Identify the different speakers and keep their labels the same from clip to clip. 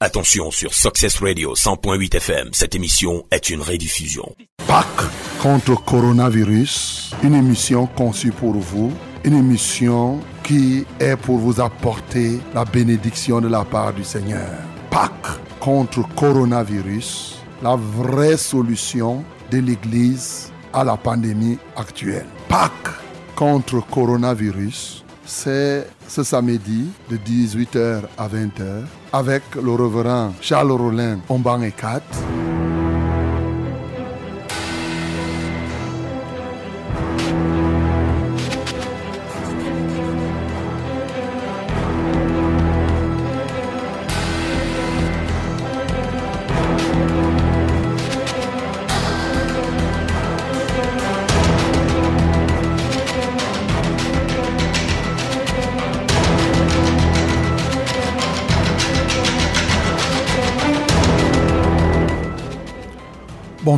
Speaker 1: Attention sur Success Radio 100.8 FM, cette émission est une rediffusion.
Speaker 2: Pâques contre coronavirus, une émission conçue pour vous, une émission qui est pour vous apporter la bénédiction de la part du Seigneur. Pâques contre coronavirus, la vraie solution de l'Église à la pandémie actuelle. Pâques contre coronavirus, c'est ce samedi de 18h à 20h avec le reverend Charles Rollin Omban et 4.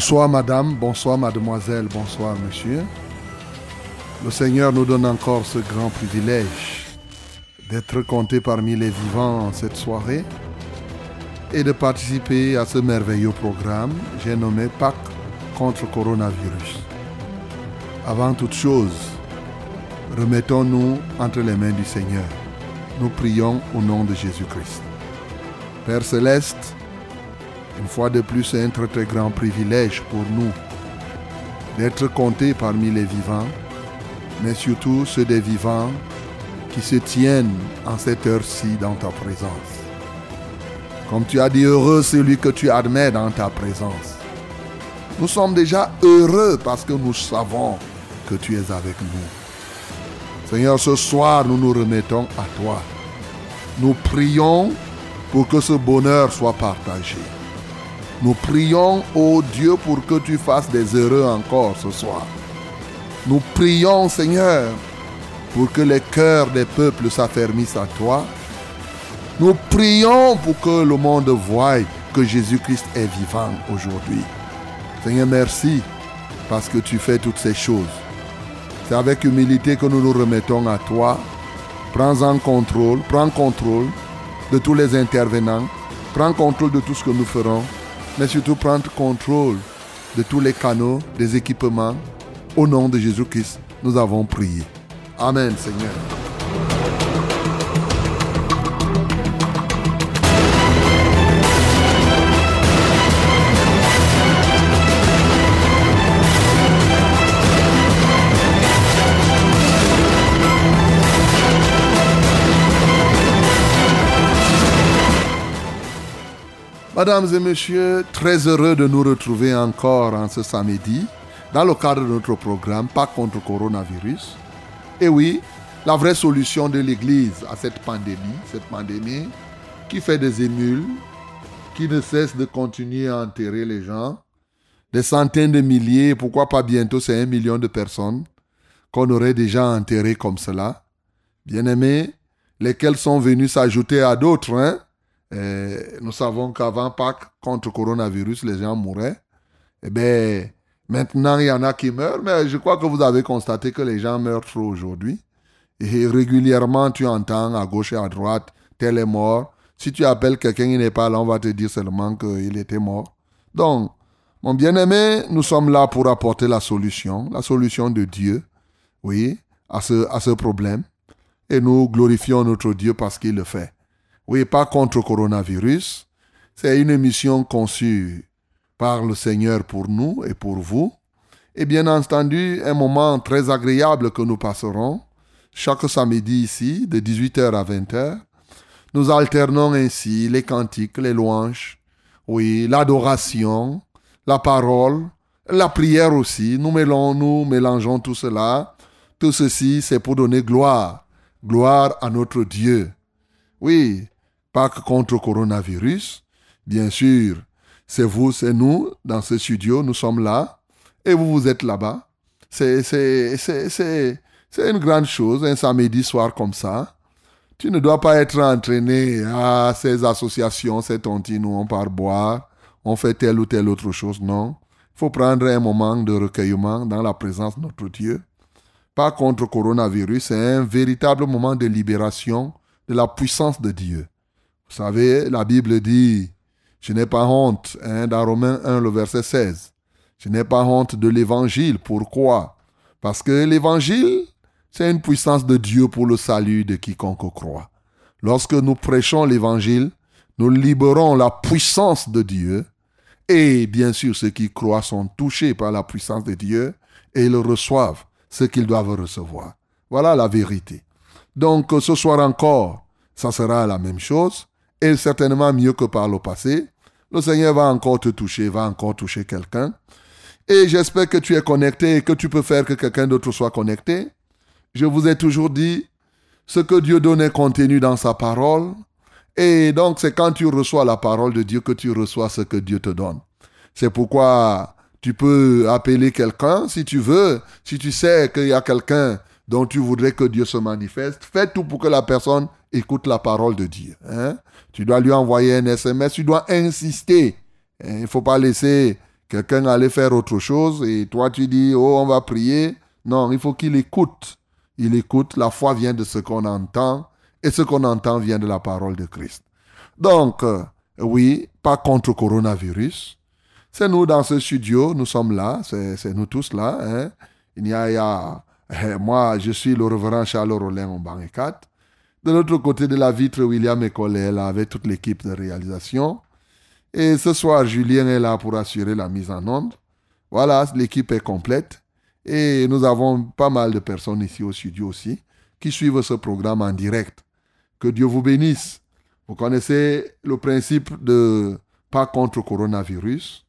Speaker 2: Bonsoir madame, bonsoir mademoiselle, bonsoir monsieur. Le Seigneur nous donne encore ce grand privilège d'être compté parmi les vivants cette soirée et de participer à ce merveilleux programme j'ai nommé Pâques contre coronavirus. Avant toute chose, remettons-nous entre les mains du Seigneur. Nous prions au nom de Jésus-Christ. Père céleste, une fois de plus, c'est un très très grand privilège pour nous d'être comptés parmi les vivants, mais surtout ceux des vivants qui se tiennent en cette heure-ci dans ta présence. Comme tu as dit, heureux celui que tu admets dans ta présence. Nous sommes déjà heureux parce que nous savons que tu es avec nous. Seigneur, ce soir, nous nous remettons à toi. Nous prions pour que ce bonheur soit partagé. Nous prions, ô Dieu, pour que tu fasses des heureux encore ce soir. Nous prions, Seigneur, pour que les cœurs des peuples s'affermissent à toi. Nous prions pour que le monde voie que Jésus-Christ est vivant aujourd'hui. Seigneur, merci parce que tu fais toutes ces choses. C'est avec humilité que nous nous remettons à toi. Prends en contrôle, prends contrôle de tous les intervenants, prends contrôle de tout ce que nous ferons mais surtout prendre contrôle de tous les canaux, des équipements. Au nom de Jésus-Christ, nous avons prié. Amen, Seigneur. Mesdames et messieurs, très heureux de nous retrouver encore en ce samedi dans le cadre de notre programme Pas contre coronavirus. Et oui, la vraie solution de l'Église à cette pandémie, cette pandémie qui fait des émules, qui ne cesse de continuer à enterrer les gens, des centaines de milliers, pourquoi pas bientôt c'est un million de personnes qu'on aurait déjà enterrées comme cela. Bien-aimés, lesquels sont venus s'ajouter à d'autres, hein, nous savons qu'avant Pâques, contre coronavirus, les gens mouraient. Eh bien, maintenant, il y en a qui meurent, mais je crois que vous avez constaté que les gens meurent trop aujourd'hui. Et régulièrement, tu entends à gauche et à droite, tel est mort. Si tu appelles quelqu'un qui n'est pas là, on va te dire seulement qu'il était mort. Donc, mon bien-aimé, nous sommes là pour apporter la solution, la solution de Dieu, oui, à ce, à ce problème. Et nous glorifions notre Dieu parce qu'il le fait. Oui, pas contre coronavirus. C'est une émission conçue par le Seigneur pour nous et pour vous. Et bien entendu, un moment très agréable que nous passerons chaque samedi ici, de 18h à 20h. Nous alternons ainsi les cantiques, les louanges, oui, l'adoration, la parole, la prière aussi. Nous mêlons, nous mélangeons tout cela. Tout ceci, c'est pour donner gloire. Gloire à notre Dieu. Oui, Pâques contre coronavirus. Bien sûr, c'est vous, c'est nous, dans ce studio, nous sommes là, et vous, vous êtes là-bas. C'est, c'est, c'est, c'est, c'est une grande chose, un samedi soir comme ça. Tu ne dois pas être entraîné à ces associations, ces tontines où on part boire, on fait telle ou telle autre chose, non. Il faut prendre un moment de recueillement dans la présence de notre Dieu. Pas contre coronavirus, c'est un véritable moment de libération de la puissance de Dieu. Vous savez, la Bible dit, je n'ai pas honte, hein, dans Romains 1, le verset 16. Je n'ai pas honte de l'évangile. Pourquoi? Parce que l'évangile, c'est une puissance de Dieu pour le salut de quiconque croit. Lorsque nous prêchons l'évangile, nous libérons la puissance de Dieu. Et bien sûr, ceux qui croient sont touchés par la puissance de Dieu et ils reçoivent ce qu'ils doivent recevoir. Voilà la vérité. Donc ce soir encore, ça sera la même chose et certainement mieux que par le passé. Le Seigneur va encore te toucher, va encore toucher quelqu'un. Et j'espère que tu es connecté et que tu peux faire que quelqu'un d'autre soit connecté. Je vous ai toujours dit, ce que Dieu donne est contenu dans sa parole. Et donc c'est quand tu reçois la parole de Dieu que tu reçois ce que Dieu te donne. C'est pourquoi tu peux appeler quelqu'un si tu veux, si tu sais qu'il y a quelqu'un dont tu voudrais que Dieu se manifeste, fais tout pour que la personne écoute la parole de Dieu. Hein? Tu dois lui envoyer un SMS, tu dois insister. Hein? Il ne faut pas laisser quelqu'un aller faire autre chose et toi tu dis, oh, on va prier. Non, il faut qu'il écoute. Il écoute, la foi vient de ce qu'on entend et ce qu'on entend vient de la parole de Christ. Donc, euh, oui, pas contre coronavirus. C'est nous dans ce studio, nous sommes là, c'est nous tous là. Hein? Il y a, il y a moi, je suis le reverend Charles Rollin en banc 4. De l'autre côté de la vitre, William est là avec toute l'équipe de réalisation. Et ce soir, Julien est là pour assurer la mise en onde. Voilà, l'équipe est complète. Et nous avons pas mal de personnes ici au studio aussi qui suivent ce programme en direct. Que Dieu vous bénisse. Vous connaissez le principe de pas contre coronavirus.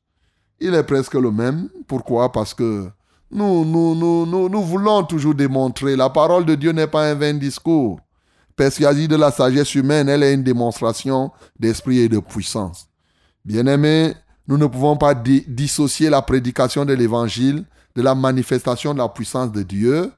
Speaker 2: Il est presque le même. Pourquoi? Parce que nous, nous, nous, nous, nous voulons toujours démontrer. La parole de Dieu n'est pas un vain discours. Persuasie de la sagesse humaine, elle est une démonstration d'esprit et de puissance. Bien-aimés, nous ne pouvons pas dissocier la prédication de l'évangile de la manifestation de la puissance de Dieu,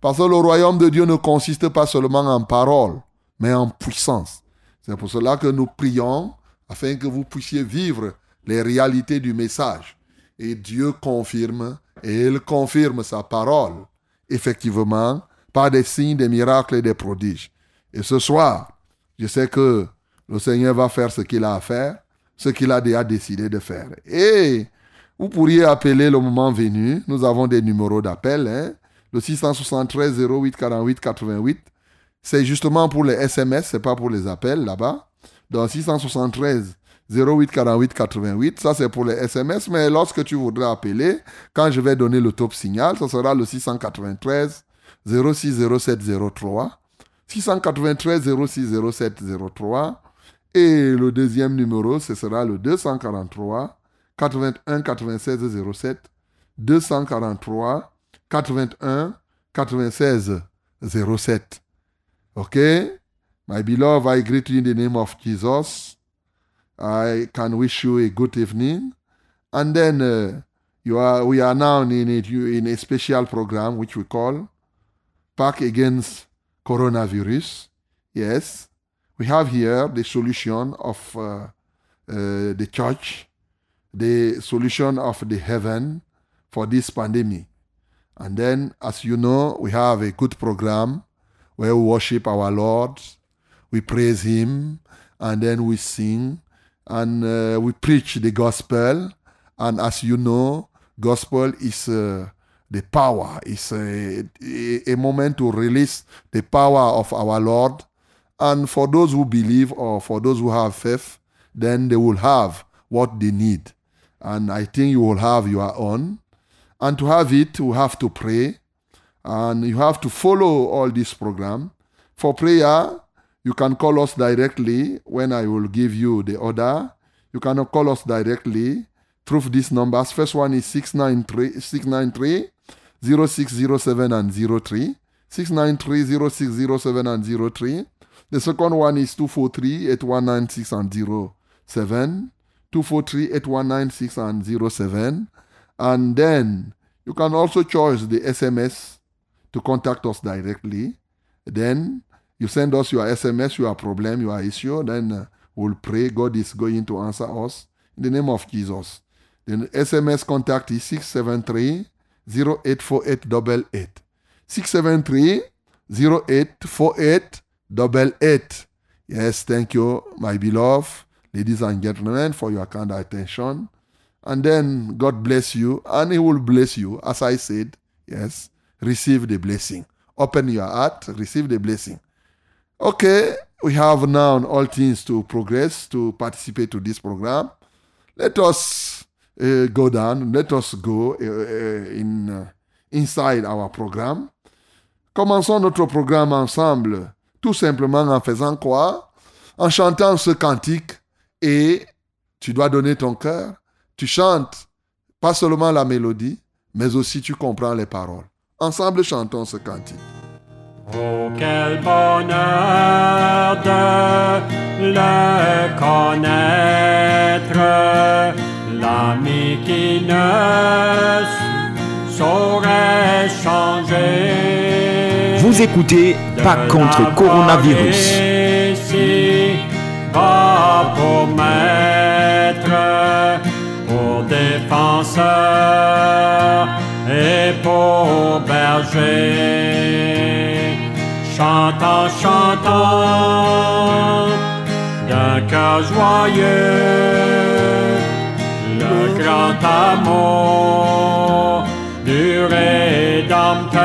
Speaker 2: parce que le royaume de Dieu ne consiste pas seulement en parole, mais en puissance. C'est pour cela que nous prions afin que vous puissiez vivre les réalités du message. Et Dieu confirme, et il confirme sa parole, effectivement, par des signes, des miracles et des prodiges. Et ce soir, je sais que le Seigneur va faire ce qu'il a à faire, ce qu'il a déjà décidé de faire. Et vous pourriez appeler le moment venu. Nous avons des numéros d'appel. Hein? Le 673 08 48 88. C'est justement pour les SMS, c'est pas pour les appels là-bas. Donc 673 08 48 88, ça c'est pour les SMS, mais lorsque tu voudras appeler, quand je vais donner le top signal, ce sera le 693 06 07 03. 693 06 07 03. Et le deuxième numéro, ce sera le 243 81 96 07. 243 81 96 07. Okay? My beloved, I greet you in the name of Jesus. I can wish you a good evening. And then uh, you are, we are now in a, in a special program which we call Pack Against Coronavirus. Yes, we have here the solution of uh, uh, the church, the solution of the heaven for this pandemic. And then, as you know, we have a good program where we worship our Lord, we praise Him, and then we sing and uh, we preach the gospel. And as you know, gospel is uh, the power. It's a, a, moment to release the power of our Lord. And for those who believe or for those who have faith, then they will have what they need. And I think you will have your own. And to have it, you have to pray. And you have to follow all this program. For prayer, you can call us directly when I will give you the order. You can call us directly through these numbers. First one is 693, 693 0607 and 03. 693 0607 and 03. The second one is 243 8196 and 07. 243 8196 and 07. And then you can also choose the SMS to contact us directly. Then you send us your SMS, your problem, your issue, then uh, we'll pray. God is going to answer us in the name of Jesus. The SMS contact is 673 084888. 673 084888. Yes, thank you, my beloved, ladies and gentlemen, for your kind attention. And then God bless you, and He will bless you. As I said, yes, receive the blessing. Open your heart, receive the blessing. Okay, we have now all things to progress to participate to this program. Let us uh, go down. Let us go uh, uh, in inside our programme. Commençons notre programme ensemble, tout simplement en faisant quoi? En chantant ce cantique et tu dois donner ton cœur. Tu chantes pas seulement la mélodie, mais aussi tu comprends les paroles. Ensemble, chantons ce cantique.
Speaker 3: Oh, quel bonheur de le connaître, l'ami qui ne saurait changer.
Speaker 1: Vous écoutez Pas contre coronavirus.
Speaker 3: Si, pas pour maître, pour défenseur et pour berger. Chantant, chantant, d'un cœur joyeux, le grand amour du Rédempteur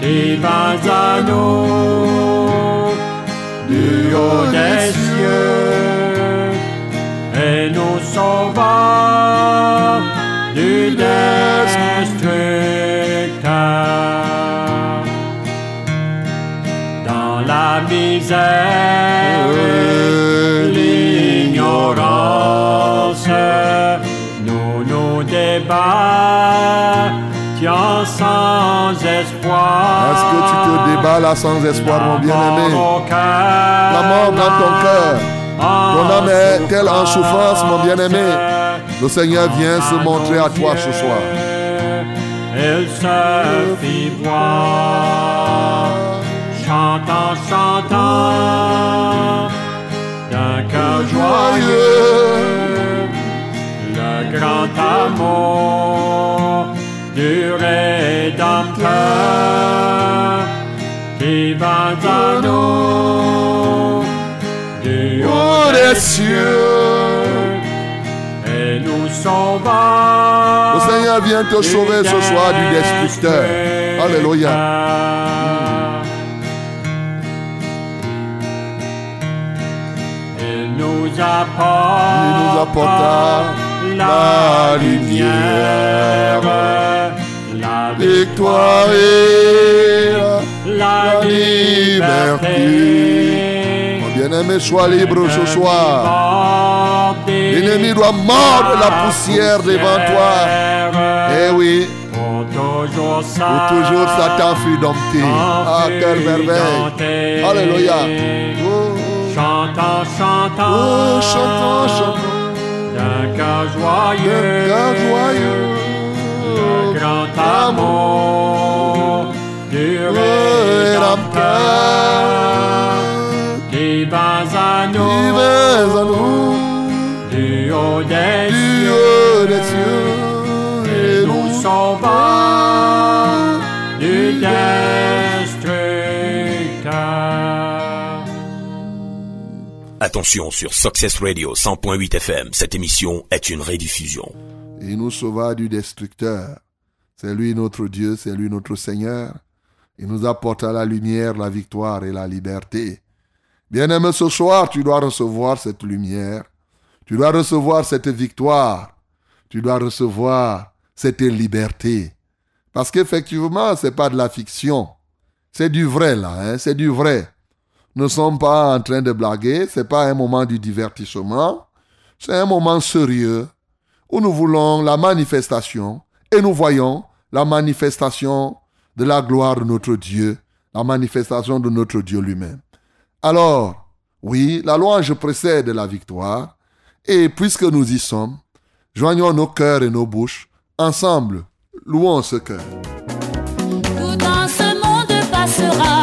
Speaker 3: qui va à nous
Speaker 2: là sans espoir, mon bien-aimé La mort dans ton cœur. Ton âme est telle en souffrance, mon bien-aimé. Le Seigneur vient se montrer à toi ce soir.
Speaker 3: Elle se fit voir, chantant, chantant, d'un cœur joyeux, le grand amour du Rédempteur du haut des cieux et nous sauvera.
Speaker 2: Le Seigneur vient te sauver ce soir du destructeur. Alléluia.
Speaker 3: Il nous apporte,
Speaker 2: Il nous apporta
Speaker 3: la lumière, la
Speaker 2: Victoire et
Speaker 3: la liberté.
Speaker 2: Mon bien-aimé, sois libre ce soir. L'ennemi doit mordre la poussière devant toi. Eh oui,
Speaker 3: Pour toujours
Speaker 2: Satan fut dompté. Ah, quelle merveille. Alléluia. Oh,
Speaker 3: Chantant, chantant,
Speaker 2: oh, chantons, chantons.
Speaker 3: d'un cœur joyeux,
Speaker 2: cœur joyeux.
Speaker 3: le grand amour du
Speaker 2: Rédempteur.
Speaker 3: Rédempteur qui va à
Speaker 2: Qui
Speaker 3: nous
Speaker 2: vais à nous
Speaker 3: du haut des
Speaker 2: du
Speaker 3: cieux
Speaker 2: haut des cieux et
Speaker 3: nous
Speaker 2: nous
Speaker 3: sauvera du destructeur.
Speaker 1: Attention sur Success Radio 100.8 FM, cette émission est une rediffusion.
Speaker 2: Il nous sauva du destructeur. C'est lui notre Dieu, c'est lui notre Seigneur. Il nous apporta la lumière, la victoire et la liberté. Bien-aimé, ce soir, tu dois recevoir cette lumière. Tu dois recevoir cette victoire. Tu dois recevoir cette liberté. Parce qu'effectivement, c'est pas de la fiction. C'est du vrai, là, hein, c'est du vrai. Nous ne sommes pas en train de blaguer, c'est pas un moment du divertissement. C'est un moment sérieux où nous voulons la manifestation et nous voyons la manifestation de la gloire de notre Dieu, la manifestation de notre Dieu lui-même. Alors, oui, la louange précède la victoire, et puisque nous y sommes, joignons nos cœurs et nos bouches, ensemble, louons ce cœur.
Speaker 4: Tout dans ce monde passera.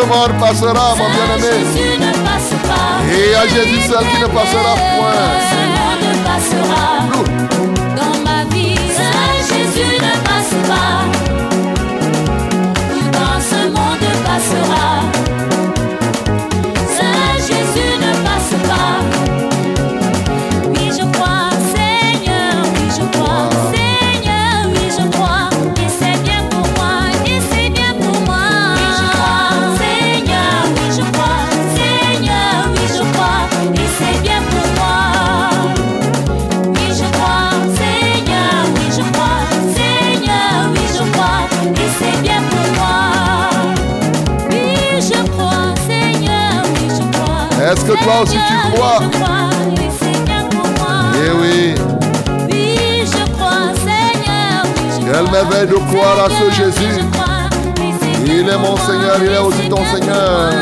Speaker 4: ce passera,
Speaker 2: mon bien-aimé. Et à Jésus seul qui ne passera point. Lourd.
Speaker 4: Dans ma vie, seul Jésus ne passe pas. Dans ce monde passera.
Speaker 2: toi tu crois.
Speaker 4: Eh,
Speaker 2: eh oui.
Speaker 4: Elle
Speaker 2: merveille de croire à ce Jésus. Il est mon Seigneur, il est aussi ton Seigneur.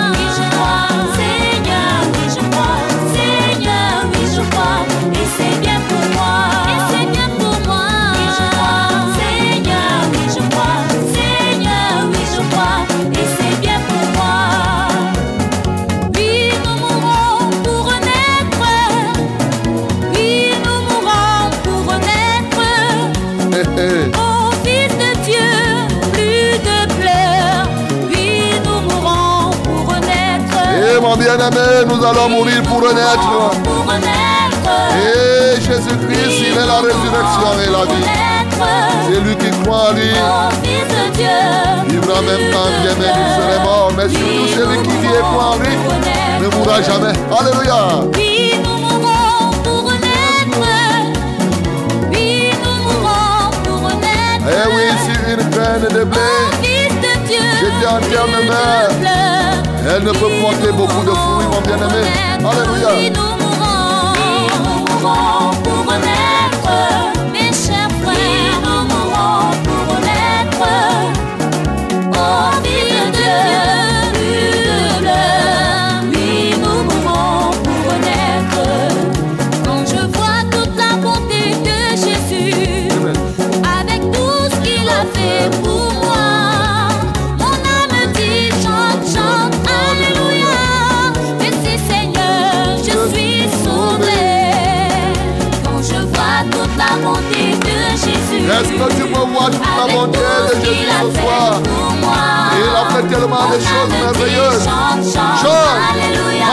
Speaker 4: nous
Speaker 2: allons mourir pour renaître. Et eh, Jésus-Christ, il est la résurrection et la vie. C'est lui qui croit en lui. Vivra même temps, bien-aimé, il serait mort. Mais surtout, celui qui vit et croit en lui ne mourra jamais. Alléluia. Eh oui, sur une graine de blé, j'étais en terre de elle ne peut porter beaucoup de fruits, mon bien-aimé. Alléluia. Est-ce que tu me vois, tu la
Speaker 4: monté
Speaker 2: de Jésus ce soir? Il a fait tellement de choses merveilleuses.
Speaker 4: Chante, Alléluia.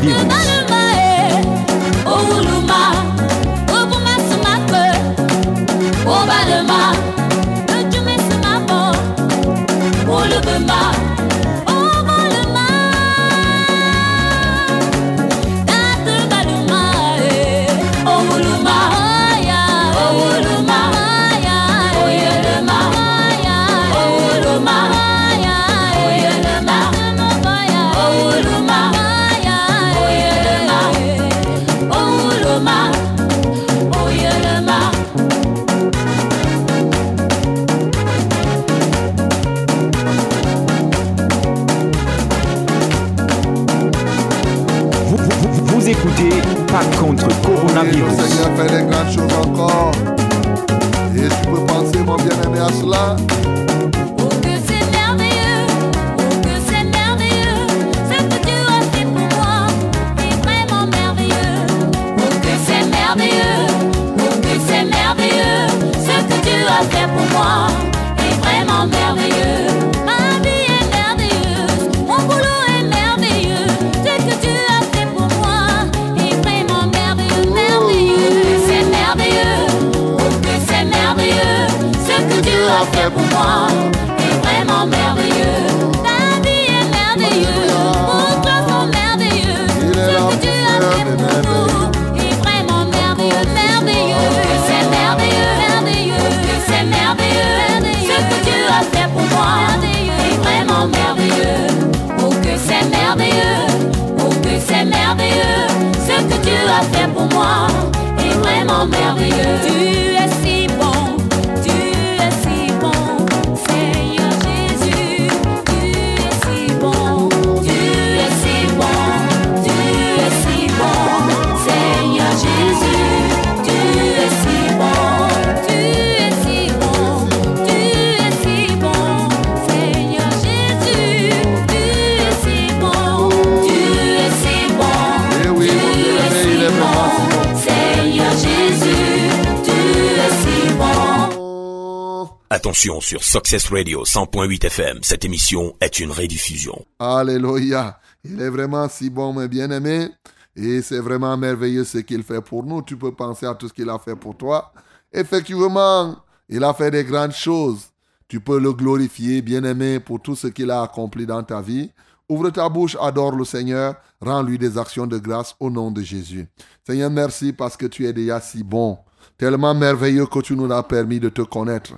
Speaker 1: vivos. Sur Success Radio 100.8 FM, cette émission est une rediffusion.
Speaker 2: Alléluia. Il est vraiment si bon, mes bien-aimés. Et c'est vraiment merveilleux ce qu'il fait pour nous. Tu peux penser à tout ce qu'il a fait pour toi. Effectivement, il a fait des grandes choses. Tu peux le glorifier, bien-aimé, pour tout ce qu'il a accompli dans ta vie. Ouvre ta bouche, adore le Seigneur, rends-lui des actions de grâce au nom de Jésus. Seigneur, merci parce que tu es déjà si bon, tellement merveilleux que tu nous as permis de te connaître.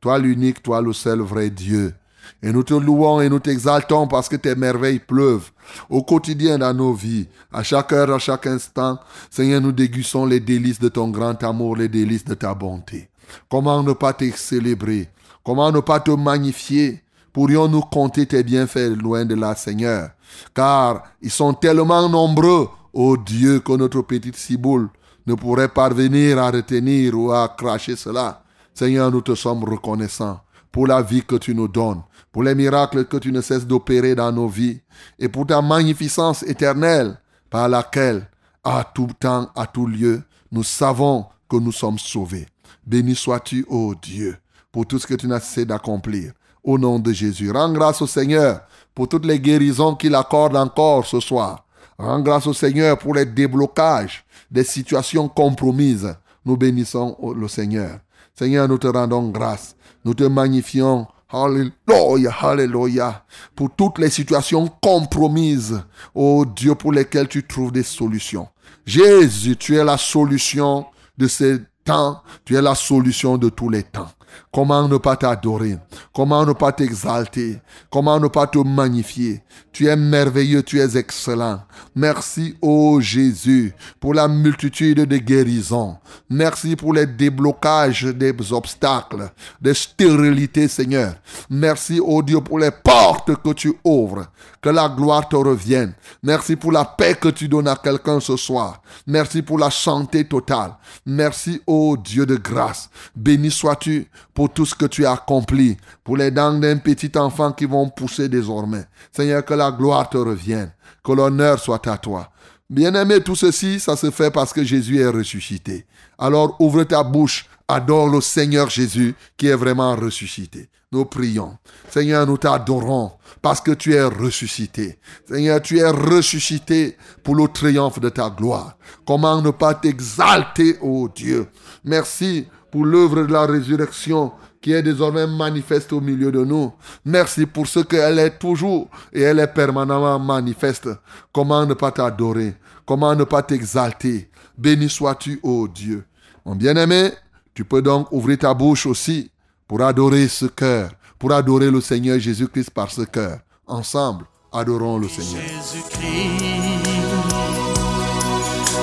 Speaker 2: Toi l'unique, toi le seul vrai Dieu. Et nous te louons et nous t'exaltons parce que tes merveilles pleuvent au quotidien dans nos vies, à chaque heure, à chaque instant. Seigneur, nous dégustons les délices de ton grand amour, les délices de ta bonté. Comment ne pas te célébrer? Comment ne pas te magnifier? Pourrions-nous compter tes bienfaits loin de là, Seigneur? Car ils sont tellement nombreux, ô Dieu, que notre petite ciboule ne pourrait parvenir à retenir ou à cracher cela. Seigneur, nous te sommes reconnaissants pour la vie que tu nous donnes, pour les miracles que tu ne cesses d'opérer dans nos vies, et pour ta magnificence éternelle par laquelle, à tout temps, à tout lieu, nous savons que nous sommes sauvés. Béni sois-tu, ô Dieu, pour tout ce que tu n'as cessé d'accomplir. Au nom de Jésus, rends grâce au Seigneur pour toutes les guérisons qu'il accorde encore ce soir. Rends grâce au Seigneur pour les déblocages des situations compromises. Nous bénissons le Seigneur. Seigneur, nous te rendons grâce. Nous te magnifions. Alléluia, Alléluia. Pour toutes les situations compromises, oh Dieu, pour lesquelles tu trouves des solutions. Jésus, tu es la solution de ces temps. Tu es la solution de tous les temps. Comment ne pas t'adorer? Comment ne pas t'exalter? Comment ne pas te magnifier? Tu es merveilleux, tu es excellent. Merci, ô Jésus, pour la multitude de guérisons. Merci pour les déblocages des obstacles, des stérilités, Seigneur. Merci, ô Dieu, pour les portes que tu ouvres. Que la gloire te revienne. Merci pour la paix que tu donnes à quelqu'un ce soir. Merci pour la santé totale. Merci, ô Dieu de grâce. Béni sois-tu pour tout ce que tu as accompli, pour les dents d'un petit enfant qui vont pousser désormais. Seigneur, que la gloire te revienne, que l'honneur soit à toi. Bien-aimé, tout ceci, ça se fait parce que Jésus est ressuscité. Alors ouvre ta bouche, adore le Seigneur Jésus qui est vraiment ressuscité. Nous prions. Seigneur, nous t'adorons parce que tu es ressuscité. Seigneur, tu es ressuscité pour le triomphe de ta gloire. Comment ne pas t'exalter, ô Dieu? Merci pour l'œuvre de la résurrection qui est désormais manifeste au milieu de nous. Merci pour ce qu'elle est toujours et elle est permanemment manifeste. Comment ne pas t'adorer? Comment ne pas t'exalter? Béni sois-tu, ô Dieu. Mon bien-aimé, tu peux donc ouvrir ta bouche aussi pour adorer ce cœur, pour adorer le Seigneur Jésus-Christ par ce cœur. Ensemble, adorons le Seigneur.
Speaker 5: Jésus-Christ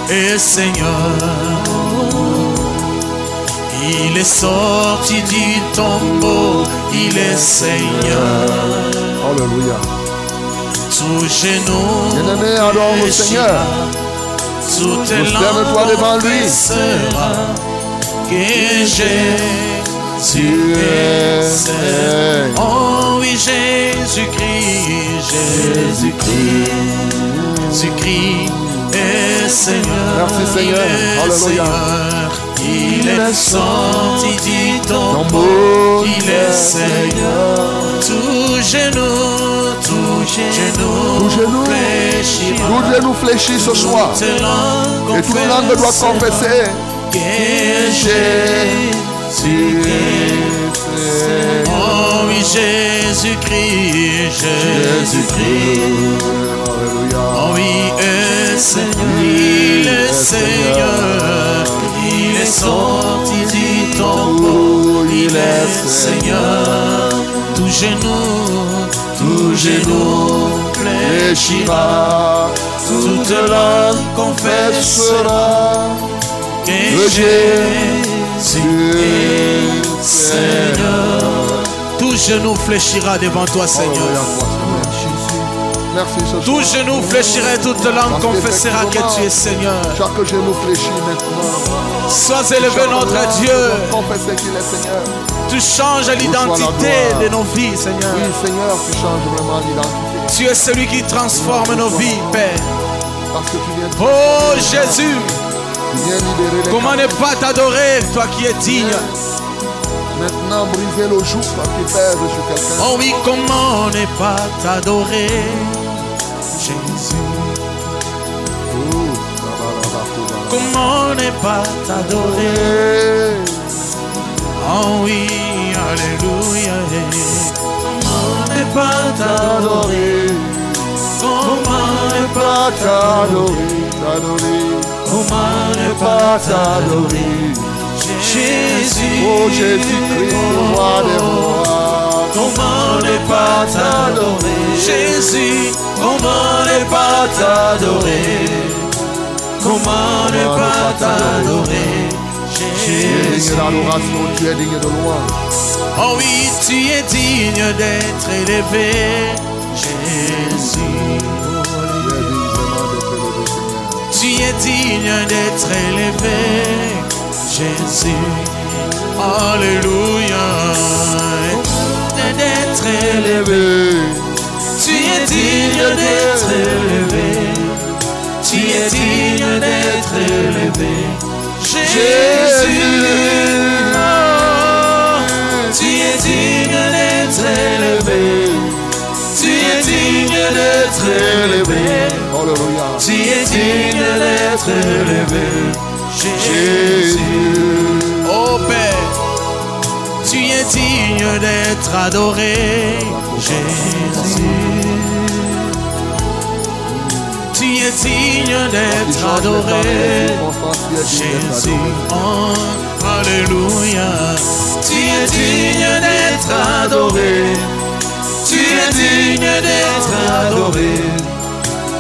Speaker 5: est Seigneur. Il est sorti du tombeau, il est Seigneur.
Speaker 2: Alléluia.
Speaker 5: Tout genou
Speaker 2: Bien-aimé, adore le Seigneur.
Speaker 5: Tout
Speaker 2: Prosterne-toi
Speaker 5: langue
Speaker 2: devant lui.
Speaker 5: confessera que Jésus est. Oh oui, Jésus-Christ, Jésus-Christ, Jésus-Christ est Seigneur.
Speaker 2: Merci, Seigneur. Alléluia.
Speaker 5: Il est sorti du tombeau, il est Seigneur. Tout genou, tout genou,
Speaker 2: Tout genou,
Speaker 5: fléchira.
Speaker 2: tout genou fléchit ce soir. Et toute langue doit confesser
Speaker 5: que Jésus
Speaker 2: Jésus.
Speaker 5: Oh oui, Jésus-Christ, Jésus-Christ. Oh oui, est Seigneur, il est Seigneur. Il est sorti du tombeau, il est Seigneur. Tout genou, tout genou fléchira. Toute langue confessera que Jésus est Seigneur. Tout genou fléchira devant toi, Seigneur.
Speaker 2: Merci ce soir.
Speaker 5: Tout genou fléchira et toute langue confessera que tu es Seigneur.
Speaker 2: Chaque genou fléchit maintenant.
Speaker 5: Sois élevé,
Speaker 2: Chaque
Speaker 5: notre Dieu.
Speaker 2: Confesser qu'il est Seigneur.
Speaker 5: Tu changes l'identité de nos vies, Seigneur.
Speaker 2: Oui, Seigneur, tu changes vraiment l'identité.
Speaker 5: Tu es celui qui transforme nos vies, Père.
Speaker 2: Parce que tu viens,
Speaker 5: Oh Jésus,
Speaker 2: tu viens libérer les
Speaker 5: comment ne pas t'adorer, toi qui es digne?
Speaker 2: Maintenant, brisez le joug qui pèse sur quelqu'un.
Speaker 5: Oh oui, comment ne pas t'adorer, Jésus.
Speaker 2: Oh.
Speaker 5: Comment ne pas t'adorer? Oh oui, alléluia. Comment ne pas t'adorer? Comment ne pas
Speaker 2: T'adorer, t'adorer,
Speaker 5: Comment ne pas t'adorer? Jésus.
Speaker 2: Oh Jésus-Christ, roi des rois.
Speaker 5: Comment ne pas t'adorer Jésus, comment ne pas t'adorer Comment ne pas t'adorer
Speaker 2: Tu es digne
Speaker 5: Jésus.
Speaker 2: d'adoration, tu es digne de louange.
Speaker 5: Oh oui, tu es digne d'être élevé. Jésus.
Speaker 2: Tu es digne vraiment d'être élevé, Seigneur.
Speaker 5: Tu es digne d'être élevé. Jésus. Alléluia D'être élevé Tu es digne d'être élevé. Tu es digne d'être élevé. Jésus. Oh, tu es digne d'être élevé. Tu es digne d'être élevé. Tu es digne d'être élevé. Jésus. Oh Père, tu es digne d'être adoré. Jésus. Tu es digne d'être adoré. Jésus, oh, Alléluia. Tu es digne d'être adoré. Tu es digne d'être adoré.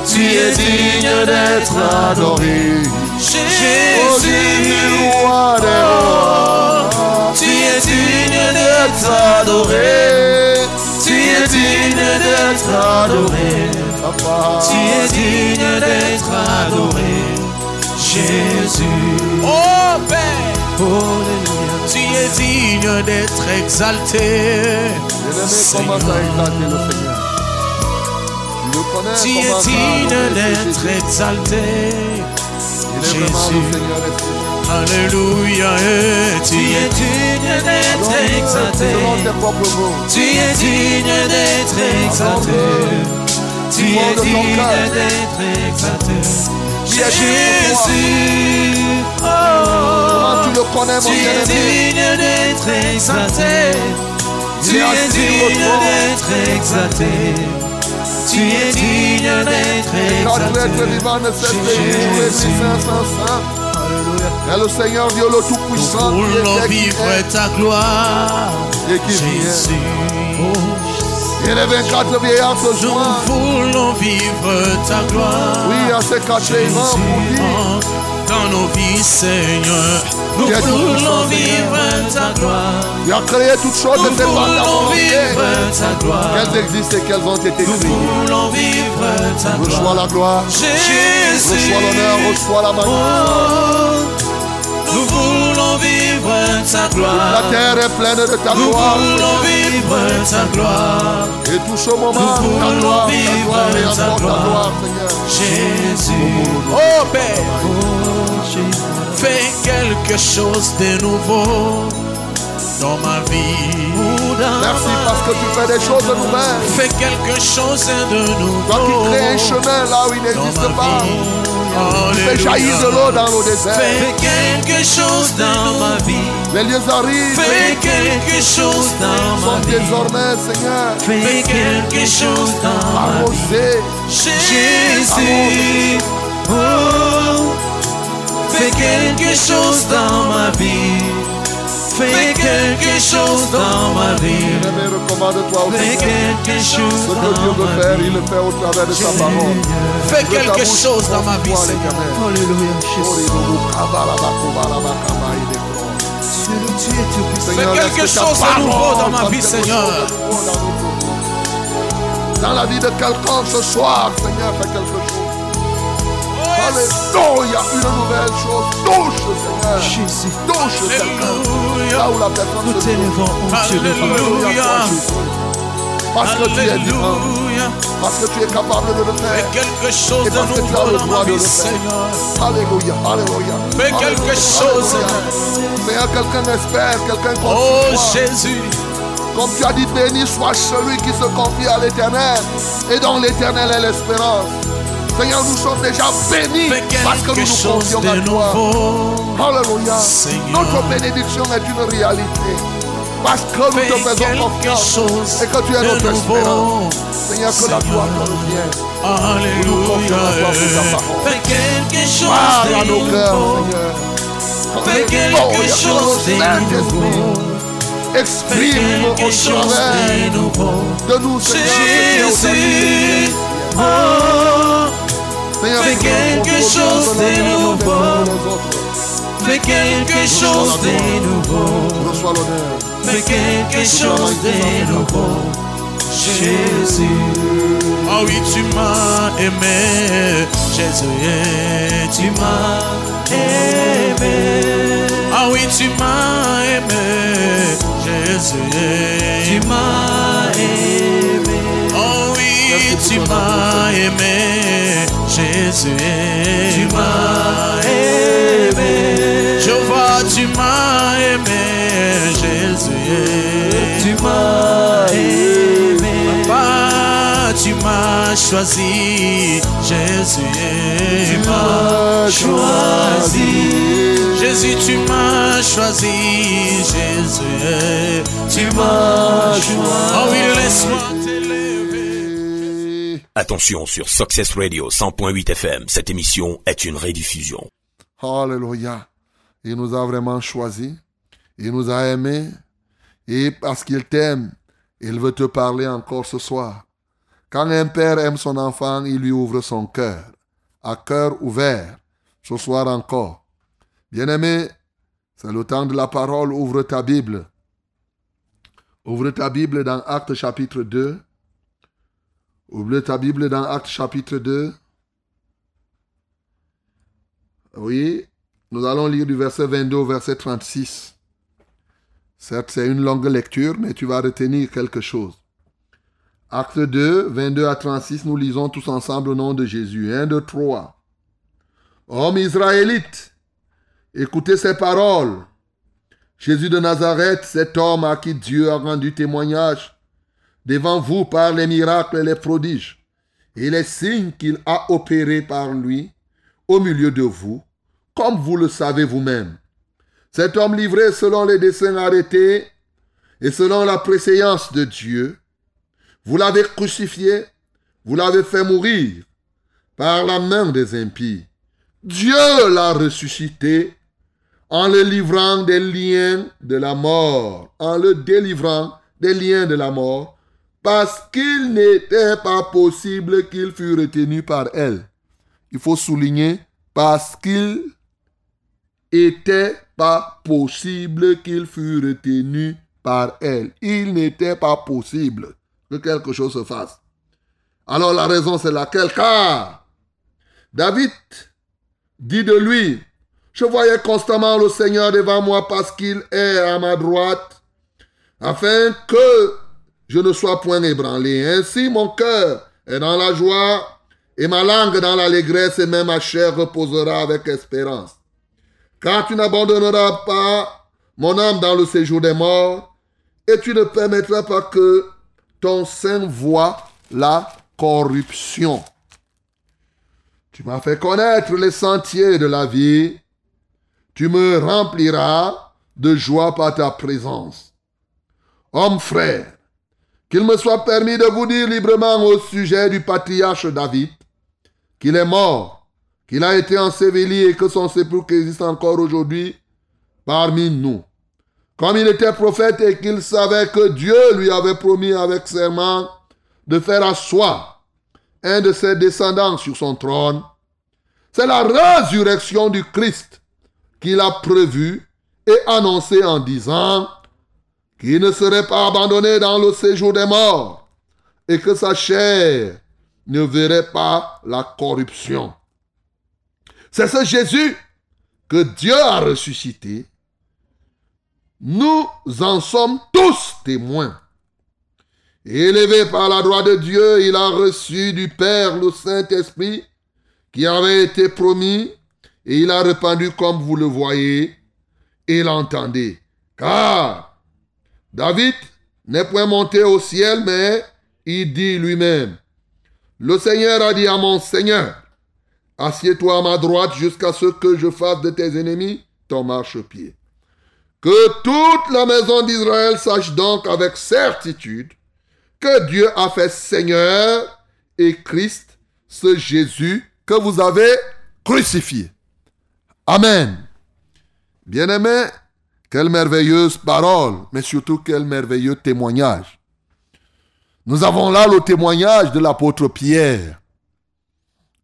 Speaker 5: Tu es digne d'être adoré. Jésus, oh, digne d'être adoré. Tu es digne d'être adoré.
Speaker 2: Papa.
Speaker 5: Tu es digne d'être adoré, Jésus. Oh Père, tu es digne d'être exalté.
Speaker 2: Seigneur. Tu le connais,
Speaker 5: Tu es digne d'être exalté. Jésus. Alléluia, eh, tu es digne d'être exalté. Tu es digne d'être exalté. Tu es digne d'être exalté.
Speaker 2: Tu es digne de toi.
Speaker 5: Jésus, oh,
Speaker 2: tu le connais, mon
Speaker 5: tu es digne d'être exalté. Tu es digne d'être exalté. Tu es digne d'être exalté. Jésus.
Speaker 2: Et le Seigneur Dieu le
Speaker 5: Nous
Speaker 2: Tout-Puissant qui
Speaker 5: voulons vivre ta gloire,
Speaker 2: et qui.
Speaker 5: Jésus.
Speaker 2: Et les 24 vieillards se
Speaker 5: Nous
Speaker 2: joignent.
Speaker 5: voulons vivre ta gloire.
Speaker 2: Oui, à ces quatre
Speaker 5: Jésus, dans nos vies, Seigneur. Nous voulons vivre ta gloire.
Speaker 2: Tu as créé toutes choses
Speaker 5: Nous vivre ta gloire.
Speaker 2: qu'elles existent et qu'elles ont été
Speaker 5: Nous
Speaker 2: créées.
Speaker 5: voulons vivre ta
Speaker 2: Reçois
Speaker 5: gloire.
Speaker 2: la gloire,
Speaker 5: Jésus.
Speaker 2: reçois l'honneur, reçois la magnifique.
Speaker 5: Oh, nous voulons vivre ta
Speaker 2: La
Speaker 5: gloire.
Speaker 2: terre est pleine de ta
Speaker 5: Nous
Speaker 2: gloire.
Speaker 5: voulons vivre ta gloire.
Speaker 2: Et tout ce moment,
Speaker 5: Nous
Speaker 2: ta gloire, ta gloire
Speaker 5: ta
Speaker 2: ta
Speaker 5: gloire.
Speaker 2: Seigneur.
Speaker 5: Jésus. Oh Père, fais quelque chose de nouveau dans ma vie.
Speaker 2: Merci parce que tu fais des choses nouvelles.
Speaker 5: Fais quelque chose de nouveau.
Speaker 2: Toi qui crées un chemin là où il n'existe pas. Tu fais jaillir de l'eau dans le désert.
Speaker 5: Fais quelque chose dans ma vie.
Speaker 2: Les lieux arrivent.
Speaker 5: Fais quelque chose dans ma vie.
Speaker 2: désormais, Seigneur,
Speaker 5: Fais quelque chose dans ma vie. Jésus, oh, fais quelque chose dans ma vie. Fais quelque chose dans ma vie. Fais quelque chose dans ma vie.
Speaker 2: il le fait au travers de sa parole.
Speaker 5: Fais quelque chose dans ma vie, Seigneur. Alléluia. Fais quelque chose de nouveau dans ma vie, Seigneur.
Speaker 2: Dans la vie de quelqu'un ce soir, Seigneur, fais quelque chose. Alléluia, une nouvelle chose. Touche, Seigneur.
Speaker 5: Jésus.
Speaker 2: Touche quelqu'un.
Speaker 5: Alléluia.
Speaker 2: Là où la personne
Speaker 5: Nous t'élevons, oh Dieu de.
Speaker 2: Alléluia. Parce que tu es vivant.
Speaker 5: Alléluia.
Speaker 2: Parce que tu es capable de le
Speaker 5: Fais
Speaker 2: faire.
Speaker 5: quelque chose
Speaker 2: Et
Speaker 5: de
Speaker 2: parce que tu as
Speaker 5: nouveau
Speaker 2: le
Speaker 5: dans
Speaker 2: droit
Speaker 5: ma
Speaker 2: de le
Speaker 5: vie,
Speaker 2: faire.
Speaker 5: Seigneur.
Speaker 2: Alléluia, alléluia.
Speaker 5: Fais quelque chose.
Speaker 2: Seigneur, quelqu'un espère, quelqu'un compte
Speaker 5: Oh. Jésus,
Speaker 2: Comme tu as dit, béni soit celui qui se confie à l'éternel et dont l'éternel est l'espérance. Seigneur, nous sommes déjà bénis parce que nous
Speaker 5: quelque
Speaker 2: nous confions à toi. Alléluia. Notre bénédiction est une réalité. Parce que nous te faisons
Speaker 5: quelque
Speaker 2: confiance
Speaker 5: chose
Speaker 2: et que tu es notre espérance. Seigneur, que la gloire te revienne.
Speaker 5: Alléluia. Fais quelque chose
Speaker 2: Parle à nos cœurs. Seigneur.
Speaker 5: Fais quelque
Speaker 2: Alléluia.
Speaker 5: chose de nouveau.
Speaker 2: Exprime au
Speaker 5: quelque chose
Speaker 2: travers
Speaker 5: de
Speaker 2: nous, Seigneur.
Speaker 5: Jésus, oh, fais quelque chose de nouveau. fais quelque chose de nouveau.
Speaker 2: Reçois l'honneur.
Speaker 5: Fais quelque chose de nouveau. Jésus. Oh oui, tu m'as aimé, Jésus, tu m'as aimé. Ah oui, tu m'as aimé, Jésus, tu m'as aimé. Oh oui, tu m'as aimé, Jésus, tu m'as aimé. Je vois, tu m'as aimé, Jésus, tu m'as aimé. Papa, tu m'as choisi, Jésus, tu m'as choisi. Jésus, tu m'as choisi, Jésus, tu m'as choisi. Oh oui, laisse-moi t'élever.
Speaker 1: Attention sur Success Radio 100.8 FM, cette émission est une rediffusion.
Speaker 2: Alléluia. Il nous a vraiment choisis. Il nous a aimés. Et parce qu'il t'aime, il veut te parler encore ce soir. Quand un père aime son enfant, il lui ouvre son cœur. À cœur ouvert. Ce soir encore. Bien-aimé, c'est le temps de la parole. Ouvre ta Bible. Ouvre ta Bible dans Actes chapitre 2. Ouvre ta Bible dans Actes chapitre 2. Oui, nous allons lire du verset 22 au verset 36. Certes, c'est une longue lecture, mais tu vas retenir quelque chose. Acte 2, 22 à 36, nous lisons tous ensemble au nom de Jésus. 1, 2, 3. Hommes israélites, écoutez ces paroles. Jésus de Nazareth, cet homme à qui Dieu a rendu témoignage devant vous par les miracles et les prodiges et les signes qu'il a opérés par lui au milieu de vous, comme vous le savez vous-même. Cet homme livré selon les desseins arrêtés et selon la préséance de Dieu, vous l'avez crucifié, vous l'avez fait mourir par la main des impies. Dieu l'a ressuscité en le livrant des liens de la mort, en le délivrant des liens de la mort, parce qu'il n'était pas possible qu'il fût retenu par elle. Il faut souligner parce qu'il était pas possible qu'il fût retenu par elle. Il n'était pas possible que quelque chose se fasse. Alors la raison c'est laquelle? Car David dit de lui, je voyais constamment le Seigneur devant moi parce qu'il est à ma droite, afin que je ne sois point ébranlé. Ainsi mon cœur est dans la joie et ma langue dans l'allégresse et même ma chair reposera avec espérance. Car tu n'abandonneras pas mon âme dans le séjour des morts et tu ne permettras pas que ton sein voie la corruption. Tu m'as fait connaître les sentiers de la vie. Tu me rempliras de joie par ta présence. Homme frère, qu'il me soit permis de vous dire librement au sujet du patriarche David qu'il est mort, qu'il a été enseveli et que son sépulcre existe encore aujourd'hui parmi nous. Comme il était prophète et qu'il savait que Dieu lui avait promis avec serment de faire asseoir un de ses descendants sur son trône, c'est la résurrection du Christ qu'il a prévue et annoncée en disant qu'il ne serait pas abandonné dans le séjour des morts et que sa chair ne verrait pas la corruption. C'est ce Jésus que Dieu a ressuscité. Nous en sommes tous témoins. Élevé par la droite de Dieu, il a reçu du Père le Saint-Esprit qui avait été promis et il a répandu comme vous le voyez et l'entendez. Car David n'est point monté au ciel, mais il dit lui-même, le Seigneur a dit à mon Seigneur, assieds-toi à ma droite jusqu'à ce que je fasse de tes ennemis ton marchepied. Que toute la maison d'Israël sache donc avec certitude que Dieu a fait Seigneur et Christ, ce Jésus que vous avez crucifié. Amen. Bien-aimés, quelle merveilleuse parole, mais surtout quel merveilleux témoignage. Nous avons là le témoignage de l'apôtre Pierre.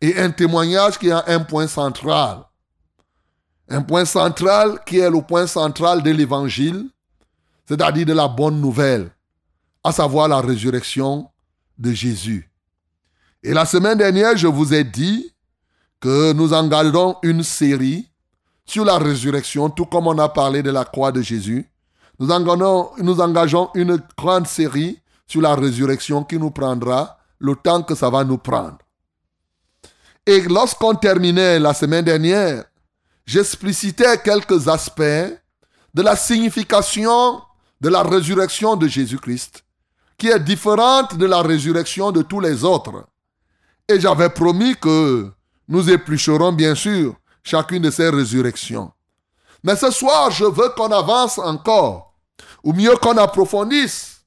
Speaker 2: Et un témoignage qui a un point central. Un point central qui est le point central de l'évangile, c'est-à-dire de la bonne nouvelle, à savoir la résurrection de Jésus. Et la semaine dernière, je vous ai dit que nous engagerons une série sur la résurrection, tout comme on a parlé de la croix de Jésus. Nous engageons, une grande série sur la résurrection qui nous prendra le temps que ça va nous prendre. Et lorsqu'on terminait la semaine dernière, j'explicitais quelques aspects de la signification de la résurrection de Jésus-Christ, qui est différente de la résurrection de tous les autres. Et j'avais promis que nous éplucherons bien sûr chacune de ces résurrections. Mais ce soir, je veux qu'on avance encore, ou mieux qu'on approfondisse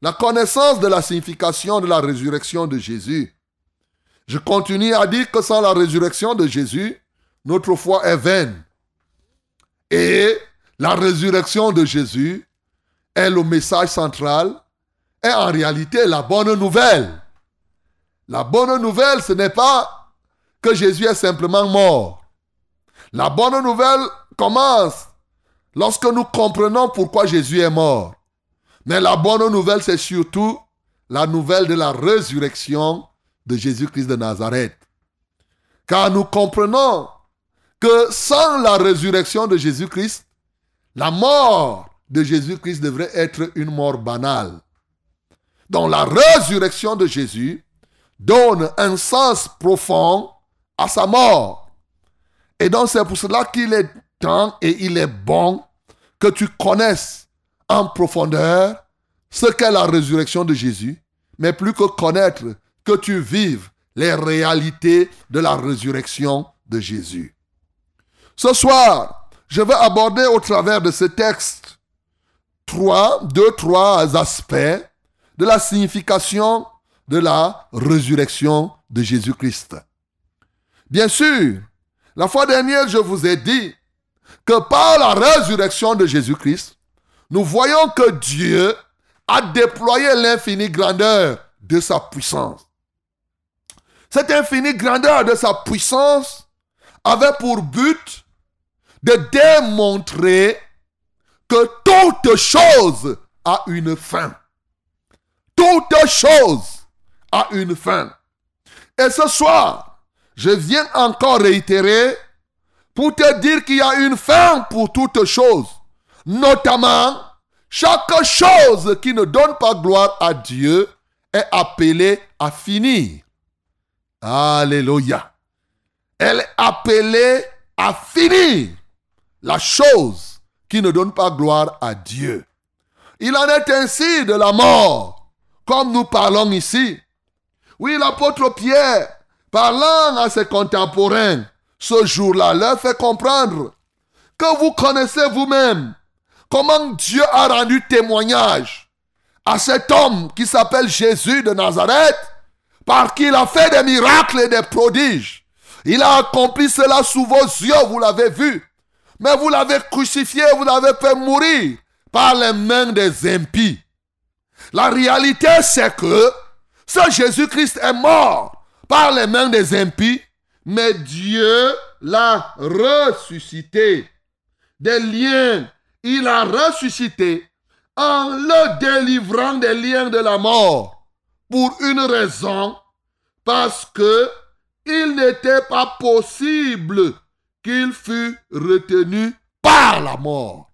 Speaker 2: la connaissance de la signification de la résurrection de Jésus. Je continue à dire que sans la résurrection de Jésus, notre foi est vaine. Et la résurrection de Jésus est le message central, est en réalité la bonne nouvelle. La bonne nouvelle, ce n'est pas que Jésus est simplement mort. La bonne nouvelle commence lorsque nous comprenons pourquoi Jésus est mort. Mais la bonne nouvelle, c'est surtout la nouvelle de la résurrection de Jésus-Christ de Nazareth. Car nous comprenons que sans la résurrection de Jésus-Christ, la mort de Jésus-Christ devrait être une mort banale. Donc la résurrection de Jésus donne un sens profond à sa mort. Et donc c'est pour cela qu'il est temps et il est bon que tu connaisses en profondeur ce qu'est la résurrection de Jésus, mais plus que connaître, que tu vives les réalités de la résurrection de Jésus. Ce soir, je vais aborder au travers de ce texte trois, deux, trois aspects de la signification de la résurrection de Jésus-Christ. Bien sûr, la fois dernière, je vous ai dit que par la résurrection de Jésus-Christ, nous voyons que Dieu a déployé l'infinie grandeur de sa puissance. Cette infinie grandeur de sa puissance avait pour but de démontrer que toute chose a une fin. Toute chose a une fin. Et ce soir, je viens encore réitérer pour te dire qu'il y a une fin pour toute chose. Notamment, chaque chose qui ne donne pas gloire à Dieu est appelée à finir. Alléluia. Elle est appelée à finir la chose qui ne donne pas gloire à Dieu. Il en est ainsi de la mort, comme nous parlons ici. Oui, l'apôtre Pierre, parlant à ses contemporains, ce jour-là, leur fait comprendre que vous connaissez vous-même comment Dieu a rendu témoignage à cet homme qui s'appelle Jésus de Nazareth, par qui il a fait des miracles et des prodiges. Il a accompli cela sous vos yeux, vous l'avez vu. Mais vous l'avez crucifié, vous l'avez fait mourir par les mains des impies. La réalité, c'est que ce Jésus-Christ est mort par les mains des impies, mais Dieu l'a ressuscité. Des liens, il a ressuscité en le délivrant des liens de la mort. Pour une raison, parce que il n'était pas possible qu'il fût retenu par la mort.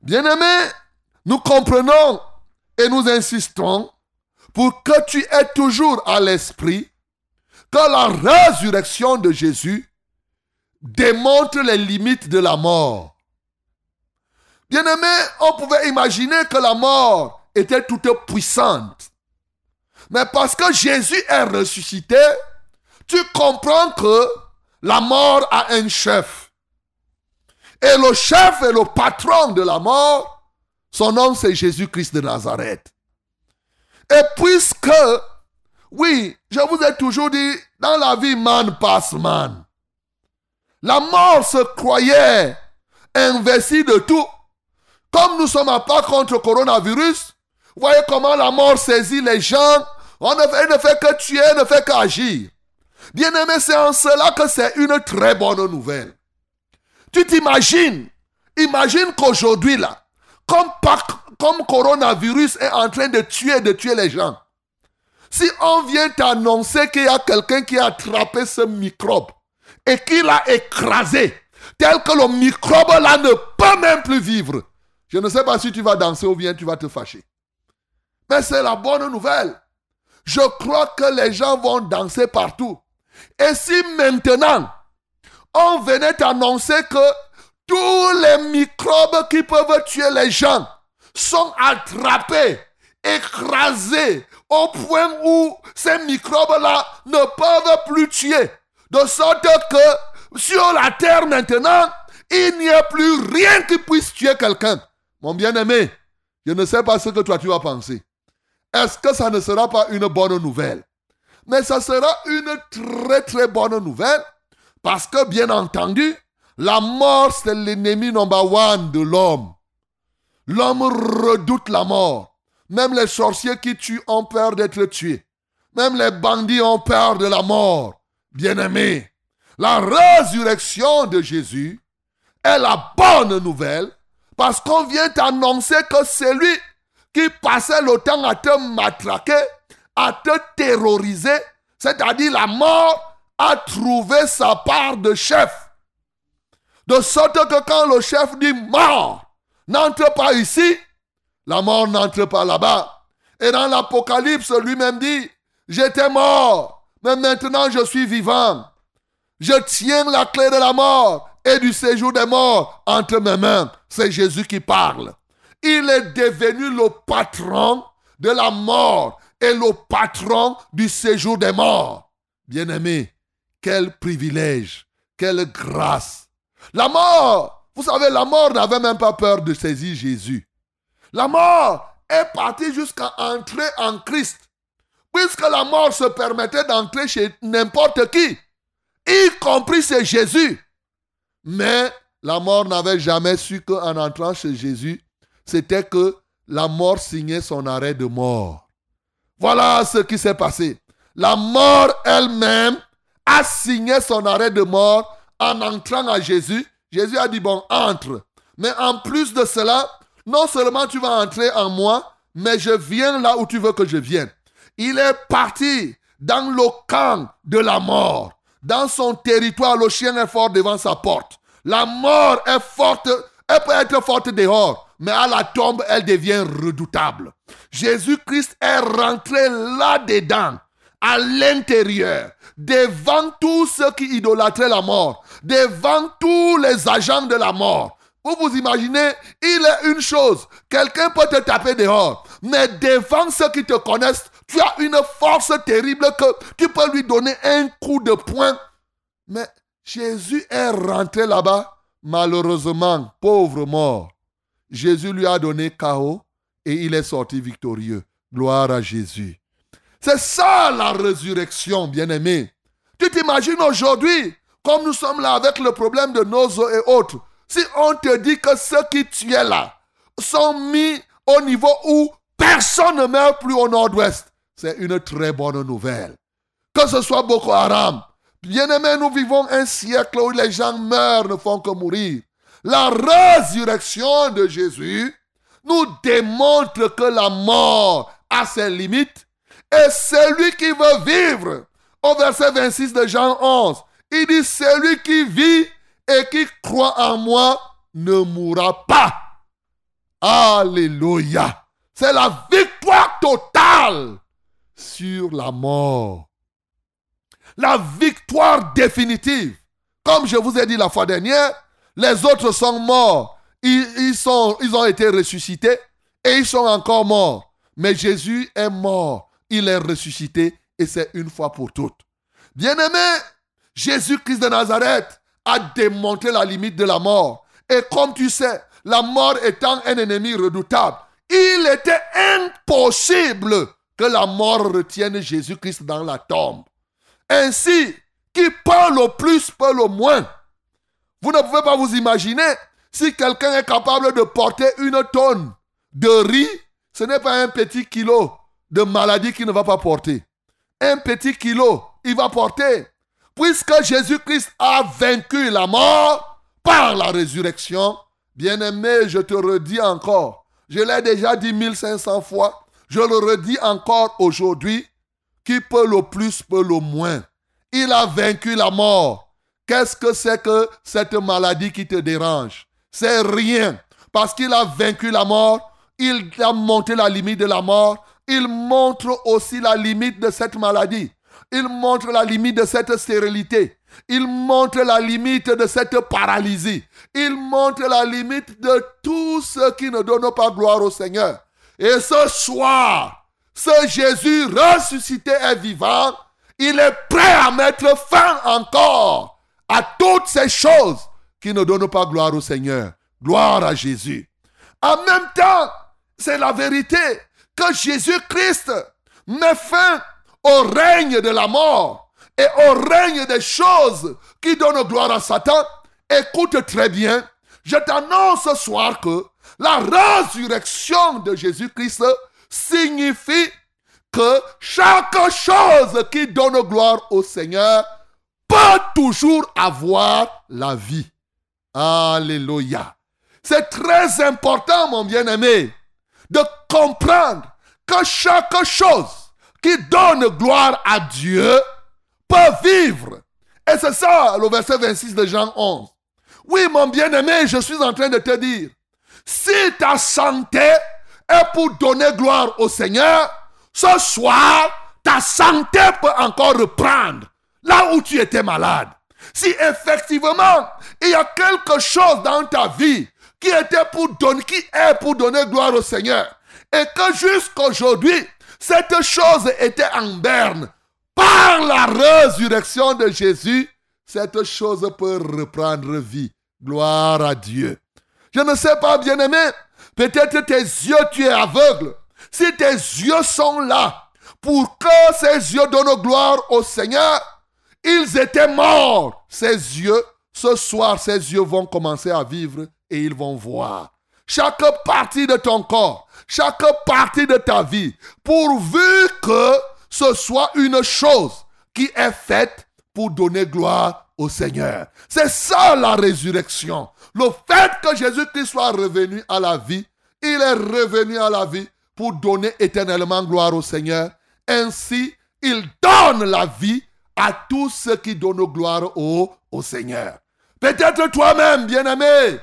Speaker 2: Bien-aimés, nous comprenons et nous insistons pour que tu aies toujours à l'esprit que la résurrection de Jésus démontre les limites de la mort. Bien-aimé, on pouvait imaginer que la mort était toute puissante. Mais parce que Jésus est ressuscité, tu comprends que la mort a un chef. Et le chef et le patron de la mort, son nom c'est Jésus-Christ de Nazareth. Et puisque, oui, je vous ai toujours dit, dans la vie, man passe man. La mort se croyait investie de tout. Comme nous sommes à part contre le coronavirus, voyez comment la mort saisit les gens. On ne fait, que tuer, ne fait qu'agir. Bien aimé, c'est en cela que c'est une très bonne nouvelle. Tu t'imagines, imagine qu'aujourd'hui là, comme, comme coronavirus est en train de tuer, de tuer les gens. Si on vient t'annoncer qu'il y a quelqu'un qui a attrapé ce microbe et qui l'a écrasé, tel que le microbe là ne peut même plus vivre, je ne sais pas si tu vas danser ou bien tu vas te fâcher. Mais c'est la bonne nouvelle. Je crois que les gens vont danser partout. Et si maintenant, on venait t'annoncer que tous les microbes qui peuvent tuer les gens sont attrapés, écrasés, au point où ces microbes-là ne peuvent plus tuer. De sorte que sur la terre maintenant, il n'y a plus rien qui puisse tuer quelqu'un. Mon bien-aimé, je ne sais pas ce que toi tu vas penser. Est-ce que ça ne sera pas une bonne nouvelle? Mais ça sera une très très bonne nouvelle parce que bien entendu, la mort c'est l'ennemi number one de l'homme. L'homme redoute la mort. Même les sorciers qui tuent ont peur d'être tués. Même les bandits ont peur de la mort. Bien-aimé, la résurrection de Jésus est la bonne nouvelle parce qu'on vient t'annoncer que celui qui passait le temps à te matraquer, à te terroriser, c'est-à-dire la mort, a trouvé sa part de chef. De sorte que quand le chef dit mort, n'entre pas ici, la mort n'entre pas là-bas. Et dans l'Apocalypse, lui-même dit, j'étais mort, mais maintenant je suis vivant. Je tiens la clé de la mort et du séjour des morts entre mes mains. C'est Jésus qui parle. Il est devenu le patron de la mort et le patron du séjour des morts. Bien-aimé, quel privilège, quelle grâce. La mort, vous savez, la mort n'avait même pas peur de saisir Jésus. La mort est partie jusqu'à entrer en Christ. Puisque la mort se permettait d'entrer chez n'importe qui, y compris chez Jésus. Mais la mort n'avait jamais su qu'en entrant chez Jésus, c'était que la mort signait son arrêt de mort. Voilà ce qui s'est passé. La mort elle-même a signé son arrêt de mort en entrant à Jésus. Jésus a dit, bon, entre. Mais en plus de cela, non seulement tu vas entrer en moi, mais je viens là où tu veux que je vienne. Il est parti dans le camp de la mort. Dans son territoire, le chien est fort devant sa porte. La mort est forte, elle peut être forte dehors, mais à la tombe, elle devient redoutable. Jésus-Christ est rentré là-dedans, à l'intérieur, devant tous ceux qui idolâtraient la mort, devant tous les agents de la mort. Vous vous imaginez, il est une chose, quelqu'un peut te taper dehors, mais devant ceux qui te connaissent, tu as une force terrible que tu peux lui donner un coup de poing. Mais Jésus est rentré là-bas, malheureusement, pauvre mort. Jésus lui a donné chaos et il est sorti victorieux. Gloire à Jésus. C'est ça la résurrection, bien-aimé. Tu t'imagines aujourd'hui, comme nous sommes là avec le problème de nos os et autres, si on te dit que ceux qui tuaient là sont mis au niveau où personne ne meurt plus au nord-ouest, c'est une très bonne nouvelle. Que ce soit Boko Haram. Bien-aimé, nous vivons un siècle où les gens meurent, ne font que mourir. La résurrection de Jésus nous démontre que la mort a ses limites et celui qui veut vivre. Au verset 26 de Jean 11, il dit, celui qui vit et qui croit en moi ne mourra pas. Alléluia. C'est la victoire totale. sur la mort. La victoire définitive. Comme je vous ai dit la fois dernière, les autres sont morts. Ils, ils ont été ressuscités et ils sont encore morts. Mais Jésus est mort. Il est ressuscité et c'est une fois pour toutes. Bien-aimé, Jésus-Christ de Nazareth a démontré la limite de la mort. Et comme tu sais, la mort étant un ennemi redoutable, il était impossible que la mort retienne Jésus-Christ dans la tombe. Ainsi, qui parle au plus peut au moins. Vous ne pouvez pas vous imaginer si quelqu'un est capable de porter une tonne de riz, ce n'est pas un petit kilo de maladie qu'il ne va pas porter. Un petit kilo, il va porter. Puisque Jésus-Christ a vaincu la mort par la résurrection, bien-aimé, je te redis encore, je l'ai déjà dit 1500 fois, je le redis encore aujourd'hui, qui peut le plus peut le moins. Il a vaincu la mort. Qu'est-ce que c'est que cette maladie qui te dérange? C'est rien. Parce qu'il a vaincu la mort, il a monté la limite de la mort, il montre aussi la limite de cette maladie. Il montre la limite de cette stérilité. Il montre la limite de cette paralysie. Il montre la limite de tout ce qui ne donne pas gloire au Seigneur. Et ce soir, ce Jésus ressuscité et vivant, il est prêt à mettre fin encore à toutes ces choses qui ne donnent pas gloire au Seigneur. Gloire à Jésus. En même temps, c'est la vérité que Jésus-Christ met fin au règne de la mort et au règne des choses qui donnent gloire à Satan. Écoute très bien, je t'annonce ce soir que la résurrection de Jésus-Christ signifie que chaque chose qui donne gloire au Seigneur peut toujours avoir la vie. Alléluia. C'est très important, mon bien-aimé, de comprendre que chaque chose qui donne gloire à Dieu peut vivre. Et c'est ça le verset 26 de Jean 11. Oui, mon bien-aimé, je suis en train de te dire, si ta santé est pour donner gloire au Seigneur, ce soir, ta santé peut encore reprendre là où tu étais malade. Si effectivement, il y a quelque chose dans ta vie qui était pour donner, qui est pour donner gloire au Seigneur, et que jusqu'aujourd'hui, cette chose était en berne, par la résurrection de Jésus, cette chose peut reprendre vie. Gloire à Dieu. Je ne sais pas, bien-aimé, peut-être tes yeux, tu es aveugle. Si tes yeux sont là pour que ces yeux donnent gloire au Seigneur, ils étaient morts. Ces yeux, ce soir, ces yeux vont commencer à vivre et ils vont voir. Chaque partie de ton corps, chaque partie de ta vie, pourvu que ce soit une chose qui est faite pour donner gloire au Seigneur. C'est ça la résurrection. Le fait que Jésus-Christ soit revenu à la vie, il est revenu à la vie pour donner éternellement gloire au Seigneur. Ainsi, il donne la vie à tous ceux qui donnent gloire au, Seigneur. Peut-être toi-même, bien-aimé,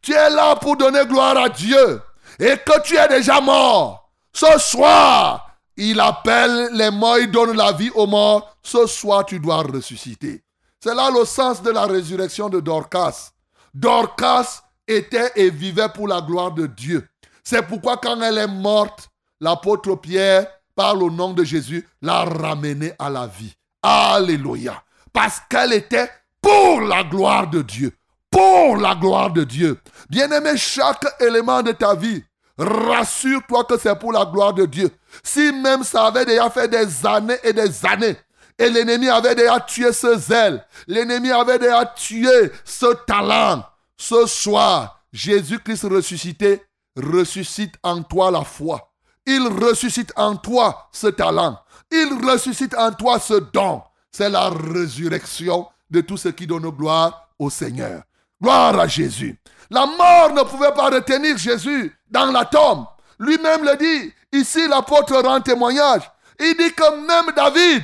Speaker 2: tu es là pour donner gloire à Dieu et que tu es déjà mort. Ce soir, il appelle les morts, il donne la vie aux morts. Ce soir, tu dois ressusciter. C'est là le sens de la résurrection de Dorcas. Dorcas était et vivait pour la gloire de Dieu. C'est pourquoi quand elle est morte, l'apôtre Pierre, par le nom de Jésus, l'a ramenée à la vie. Alléluia. Parce qu'elle était pour la gloire de Dieu. Pour la gloire de Dieu. Bien-aimé, chaque élément de ta vie, rassure-toi que c'est pour la gloire de Dieu. Si même ça avait déjà fait des années et des années, et l'ennemi avait déjà tué ce zèle, l'ennemi avait déjà tué ce talent, ce soir, Jésus-Christ ressuscité ressuscite en toi la foi. Il ressuscite en toi ce talent. Il ressuscite en toi ce don. C'est la résurrection de tout ce qui donne gloire au Seigneur. Gloire à Jésus. La mort ne pouvait pas retenir Jésus dans la tombe. Lui-même le dit. Ici, l'apôtre rend témoignage. Il dit que même David,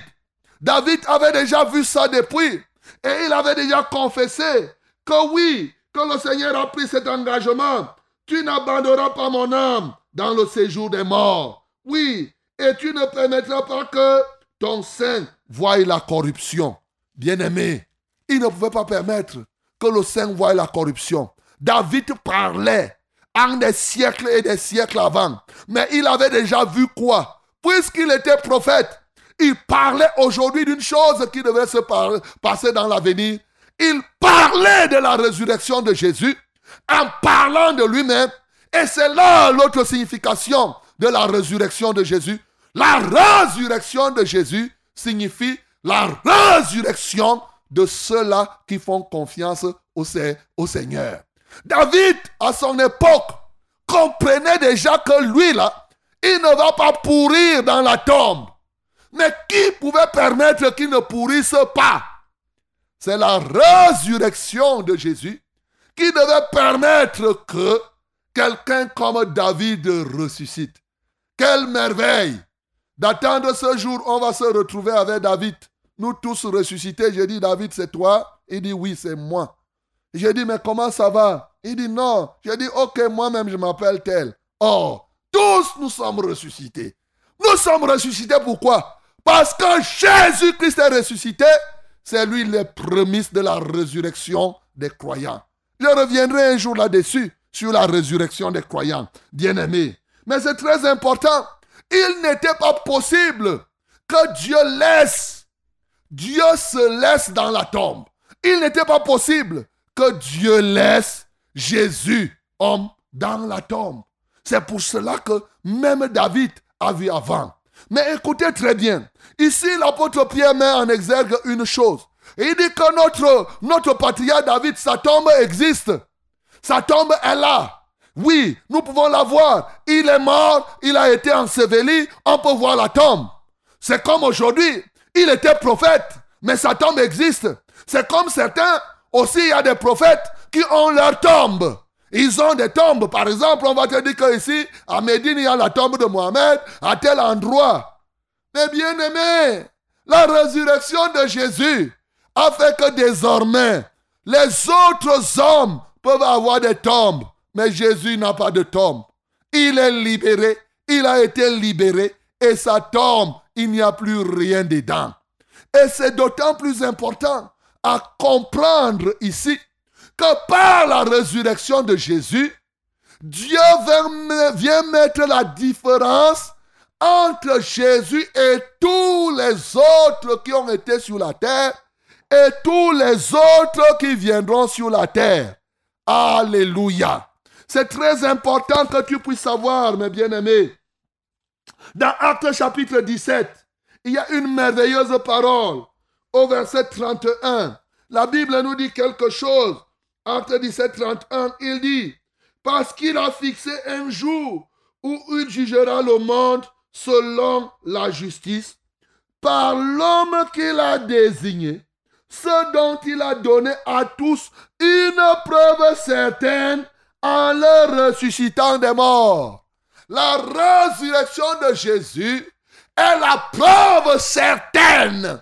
Speaker 2: David avait déjà vu ça depuis. Et il avait déjà confessé que oui, que le Seigneur a pris cet engagement. Tu n'abandonneras pas mon âme dans le séjour des morts. Oui, Et tu ne permettras pas que ton sein voie la corruption. Bien-aimé, il ne pouvait pas permettre le sein voie la corruption. David parlait en des siècles et des siècles avant. Mais il avait déjà vu quoi? Puisqu'il était prophète, il parlait aujourd'hui d'une chose qui devait se passer dans l'avenir. Il parlait de la résurrection de Jésus en parlant de lui-même. Et c'est là l'autre signification de la résurrection de Jésus. La résurrection de Jésus signifie la résurrection de ceux-là qui font confiance au, Se- au Seigneur. David, à son époque, comprenait déjà que lui, là, il ne va pas pourrir dans la tombe. Mais qui pouvait permettre qu'il ne pourrisse pas? C'est la résurrection de Jésus qui devait permettre que quelqu'un comme David ressuscite. Quelle merveille d'attendre ce jour, on va se retrouver avec David. Nous tous ressuscités. Je dis, David, c'est toi Il dit, oui, c'est moi. Je dis, mais comment ça va? Il dit, non. Je dis, ok, moi-même, je m'appelle tel. Oh, tous nous sommes ressuscités. Nous sommes ressuscités pourquoi? Parce que Jésus-Christ est ressuscité. C'est lui les prémices de la résurrection des croyants. Je reviendrai un jour là-dessus, sur la résurrection des croyants, bien-aimés. Mais c'est très important. Il n'était pas possible que Dieu laisse, Dieu se laisse dans la tombe. Il n'était pas possible que Dieu laisse Jésus, homme, dans la tombe. C'est pour cela que même David a vu avant. Mais écoutez très bien. Ici, l'apôtre Pierre met en exergue une chose. Il dit que notre, notre David, sa tombe existe. Sa tombe est là. Oui, nous pouvons la voir. Il est mort, il a été enseveli, on peut voir la tombe. C'est comme aujourd'hui. Il était prophète, mais sa tombe existe. C'est comme certains, aussi il y a des prophètes qui ont leur tombe. Ils ont des tombes. Par exemple, on va te dire qu'ici, à Médine, il y a la tombe de Mohamed, à tel endroit. Mais bien aimé, la résurrection de Jésus a fait que désormais, les autres hommes peuvent avoir des tombes. Mais Jésus n'a pas de tombe. Il est libéré. Il a été libéré. Et sa tombe, il n'y a plus rien dedans. Et c'est d'autant plus important à comprendre ici que par la résurrection de Jésus, Dieu vient, mettre la différence entre Jésus et tous les autres qui ont été sur la terre et tous les autres qui viendront sur la terre. Alléluia. C'est très important que tu puisses savoir, mes bien-aimés. Dans Actes chapitre 17, il y a une merveilleuse parole au verset 31. La Bible nous dit quelque chose. Acte 17, 31, il dit, parce qu'il a fixé un jour où il jugera le monde selon la justice, par l'homme qu'il a désigné, ce dont il a donné à tous une preuve certaine en le ressuscitant des morts. La résurrection de Jésus est la preuve certaine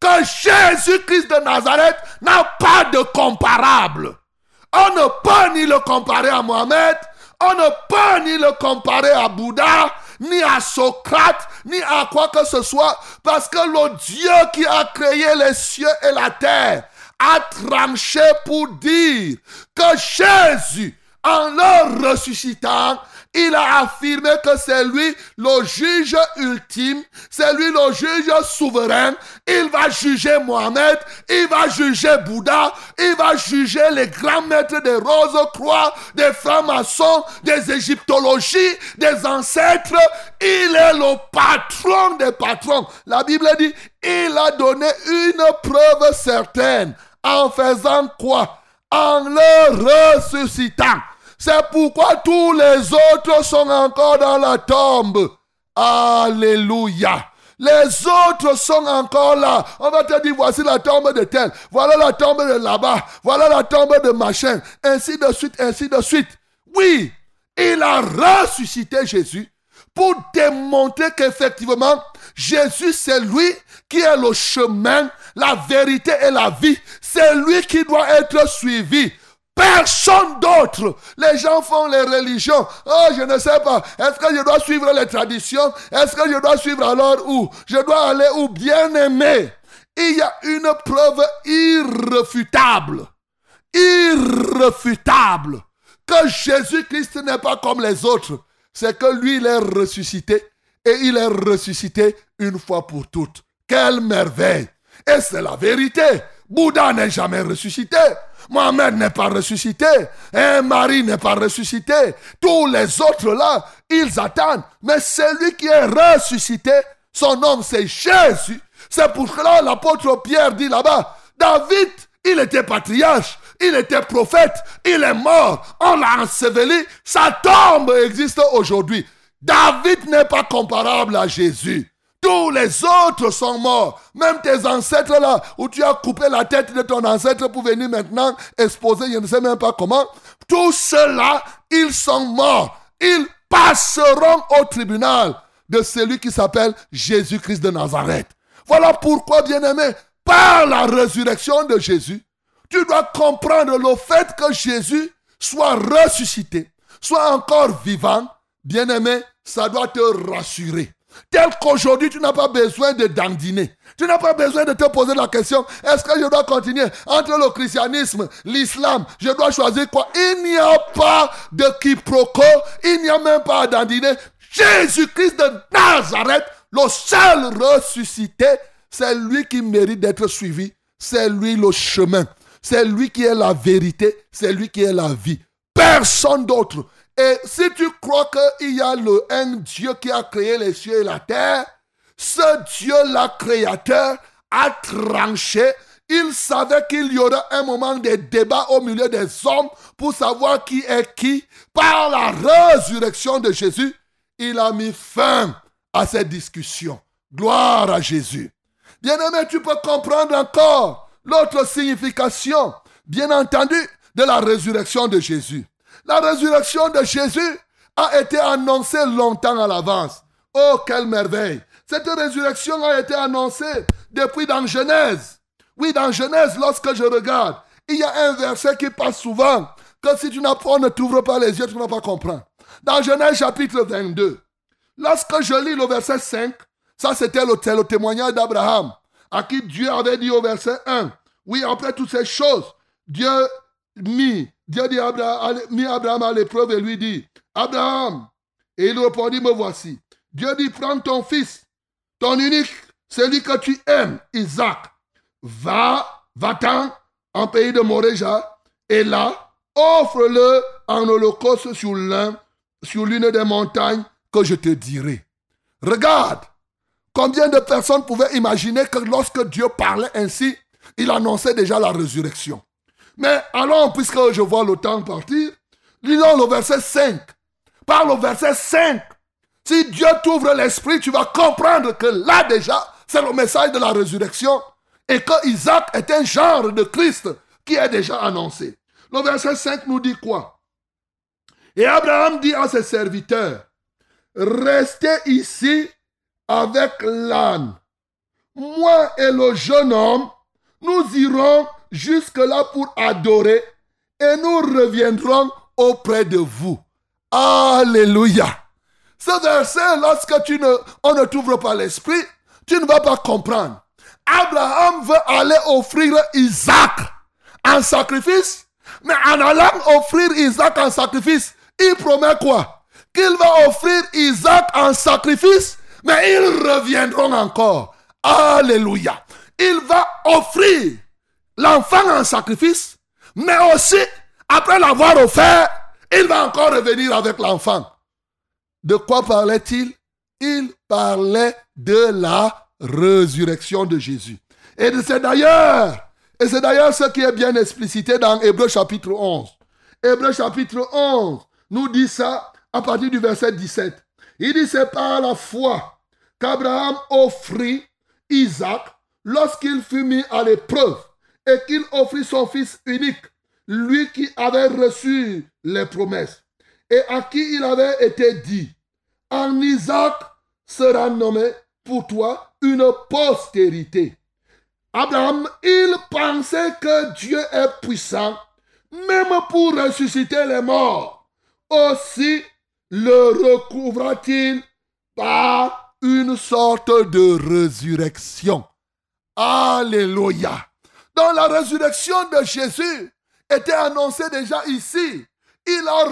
Speaker 2: que Jésus-Christ de Nazareth n'a pas de comparable. On ne peut ni le comparer à Mohamed, on ne peut ni le comparer à Bouddha, ni à Socrate, ni à quoi que ce soit, parce que le Dieu qui a créé les cieux et la terre a tranché pour dire que Jésus, en le ressuscitant, il a affirmé que c'est lui le juge ultime, c'est lui le juge souverain. Il va juger Mohamed, il va juger Bouddha, il va juger les grands maîtres des roses croix, des francs-maçons, des égyptologies, des ancêtres. Il est le patron des patrons. La Bible dit, il a donné une preuve certaine en faisant quoi? En le ressuscitant. C'est pourquoi tous les autres sont encore dans la tombe. Alléluia. Les autres sont encore là. On va te dire, voici la tombe de tel. Voilà la tombe de là-bas. Voilà la tombe de machin. Ainsi de suite, ainsi de suite. Oui, il a ressuscité Jésus pour démontrer qu'effectivement, Jésus, c'est lui qui est le chemin, la vérité et la vie. C'est lui qui doit être suivi Personne d'autre. Les gens font les religions. Oh, je ne sais pas. Est-ce que je dois suivre les traditions? Est-ce que je dois suivre alors où? Je dois aller où? Bien aimé. Il y a une preuve irréfutable. Irréfutable. Que Jésus-Christ n'est pas comme les autres. C'est que lui, il est ressuscité. Et il est ressuscité une fois pour toutes. Quelle merveille. Et c'est la vérité. Bouddha n'est jamais ressuscité. Mohamed n'est pas ressuscité. Et Marie n'est pas ressuscité. Tous les autres là, ils attendent. Mais celui qui est ressuscité, son nom c'est Jésus. C'est pour cela l'apôtre Pierre dit là-bas, David, il était patriarche, il était prophète, il est mort, on l'a enseveli, sa tombe existe aujourd'hui. David n'est pas comparable à Jésus. Tous les autres sont morts. Même tes ancêtres là, où tu as coupé la tête de ton ancêtre pour venir maintenant exposer, je ne sais même pas comment. Tous ceux-là, ils sont morts. Ils passeront au tribunal de celui qui s'appelle Jésus-Christ de Nazareth. Voilà pourquoi, bien-aimé, par la résurrection de Jésus, tu dois comprendre le fait que Jésus soit ressuscité, soit encore vivant. Bien-aimé, ça doit te rassurer. Tel qu'aujourd'hui, tu n'as pas besoin de dandiner. Tu n'as pas besoin de te poser la question, est-ce que je dois continuer entre le christianisme, l'islam, je dois choisir quoi? Il n'y a pas de quiproquo, il n'y a même pas à dandiner. Jésus-Christ de Nazareth, le seul ressuscité, c'est lui qui mérite d'être suivi. C'est lui le chemin. C'est lui qui est la vérité. C'est lui qui est la vie. Personne d'autre. Et si tu crois qu'il y a le, un Dieu qui a créé les cieux et la terre, ce Dieu-là créateur a tranché. Il savait qu'il y aurait un moment de débat au milieu des hommes pour savoir qui est qui. Par la résurrection de Jésus, il a mis fin à cette discussion. Gloire à Jésus. Bien-aimé, tu peux comprendre encore l'autre signification, bien entendu, de la résurrection de Jésus. La résurrection de Jésus a été annoncée longtemps à l'avance. Oh, quelle merveille. Cette résurrection a été annoncée depuis dans Genèse. Oui, dans Genèse, lorsque je regarde, il y a un verset qui passe souvent, que si tu n'apprends, ne t'ouvre pas les yeux, tu ne vas pas comprendre. Dans Genèse chapitre 22, lorsque je lis le verset 5, ça c'était le, le témoignage d'Abraham, à qui Dieu avait dit au verset 1, oui, après toutes ces choses, Dieu mit, Dieu dit Abraham, mit Abraham à l'épreuve et lui dit, Abraham, et il répondit, me voici. Dieu dit, prends ton fils, ton unique, celui que tu aimes, Isaac, va, va-t'en en pays de Moréja, et là, offre-le en holocauste sur l'un, sur l'une des montagnes que je te dirai. Regarde, combien de personnes pouvaient imaginer que lorsque Dieu parlait ainsi, il annonçait déjà la résurrection. Mais allons, puisque je vois le temps partir, lisons le verset 5. Par le verset 5, si Dieu t'ouvre l'esprit, tu vas comprendre que là déjà, c'est le message de la résurrection et que Isaac est un genre de Christ qui est déjà annoncé. Le verset 5 nous dit quoi? Et Abraham dit à ses serviteurs, restez ici avec l'âne. Moi et le jeune homme, nous irons jusque-là pour adorer et nous reviendrons auprès de vous. Alléluia. Ce verset, lorsque tu ne, on ne t'ouvre pas l'esprit, tu ne vas pas comprendre. Abraham veut aller offrir Isaac en sacrifice, mais en allant offrir Isaac en sacrifice, il promet quoi? Qu'il va offrir Isaac en sacrifice, mais ils reviendront encore. Alléluia. Il va offrir l'enfant en sacrifice, mais aussi, après l'avoir offert, il va encore revenir avec l'enfant. De quoi parlait-il? Il parlait de la résurrection de Jésus. Et c'est d'ailleurs, et c'est d'ailleurs ce qui est bien explicité dans Hébreu chapitre 11. Hébreu chapitre 11 nous dit ça à partir du verset 17. Il dit c'est par la foi qu'Abraham offrit Isaac lorsqu'il fut mis à l'épreuve et qu'il offrit son fils unique, lui qui avait reçu les promesses et à qui il avait été dit, en Isaac sera nommé pour toi une postérité. Abraham, il pensait que Dieu est puissant même pour ressusciter les morts, aussi le recouvra-t-il par une sorte de résurrection. Alléluia. La résurrection de Jésus était annoncée déjà ici. Il a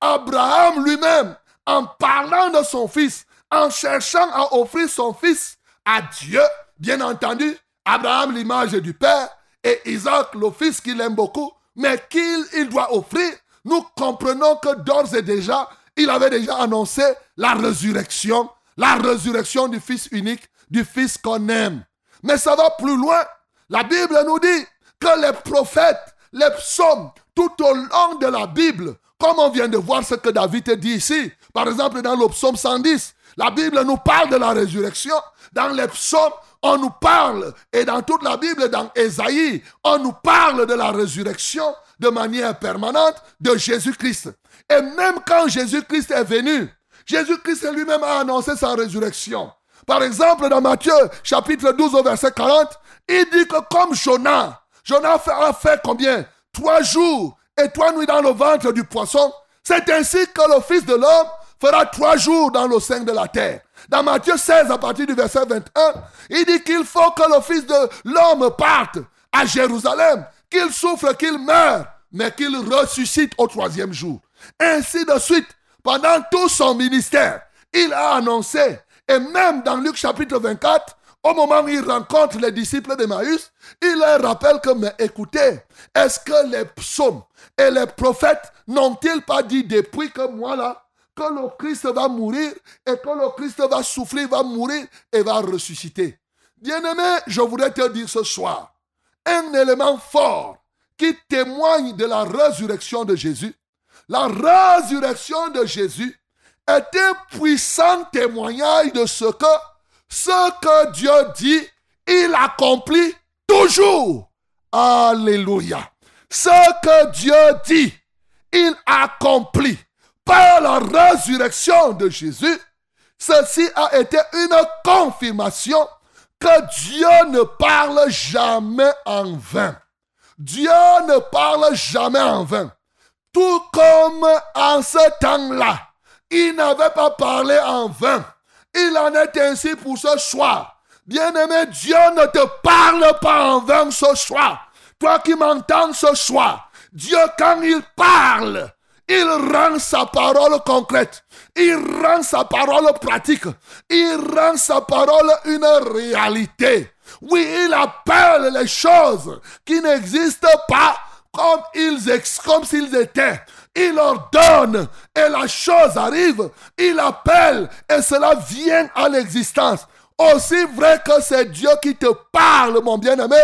Speaker 2: Abraham lui-même, en parlant de son fils, en cherchant à offrir son fils à Dieu, bien entendu, Abraham l'image du Père et Isaac le fils qu'il aime beaucoup, mais qu'il il doit offrir, nous comprenons que d'ores et déjà, il avait déjà annoncé la résurrection, la résurrection du Fils unique, du Fils qu'on aime. Mais ça va plus loin. La Bible nous dit que les prophètes, les psaumes, tout au long de la Bible, comme on vient de voir ce que David dit ici, par exemple dans le psaume 110, la Bible nous parle de la résurrection. Dans les psaumes, on nous parle, et dans toute la Bible, dans Ésaïe, on nous parle de la résurrection de manière permanente de Jésus-Christ. Et même quand Jésus-Christ est venu, Jésus-Christ lui-même a annoncé sa résurrection. Par exemple, dans Matthieu chapitre 12 au verset 40, il dit que comme Jonas, Jonas a fait combien? Trois jours et trois nuits dans le ventre du poisson. C'est ainsi que le Fils de l'homme fera trois jours dans le sein de la terre. Dans Matthieu 16, à partir du verset 21, il dit qu'il faut que le Fils de l'homme parte à Jérusalem, qu'il souffre, qu'il meure, mais qu'il ressuscite au troisième jour. Ainsi de suite, pendant tout son ministère, il a annoncé, et même dans Luc chapitre 24, au moment où il rencontre les disciples d'Emmaüs, il leur rappelle que, mais écoutez, est-ce que les psaumes et les prophètes n'ont-ils pas dit depuis que moi là, que le Christ va mourir et que le Christ va souffrir, va mourir et va ressusciter? Bien-aimé, je voudrais te dire ce soir, un élément fort qui témoigne de la résurrection de Jésus. La résurrection de Jésus est un puissant témoignage de ce que ce que Dieu dit, il accomplit toujours. Alléluia. Ce que Dieu dit, il accomplit par la résurrection de Jésus, ceci a été une confirmation que Dieu ne parle jamais en vain. Dieu ne parle jamais en vain. Tout comme en ce temps-là, il n'avait pas parlé en vain. Il en est ainsi pour ce soir. Bien-aimé, Dieu ne te parle pas en vain ce soir. Toi qui m'entends ce soir, Dieu quand il parle, il rend sa parole concrète. Il rend sa parole pratique. Il rend sa parole une réalité. Oui, il appelle les choses qui n'existent pas comme comme s'ils étaient. Il ordonne et la chose arrive. Il appelle et cela vient à l'existence. Aussi vrai que c'est Dieu qui te parle, mon bien-aimé,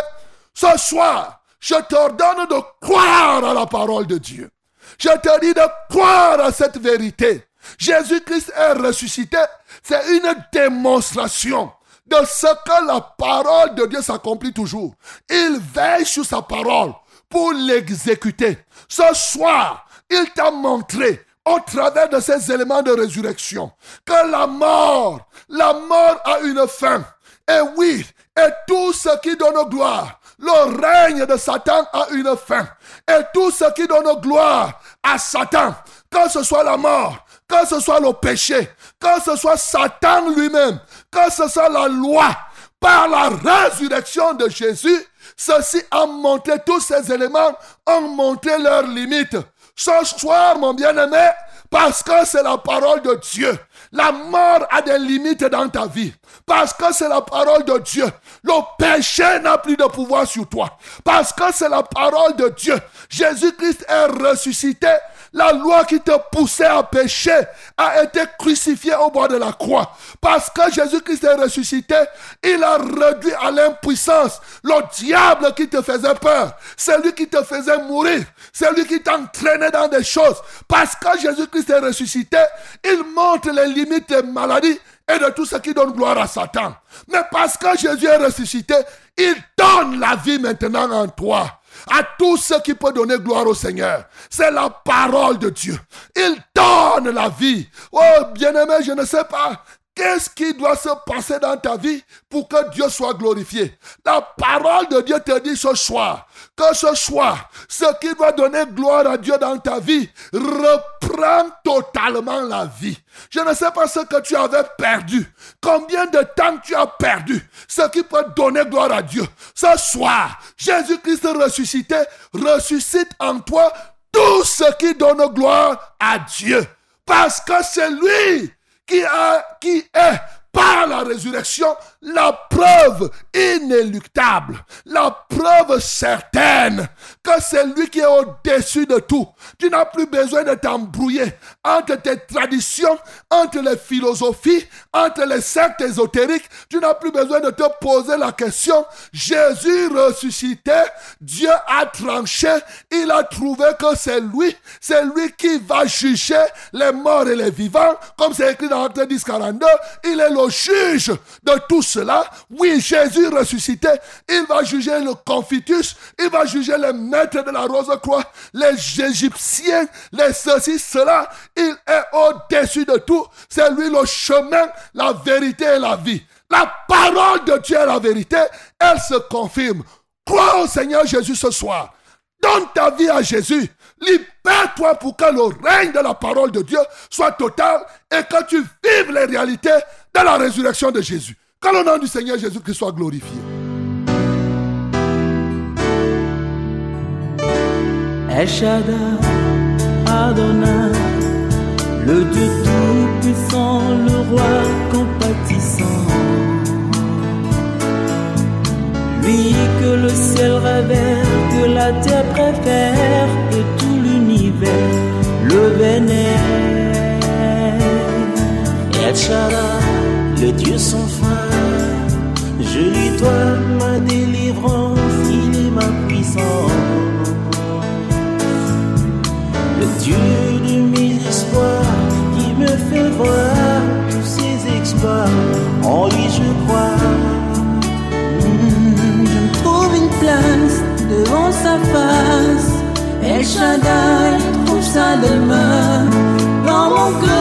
Speaker 2: ce soir, je t'ordonne de croire à la parole de Dieu. Je te dis de croire à cette vérité. Jésus-Christ est ressuscité. C'est une démonstration de ce que la parole de Dieu s'accomplit toujours. Il veille sur sa parole pour l'exécuter. Ce soir, il t'a montré au travers de ces éléments de résurrection que la mort, la mort a une fin. Et oui, et tout ce qui donne gloire le règne de Satan a une fin. Et tout ce qui donne gloire à Satan, que ce soit la mort, que ce soit le péché, que ce soit Satan lui-même, que ce soit la loi, par la résurrection de Jésus, ceci a montré, tous ces éléments ont montré leurs limites. Ce soir, mon bien-aimé, parce que c'est la parole de Dieu. La mort a des limites dans ta vie. Parce que c'est la parole de Dieu. Le péché n'a plus de pouvoir sur toi. Parce que c'est la parole de Dieu. Jésus-Christ est ressuscité. La loi qui te poussait à pécher a été crucifiée au bord de la croix. Parce que Jésus-Christ est ressuscité, il a réduit à l'impuissance le diable qui te faisait peur. Celui qui te faisait mourir. Celui qui t'entraînait dans des choses. Parce que Jésus-Christ est ressuscité, il montre les limites des maladies et de tout ce qui donne gloire à Satan. Mais parce que Jésus est ressuscité, il donne la vie maintenant en toi. À tout ce qui peut donner gloire au Seigneur. C'est la parole de Dieu. Il donne la vie. Oh, bien-aimé, je ne sais pas Qu'est-ce qui doit se passer dans ta vie pour que Dieu soit glorifié? La parole de Dieu te dit ce soir que ce soir, ce qui doit donner gloire à Dieu dans ta vie reprend totalement la vie. Je ne sais pas ce que tu avais perdu, combien de temps tu as perdu, ce qui peut donner gloire à Dieu. Ce soir, Jésus-Christ ressuscité ressuscite en toi tout ce qui donne gloire à Dieu. Parce que c'est lui qui, a, qui est par la résurrection la preuve inéluctable, la preuve certaine que c'est lui qui est au-dessus de tout. Tu n'as plus besoin de t'embrouiller entre tes traditions, entre les philosophies, entre les sectes ésotériques. Tu n'as plus besoin de te poser la question. Jésus ressuscité, Dieu a tranché, il a trouvé que c'est lui, c'est lui qui va juger les morts et les vivants, comme c'est écrit dans Acte 10, 42. Il est le juge de tous cela, oui, Jésus ressuscité, il va juger le Confitus, il va juger les maîtres de la rose croix, les Égyptiens, les ceci, cela. Il est au-dessus de tout. C'est lui le chemin, la vérité et la vie. La parole de Dieu est la vérité, elle se confirme. Crois au Seigneur Jésus ce soir. Donne ta vie à Jésus. Libère-toi pour que le règne de la parole de Dieu soit total et que tu vives les réalités de la résurrection de Jésus. Que le nom du Seigneur Jésus-Christ soit glorifié.
Speaker 5: El Shaddai, Adonai, le Dieu tout-puissant, le roi compatissant. Lui que le ciel révère, que la terre préfère, et tout l'univers le vénère. El Shaddai, le Dieu sans fin, dois ma délivrance, il est ma puissance le Dieu de mes espoirs qui me fait voir tous ses exploits. En lui je crois.
Speaker 6: Hmm, je me trouve une place devant sa face. El Shaddai trouve sa demeure dans mon cœur.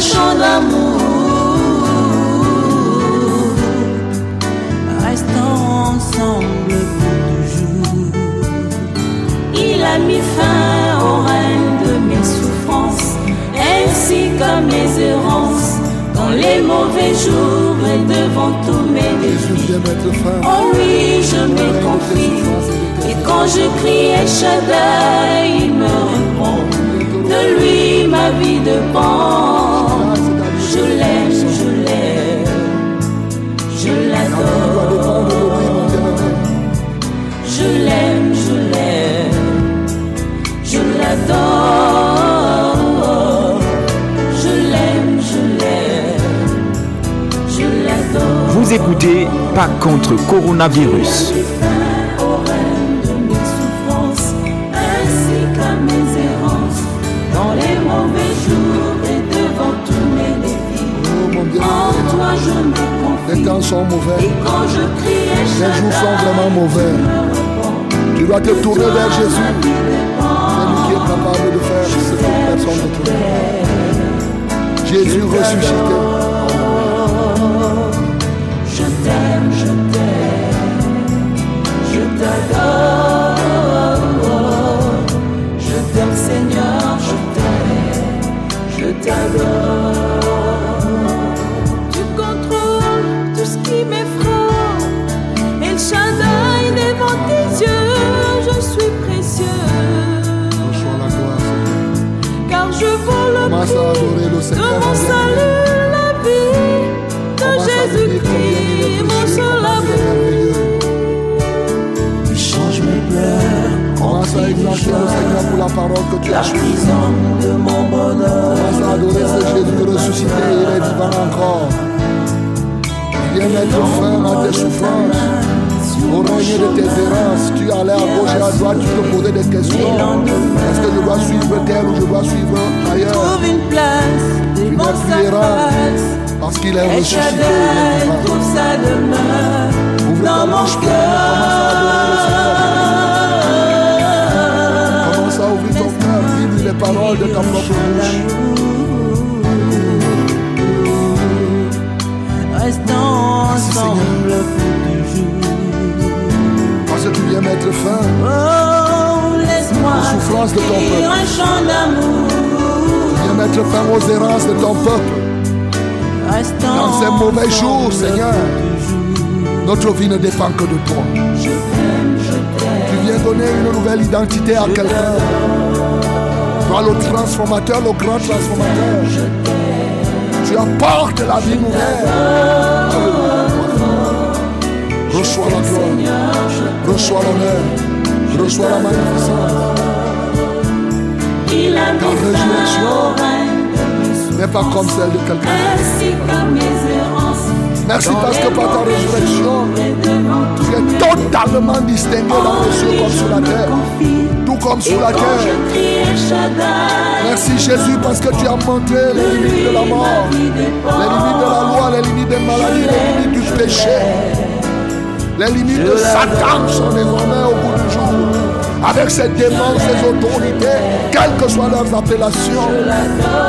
Speaker 6: Chant d'amour. Restons ensemble pour toujours.
Speaker 4: Il a mis fin au règne de mes souffrances, ainsi qu'à mes errances, dans les mauvais jours et devant tous mes défis. Oh oui, je me confie, et quand je crie El Shaddai, il me répond. De lui ma vie dépend. Je me
Speaker 2: les
Speaker 4: confie.
Speaker 2: temps sont mauvais.
Speaker 4: Et quand je crie,
Speaker 2: Les jours sont vraiment mauvais. Tu dois te tourner vers Jésus. C'est lui qui est capable de faire ce que personne ne peut. Jésus ressuscité.
Speaker 4: Seigneur, je t'aime, je t'adore.
Speaker 2: Que tu
Speaker 5: La
Speaker 2: as choisie.
Speaker 5: prison de mon bonheur.
Speaker 2: Commence à adorer ce Jésus ressuscité, il est vivant encore. Il vient mettre fin à tes souffrances. Au règne de tes errances, tu allais à gauche et à droite, tu te posais des questions. Est-ce que je dois suivre tel ou je dois suivre ailleurs?
Speaker 6: Trouve une place
Speaker 2: n'es
Speaker 6: sa
Speaker 2: plus errant. Parce qu'il est ressuscité.
Speaker 6: trouve sa demeure dans mon cœur.
Speaker 2: Paroles de ta propre bouche.
Speaker 6: Restons ensemble pour toujours.
Speaker 2: Parce que tu viens mettre fin
Speaker 6: Oh, laisse-moi
Speaker 2: Aux souffrances de ton peuple.
Speaker 6: un chant d'amour.
Speaker 2: Tu viens mettre fin aux errances de ton peuple.
Speaker 6: Restons
Speaker 2: Dans ces mauvais jours, Seigneur. Notre vie ne dépend que de toi.
Speaker 6: Je t'aime, je t'aime.
Speaker 2: Tu viens donner une nouvelle identité à quelqu'un. Toi, le transformateur, le grand transformateur. Tu apportes la vie nouvelle. Reçois la gloire. Reçois l'honneur. Reçois la magnificence. Ta résurrection n'est pas comme celle de quelqu'un. Merci parce que par ta résurrection, tu es totalement distingué dans les cieux comme sur la terre. Tout comme sur la terre. Merci Jésus parce que tu as montré les limites de la mort, les limites de la loi, les limites des maladies, les limites du péché. Les limites de Satan sont désormais au bout du jour. Avec ses démons, ses autorités, quelles que soient leurs appellations.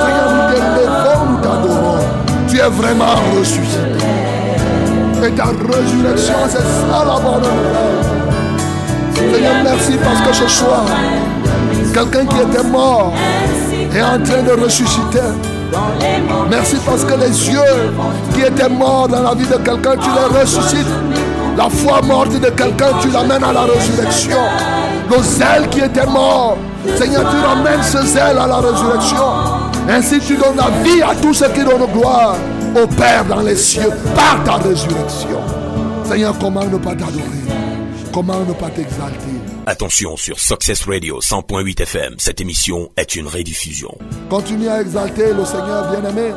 Speaker 2: Seigneur, nous t'élevons, nous t'adorons. Tu es vraiment ressuscité. Et ta résurrection, c'est ça la bonne nouvelle. Seigneur, merci parce que ce soir, quelqu'un qui était mort est en train de ressusciter. Merci parce que les yeux qui étaient morts dans la vie de quelqu'un, tu les ressuscites. La foi morte de quelqu'un, tu l'amènes à la résurrection. Le zèle qui était mort, Seigneur, tu ramènes ce zèle à la résurrection. Ainsi, tu donnes la vie à tous ceux qui donnent gloire au Père dans les cieux par ta résurrection. Seigneur, comment ne pas t'adorer? Comment ne pas t'exalter?
Speaker 1: Attention sur Success Radio 100.8 FM, cette émission est une rediffusion.
Speaker 2: Continue à exalter le Seigneur bien-aimé.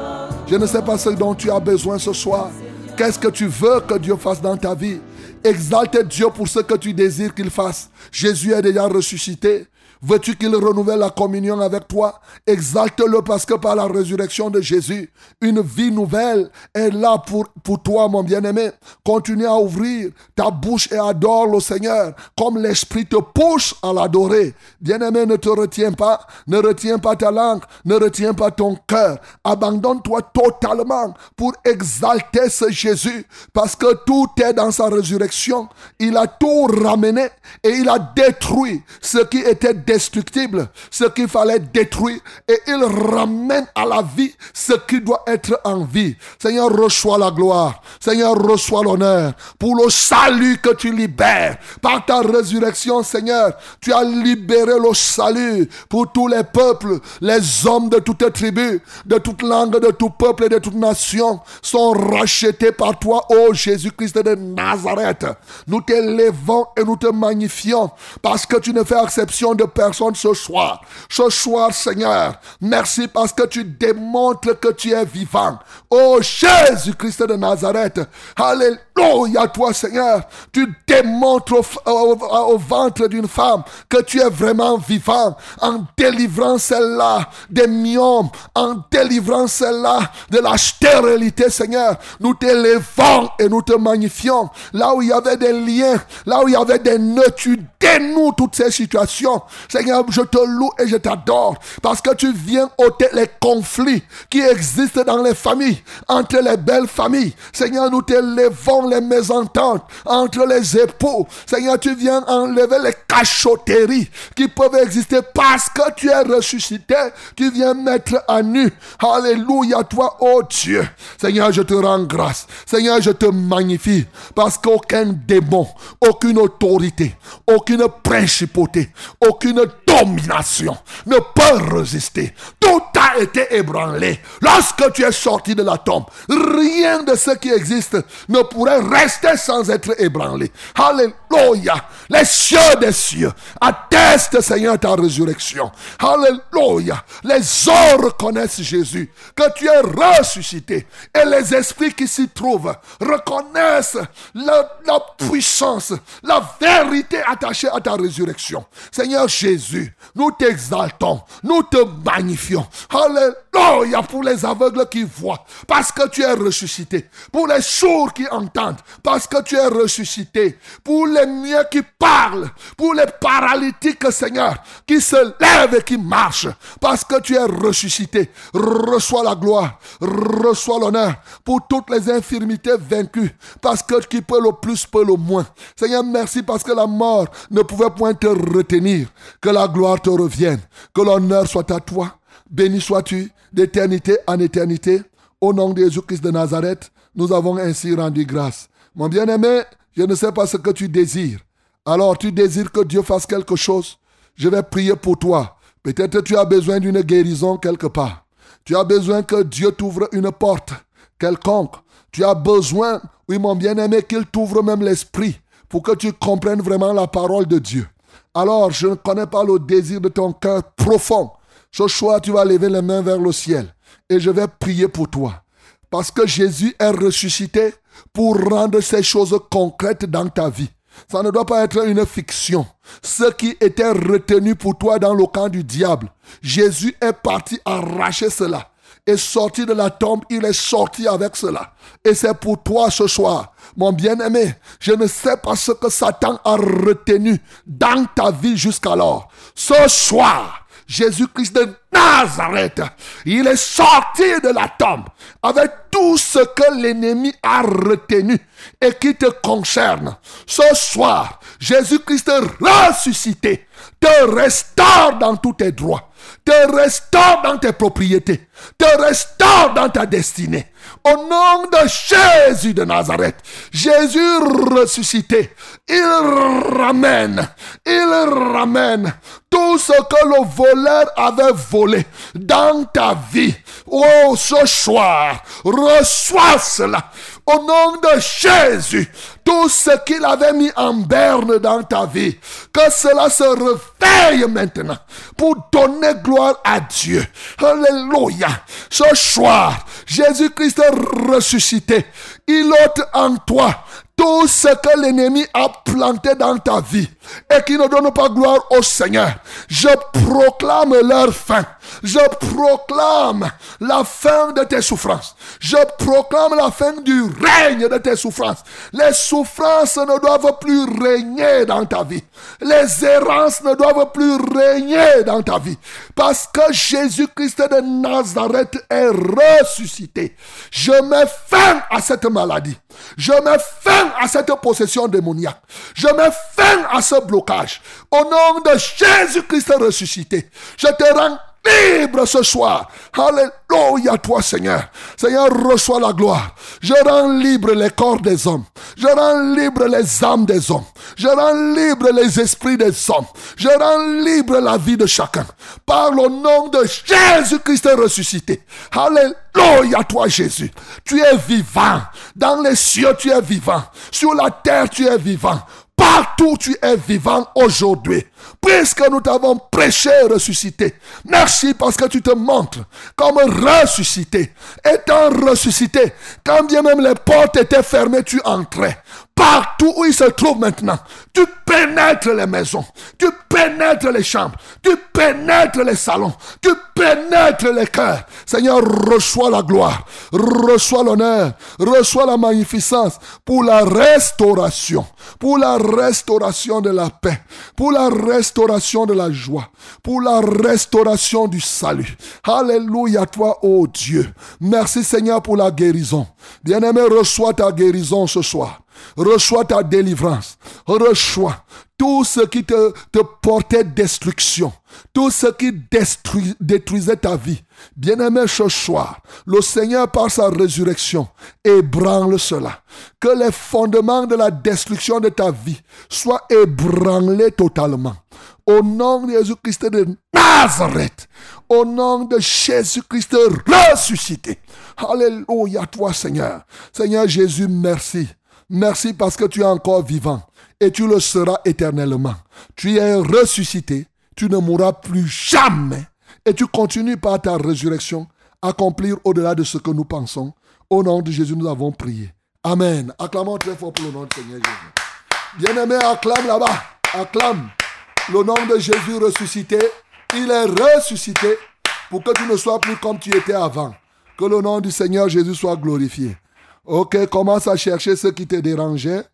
Speaker 2: Je ne sais pas ce dont tu as besoin ce soir. Qu'est-ce que tu veux que Dieu fasse dans ta vie? Exalte Dieu pour ce que tu désires qu'il fasse. Jésus est déjà ressuscité. Veux-tu qu'il renouvelle la communion avec toi? Exalte-le parce que par la résurrection de Jésus, une vie nouvelle est là pour, pour toi, mon bien-aimé. Continue à ouvrir ta bouche et adore le Seigneur comme l'Esprit te pousse à l'adorer. Bien-aimé, ne te retiens pas, ne retiens pas ta langue, ne retiens pas ton cœur. Abandonne-toi totalement pour exalter ce Jésus parce que tout est dans sa résurrection. Il a tout ramené et il a détruit ce qui était ce qu'il fallait détruire et il ramène à la vie ce qui doit être en vie. Seigneur, reçois la gloire. Seigneur, reçois l'honneur pour le salut que tu libères. Par ta résurrection, Seigneur, tu as libéré le salut pour tous les peuples, les hommes de toutes tribus, de toute langue, de tout peuple et de toute nation sont rachetés par toi, ô Jésus-Christ de Nazareth. Nous t'élevons et nous te magnifions parce que tu ne fais exception de personne ce soir. Ce soir, Seigneur, merci parce que tu démontres que tu es vivant. Ô Jésus-Christ de Nazareth, Alléluia, toi, Seigneur, tu démontres au ventre d'une femme que tu es vraiment vivant en délivrant celle-là des myomes, en délivrant celle-là de la stérilité, Seigneur. Nous t'élevons et nous te magnifions. Là où il y avait des liens, là où il y avait des nœuds, tu dénoues toutes ces situations. Seigneur, je te loue et je t'adore parce que tu viens ôter les conflits qui existent dans les familles, entre les belles familles. Seigneur, nous t'élevons les mésententes entre les époux. Seigneur, tu viens enlever les cachotteries qui peuvent exister parce que tu es ressuscité. Tu viens mettre à nu. Alléluia, toi, oh Dieu. Seigneur, je te rends grâce. Seigneur, je te magnifie parce qu'aucun démon, aucune autorité, aucune principauté, aucune domination ne peut résister. Tout a été ébranlé. Lorsque tu es sorti de la tombe, rien de ce qui existe ne pourrait rester sans être ébranlé. Alléluia. Les cieux des cieux attestent, Seigneur, ta résurrection. Alléluia. Les eaux reconnaissent, Jésus, que tu es ressuscité. Et les esprits qui s'y trouvent reconnaissent la, la puissance, la vérité attachée à ta résurrection. Seigneur Jésus, nous t'exaltons, nous te magnifions. Alléluia pour les aveugles qui voient, parce que tu es ressuscité. Pour les sourds qui entendent, parce que tu es ressuscité. Pour les miens qui parlent, pour les paralytiques, Seigneur, qui se lèvent et qui marchent, parce que tu es ressuscité. Reçois la gloire, reçois l'honneur pour toutes les infirmités vaincues, parce que qui peut le plus peut le moins. Seigneur, merci parce que la mort ne pouvait point te retenir. Que la gloire te revienne, que l'honneur soit à toi. Béni sois-tu d'éternité en éternité. Au nom de Jésus-Christ de Nazareth, nous avons ainsi rendu grâce. Mon bien-aimé, je ne sais pas ce que tu désires. Alors tu désires que Dieu fasse quelque chose. Je vais prier pour toi. Peut-être tu as besoin d'une guérison quelque part. Tu as besoin que Dieu t'ouvre une porte quelconque. Tu as besoin, oui mon bien-aimé, qu'il t'ouvre même l'esprit pour que tu comprennes vraiment la parole de Dieu. Alors, je ne connais pas le désir de ton cœur profond. Ce soir, tu vas lever les mains vers le ciel et je vais prier pour toi. Parce que Jésus est ressuscité pour rendre ces choses concrètes dans ta vie. Ça ne doit pas être une fiction. Ce qui était retenu pour toi dans le camp du diable, Jésus est parti arracher cela. Et sorti de la tombe, il est sorti avec cela. Et c'est pour toi ce soir, mon bien-aimé. Je ne sais pas ce que Satan a retenu dans ta vie jusqu'alors. Ce soir, Jésus-Christ de Nazareth, il est sorti de la tombe avec tout ce que l'ennemi a retenu et qui te concerne. Ce soir, Jésus-Christ ressuscité te restaure dans tous tes droits, te restaure dans tes propriétés, te restaure dans ta destinée. Au nom de Jésus de Nazareth, Jésus ressuscité, il ramène, il ramène tout ce que le voleur avait volé dans ta vie. Oh, ce soir, reçois cela. Au nom de Jésus, tout ce qu'il avait mis en berne dans ta vie, que cela se réveille maintenant pour donner gloire à Dieu. Alléluia. Ce soir, Jésus-Christ ressuscité. Il ôte en toi tout ce que l'ennemi a planté dans ta vie et qui ne donne pas gloire au Seigneur. Je proclame leur fin. Je proclame la fin de tes souffrances. Je proclame la fin du règne de tes souffrances. Les souffrances ne doivent plus régner dans ta vie. Les errances ne doivent plus régner dans ta vie. Parce que Jésus-Christ de Nazareth est ressuscité. Je mets fin à cette maladie. Je mets fin à cette possession démoniaque. Je mets fin à ce blocage. Au nom de Jésus-Christ ressuscité, je te rends libre ce soir. Alléluia toi Seigneur. Seigneur, reçois la gloire. Je rends libre les corps des hommes. Je rends libre les âmes des hommes. Je rends libre les esprits des hommes. Je rends libre la vie de chacun. Par le nom de Jésus-Christ ressuscité. Alléluia toi Jésus. Tu es vivant. Dans les cieux tu es vivant. Sur la terre tu es vivant. Partout tu es vivant aujourd'hui. Puisque nous t'avons prêché ressuscité. Merci parce que tu te montres comme ressuscité. Étant ressuscité, quand bien même les portes étaient fermées, tu entrais. Partout où il se trouve maintenant, tu pénètres les maisons, tu pénètres les chambres, tu pénètres les salons, tu pénètres les cœurs. Seigneur, reçois la gloire, reçois l'honneur, reçois la magnificence pour la restauration, pour la restauration de la paix, pour la restauration de la joie, pour la restauration du salut. Alléluia toi, ô Dieu. Merci Seigneur pour la guérison. Bien-aimé, reçois ta guérison ce soir. Reçois ta délivrance. Reçois tout ce qui te, te portait destruction. Tout ce qui détruis, détruisait ta vie. Bien-aimé, ce soir, le Seigneur, par sa résurrection, ébranle cela. Que les fondements de la destruction de ta vie soient ébranlés totalement. Au nom de Jésus-Christ de Nazareth. Au nom de Jésus-Christ ressuscité. Alléluia, toi Seigneur. Seigneur Jésus, merci. Merci parce que tu es encore vivant et tu le seras éternellement. Tu es ressuscité. Tu ne mourras plus jamais. Et tu continues par ta résurrection accomplir au-delà de ce que nous pensons. Au nom de Jésus, nous avons prié. Amen. Acclamons très fort pour le nom de Seigneur Jésus. Bien-aimé, acclame là-bas. Acclame. Le nom de Jésus ressuscité. Il est ressuscité pour que tu ne sois plus comme tu étais avant. Que le nom du Seigneur Jésus soit glorifié. Ok, commence à chercher ce qui te dérangeait.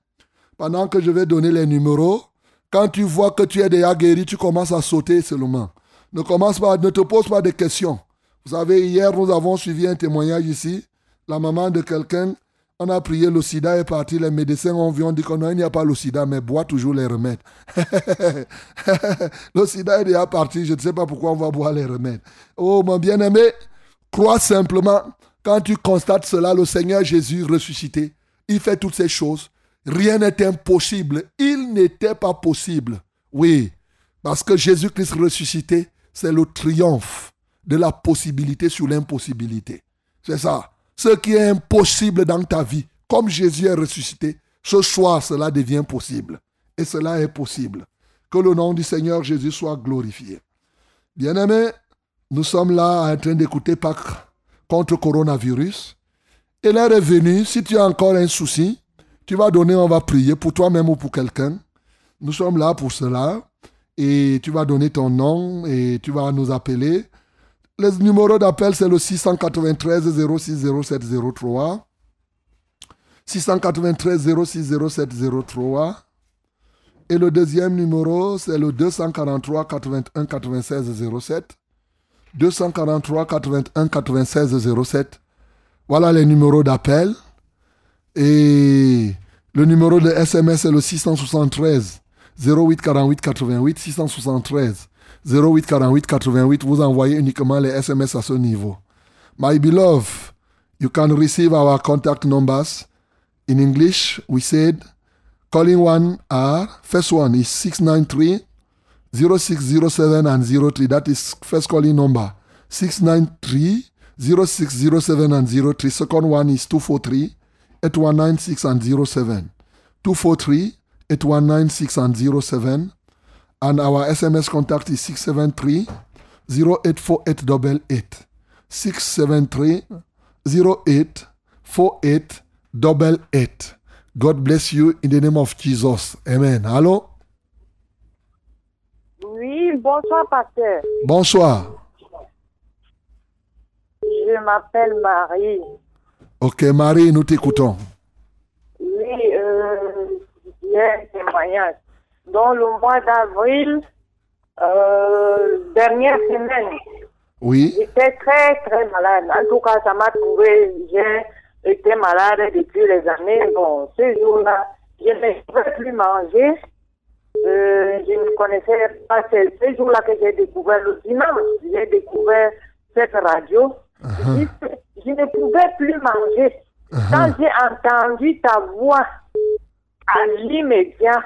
Speaker 2: Pendant que je vais donner les numéros. Quand tu vois que tu es déjà guéri, tu commences à sauter seulement. Ne commence pas, ne te pose pas de questions. Vous savez, hier, nous avons suivi un témoignage ici. La maman de quelqu'un, on a prié, le sida est parti. Les médecins ont vu, on dit qu'il n'y a pas le sida, mais bois toujours les remèdes. le sida est déjà parti. Je ne sais pas pourquoi on va boire les remèdes. Oh, mon bien-aimé, crois simplement. Quand tu constates cela, le Seigneur Jésus ressuscité, il fait toutes ces choses. Rien n'est impossible. Il n'était pas possible. Oui, parce que Jésus-Christ ressuscité, c'est le triomphe de la possibilité sur l'impossibilité. C'est ça. Ce qui est impossible dans ta vie, comme Jésus est ressuscité, ce soir, cela devient possible. Et cela est possible. Que le nom du Seigneur Jésus soit glorifié. Bien-aimés, nous sommes là en train d'écouter Pâques contre coronavirus. Et l'heure est venue, si tu as encore un souci, tu vas donner, on va prier pour toi-même ou pour quelqu'un. Nous sommes là pour cela. Et tu vas donner ton nom et tu vas nous appeler. Les numéros d'appel, c'est le 693 06 07 03. 693 06 07 03. Et le deuxième numéro, c'est le 243 81 96 07. 243 81 96 07. Voilà les numéros d'appel. Et le numéro de SMS, c'est le 673 08 48 88 673 08 48 88. Vous envoyez uniquement les SMS à ce niveau. My beloved, you can receive our contact numbers. In English, we said calling one are first one is 693 0607 and 03. That is first calling number 693 0607 and 03. Second one is 243 8196 and 07. 243 8196 and 07. And our SMS contact is 673 084888. 673 084888. God bless you in the name of Jesus. Amen. Allô?
Speaker 7: Oui, bonsoir, pasteur.
Speaker 2: Bonsoir.
Speaker 7: Je m'appelle Marie.
Speaker 2: Ok, Marie, nous t'écoutons.
Speaker 7: Oui, euh, j'ai un témoignage. Dans le mois d'avril, euh, dernière semaine,
Speaker 2: Oui.
Speaker 7: j'étais très, très malade. En tout cas, ça m'a trouvé, j'ai été malade depuis les années. Bon, ce jour-là, je ne pouvais plus manger. Euh, je ne connaissais pas ce, ce jour-là que j'ai découvert le dimanche. J'ai découvert cette radio. Je, je ne pouvais plus manger. Quand j'ai entendu ta voix, à l'immédiat,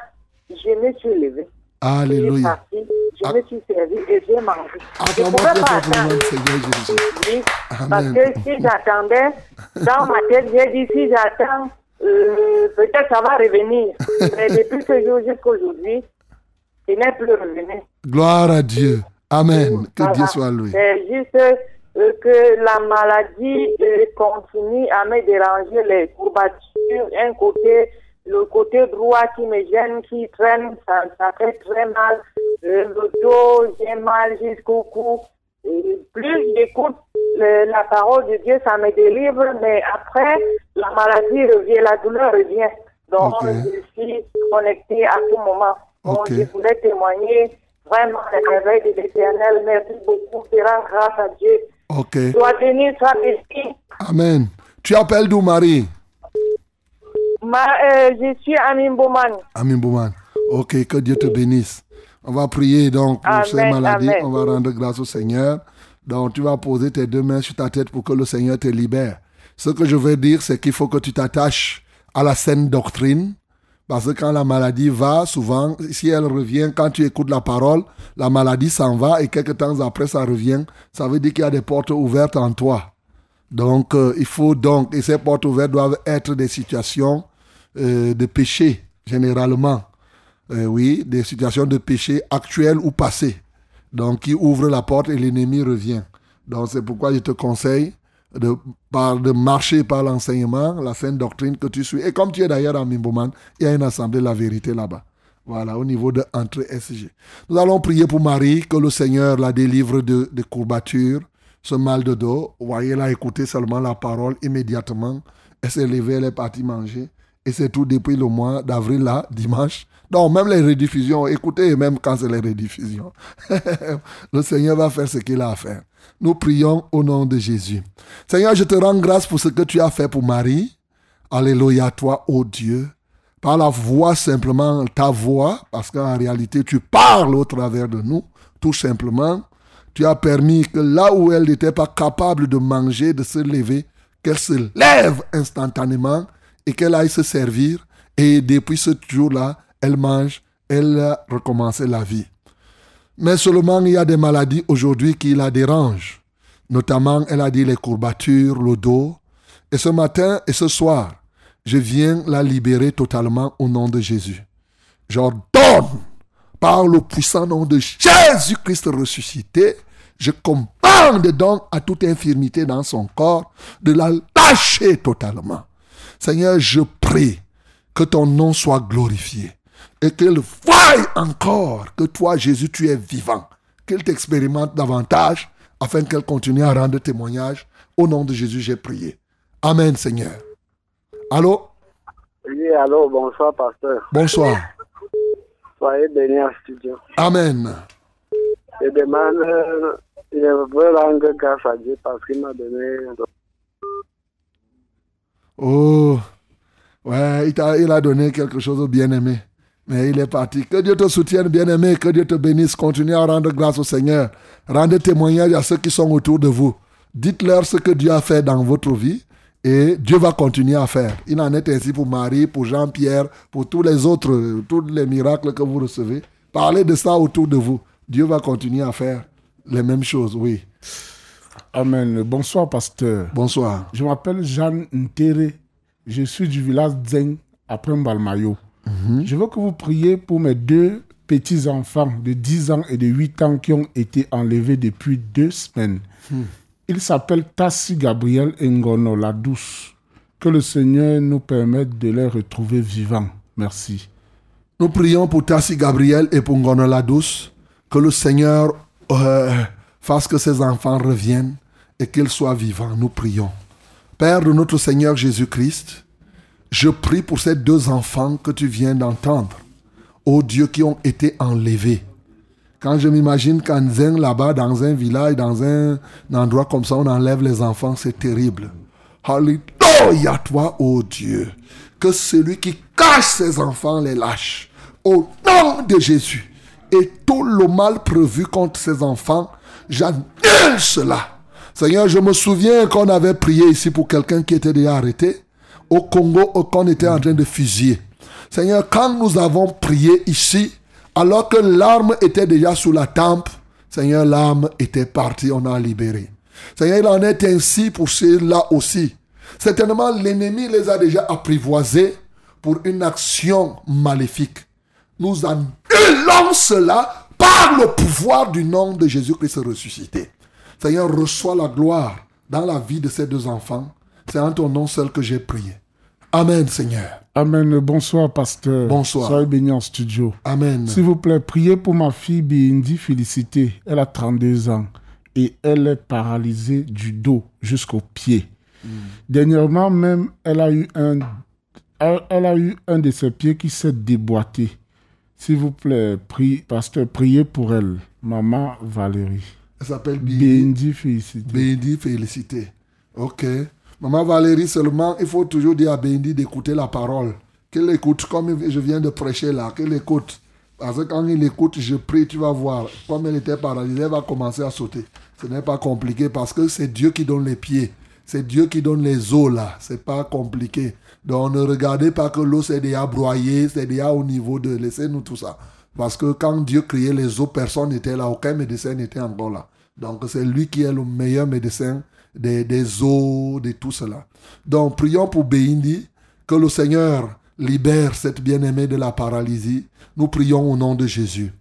Speaker 7: je me suis levée. Je suis
Speaker 2: Alléluia.
Speaker 7: partie, je me suis servi et j'ai mangé. Je ne pouvais pas attendre. Oui, parce que si j'attendais, dans ma tête, j'ai dit si j'attends, euh, peut-être ça va revenir. Mais depuis ce jour jusqu'à aujourd'hui, il n'est plus revenu.
Speaker 2: Gloire à Dieu. Amen. Que
Speaker 7: Voilà.
Speaker 2: Dieu soit loué.
Speaker 7: C'est juste euh, que la maladie euh, continue à me déranger les courbatures. Un côté, le côté droit qui me gêne, qui traîne, ça, ça fait très mal. Le dos, j'ai mal jusqu'au cou. Plus j'écoute la parole de Dieu, ça me délivre, mais après, la maladie revient, la douleur revient. Donc,
Speaker 2: Ok.
Speaker 7: je suis connectée à tout moment. Donc, je voulais témoigner vraiment le réveil de l'éternel. Merci beaucoup. C'est grâce à Dieu.
Speaker 2: Ok.
Speaker 7: Sois béni, sois béni.
Speaker 2: Amen. Tu appelles d'où, Marie?
Speaker 7: Ma, euh, je suis Amin Bouman.
Speaker 2: Amin Bouman. Ok, que Dieu te bénisse. On va prier donc pour ces maladies.
Speaker 7: amen.
Speaker 2: On va rendre grâce au Seigneur. Donc, tu vas poser tes deux mains sur ta tête pour que le Seigneur te libère. Ce que je veux dire, c'est qu'il faut que tu t'attaches à la saine doctrine. Parce que quand la maladie va, souvent, si elle revient, quand tu écoutes la parole, la maladie s'en va et quelques temps après, ça revient. Ça veut dire qu'il y a des portes ouvertes en toi. Donc, euh, il faut donc, et ces portes ouvertes doivent être des situations euh, de péché, généralement. Euh, oui, des situations de péché actuelles ou passées. Donc, qui ouvrent la porte et l'ennemi revient. Donc, c'est pourquoi je te conseille de, marcher par l'enseignement, la sainte doctrine que tu suis. Et comme tu es d'ailleurs à Mimboman, il y a une assemblée de la vérité là-bas. Voilà, au niveau de Entrée SG. Nous allons prier pour Marie, que le Seigneur la délivre de, de courbatures, ce mal de dos. Vous voyez, elle a écouté seulement la parole immédiatement. Elle s'est levée, elle est partie manger. Et c'est tout depuis le mois d'avril, là, dimanche. Donc, même les rediffusions, écoutez, même quand c'est les rediffusions, le Seigneur va faire ce qu'il a à faire. Nous prions au nom de Jésus. Seigneur, je te rends grâce pour ce que tu as fait pour Marie. Alléluia, toi, ô Dieu. Par la voix, simplement ta voix, parce qu'en réalité, tu parles au travers de nous, tout simplement. Tu as permis que là où elle n'était pas capable de manger, de se lever, qu'elle se lève instantanément et qu'elle aille se servir. Et depuis ce jour-là, elle mange, elle a recommencé la vie. Mais seulement il y a des maladies aujourd'hui qui la dérangent. Notamment, elle a dit les courbatures, le dos. Et ce matin et ce soir, je viens la libérer totalement au nom de Jésus. J'ordonne par le puissant nom de Jésus-Christ ressuscité, je commande donc à toute infirmité dans son corps de la lâcher totalement. Seigneur, je prie que ton nom soit glorifié et qu'elle voie encore que toi, Jésus, tu es vivant. Qu'elle t'expérimente davantage afin qu'elle continue à rendre témoignage. Au nom de Jésus, j'ai prié. Amen, Seigneur. Allô?
Speaker 8: Oui, allô, bonsoir, pasteur.
Speaker 2: Bonsoir.
Speaker 8: Soyez bénis en studio.
Speaker 2: Amen.
Speaker 8: Je demande, euh, je veux rendre grâce à Dieu parce qu'il m'a donné
Speaker 2: Oh, ouais, il, t'a- il a donné quelque chose au bien-aimé. Mais il est parti. Que Dieu te soutienne, bien-aimé. Que Dieu te bénisse. Continuez à rendre grâce au Seigneur. Rendez témoignage à ceux qui sont autour de vous. Dites-leur ce que Dieu a fait dans votre vie. Et Dieu va continuer à faire. Il en est ainsi pour Marie, pour Jean-Pierre, pour tous les autres, tous les miracles que vous recevez. Parlez de ça autour de vous. Dieu va continuer à faire les mêmes choses, oui.
Speaker 9: Amen. Bonsoir, pasteur.
Speaker 2: Bonsoir.
Speaker 9: Je m'appelle Jeanne Ntere. Je suis du village Zeng, après Mbalmayo. Je veux que vous priez pour mes deux petits-enfants de 10 ans et de 8 ans qui ont été enlevés depuis deux semaines. Ils s'appellent Tassi Gabriel et Ngono, la douce. Que le Seigneur nous permette de les retrouver vivants. Merci.
Speaker 2: Nous prions pour Tassi Gabriel et pour Douce, que le Seigneur euh, fasse que ces enfants reviennent et qu'ils soient vivants. Nous prions. Père de notre Seigneur Jésus-Christ, je prie pour ces deux enfants que tu viens d'entendre, ô Dieu, qui ont été enlevés. Quand je m'imagine qu'en là-bas, dans un village, dans un endroit comme ça, on enlève les enfants, c'est terrible. Alléluia, toi, ô Dieu. Que celui qui cache ses enfants les lâche. Au nom de Jésus. Et tout le mal prévu contre ses enfants, j'annule cela. Seigneur, je me souviens qu'on avait prié ici pour quelqu'un qui était déjà arrêté. Au Congo, qu'on était en train de fusiller. Seigneur, quand nous avons prié ici, alors que l'arme était déjà sous la tempe, Seigneur, l'arme était partie, on a libéré. Seigneur, il en est ainsi pour ceux-là aussi. Certainement, l'ennemi les a déjà apprivoisés pour une action maléfique. Nous annulons cela par le pouvoir du nom de Jésus-Christ ressuscité. Seigneur, reçois la gloire dans la vie de ces deux enfants. C'est en ton nom seul que j'ai prié. Amen, Seigneur.
Speaker 9: Amen. Bonsoir, pasteur.
Speaker 2: Bonsoir.
Speaker 9: Soyez bénis en studio.
Speaker 2: Amen.
Speaker 9: S'il vous plaît, priez pour ma fille Bindi Félicité. Elle a 32 ans et elle est paralysée du dos jusqu'au pied. Dernièrement même, elle a eu un, elle, a eu un de ses pieds qui s'est déboîté. S'il vous plaît, prie, pasteur, priez pour elle. Maman Valérie.
Speaker 2: Elle s'appelle Bindi.
Speaker 9: Bindi Félicité.
Speaker 2: Bindi, félicité. Ok. Maman Valérie, seulement, il faut toujours dire à Bindi d'écouter la parole. Qu'elle écoute, comme je viens de prêcher là, qu'elle écoute. Parce que quand il écoute, je prie, tu vas voir. Comme elle était paralysée, elle va commencer à sauter. Ce n'est pas compliqué parce que c'est Dieu qui donne les pieds. C'est Dieu qui donne les eaux là. C'est pas compliqué. Donc ne regardez pas que l'eau c'est déjà broyé, c'est déjà au niveau de. Laissez-nous tout ça. Parce que quand Dieu créait les eaux, personne n'était là, aucun médecin n'était encore là. Donc c'est lui qui est le meilleur médecin des, des eaux, de tout cela. Donc prions pour Béindi, que le Seigneur libère cette bien-aimée de la paralysie. Nous prions au nom de Jésus.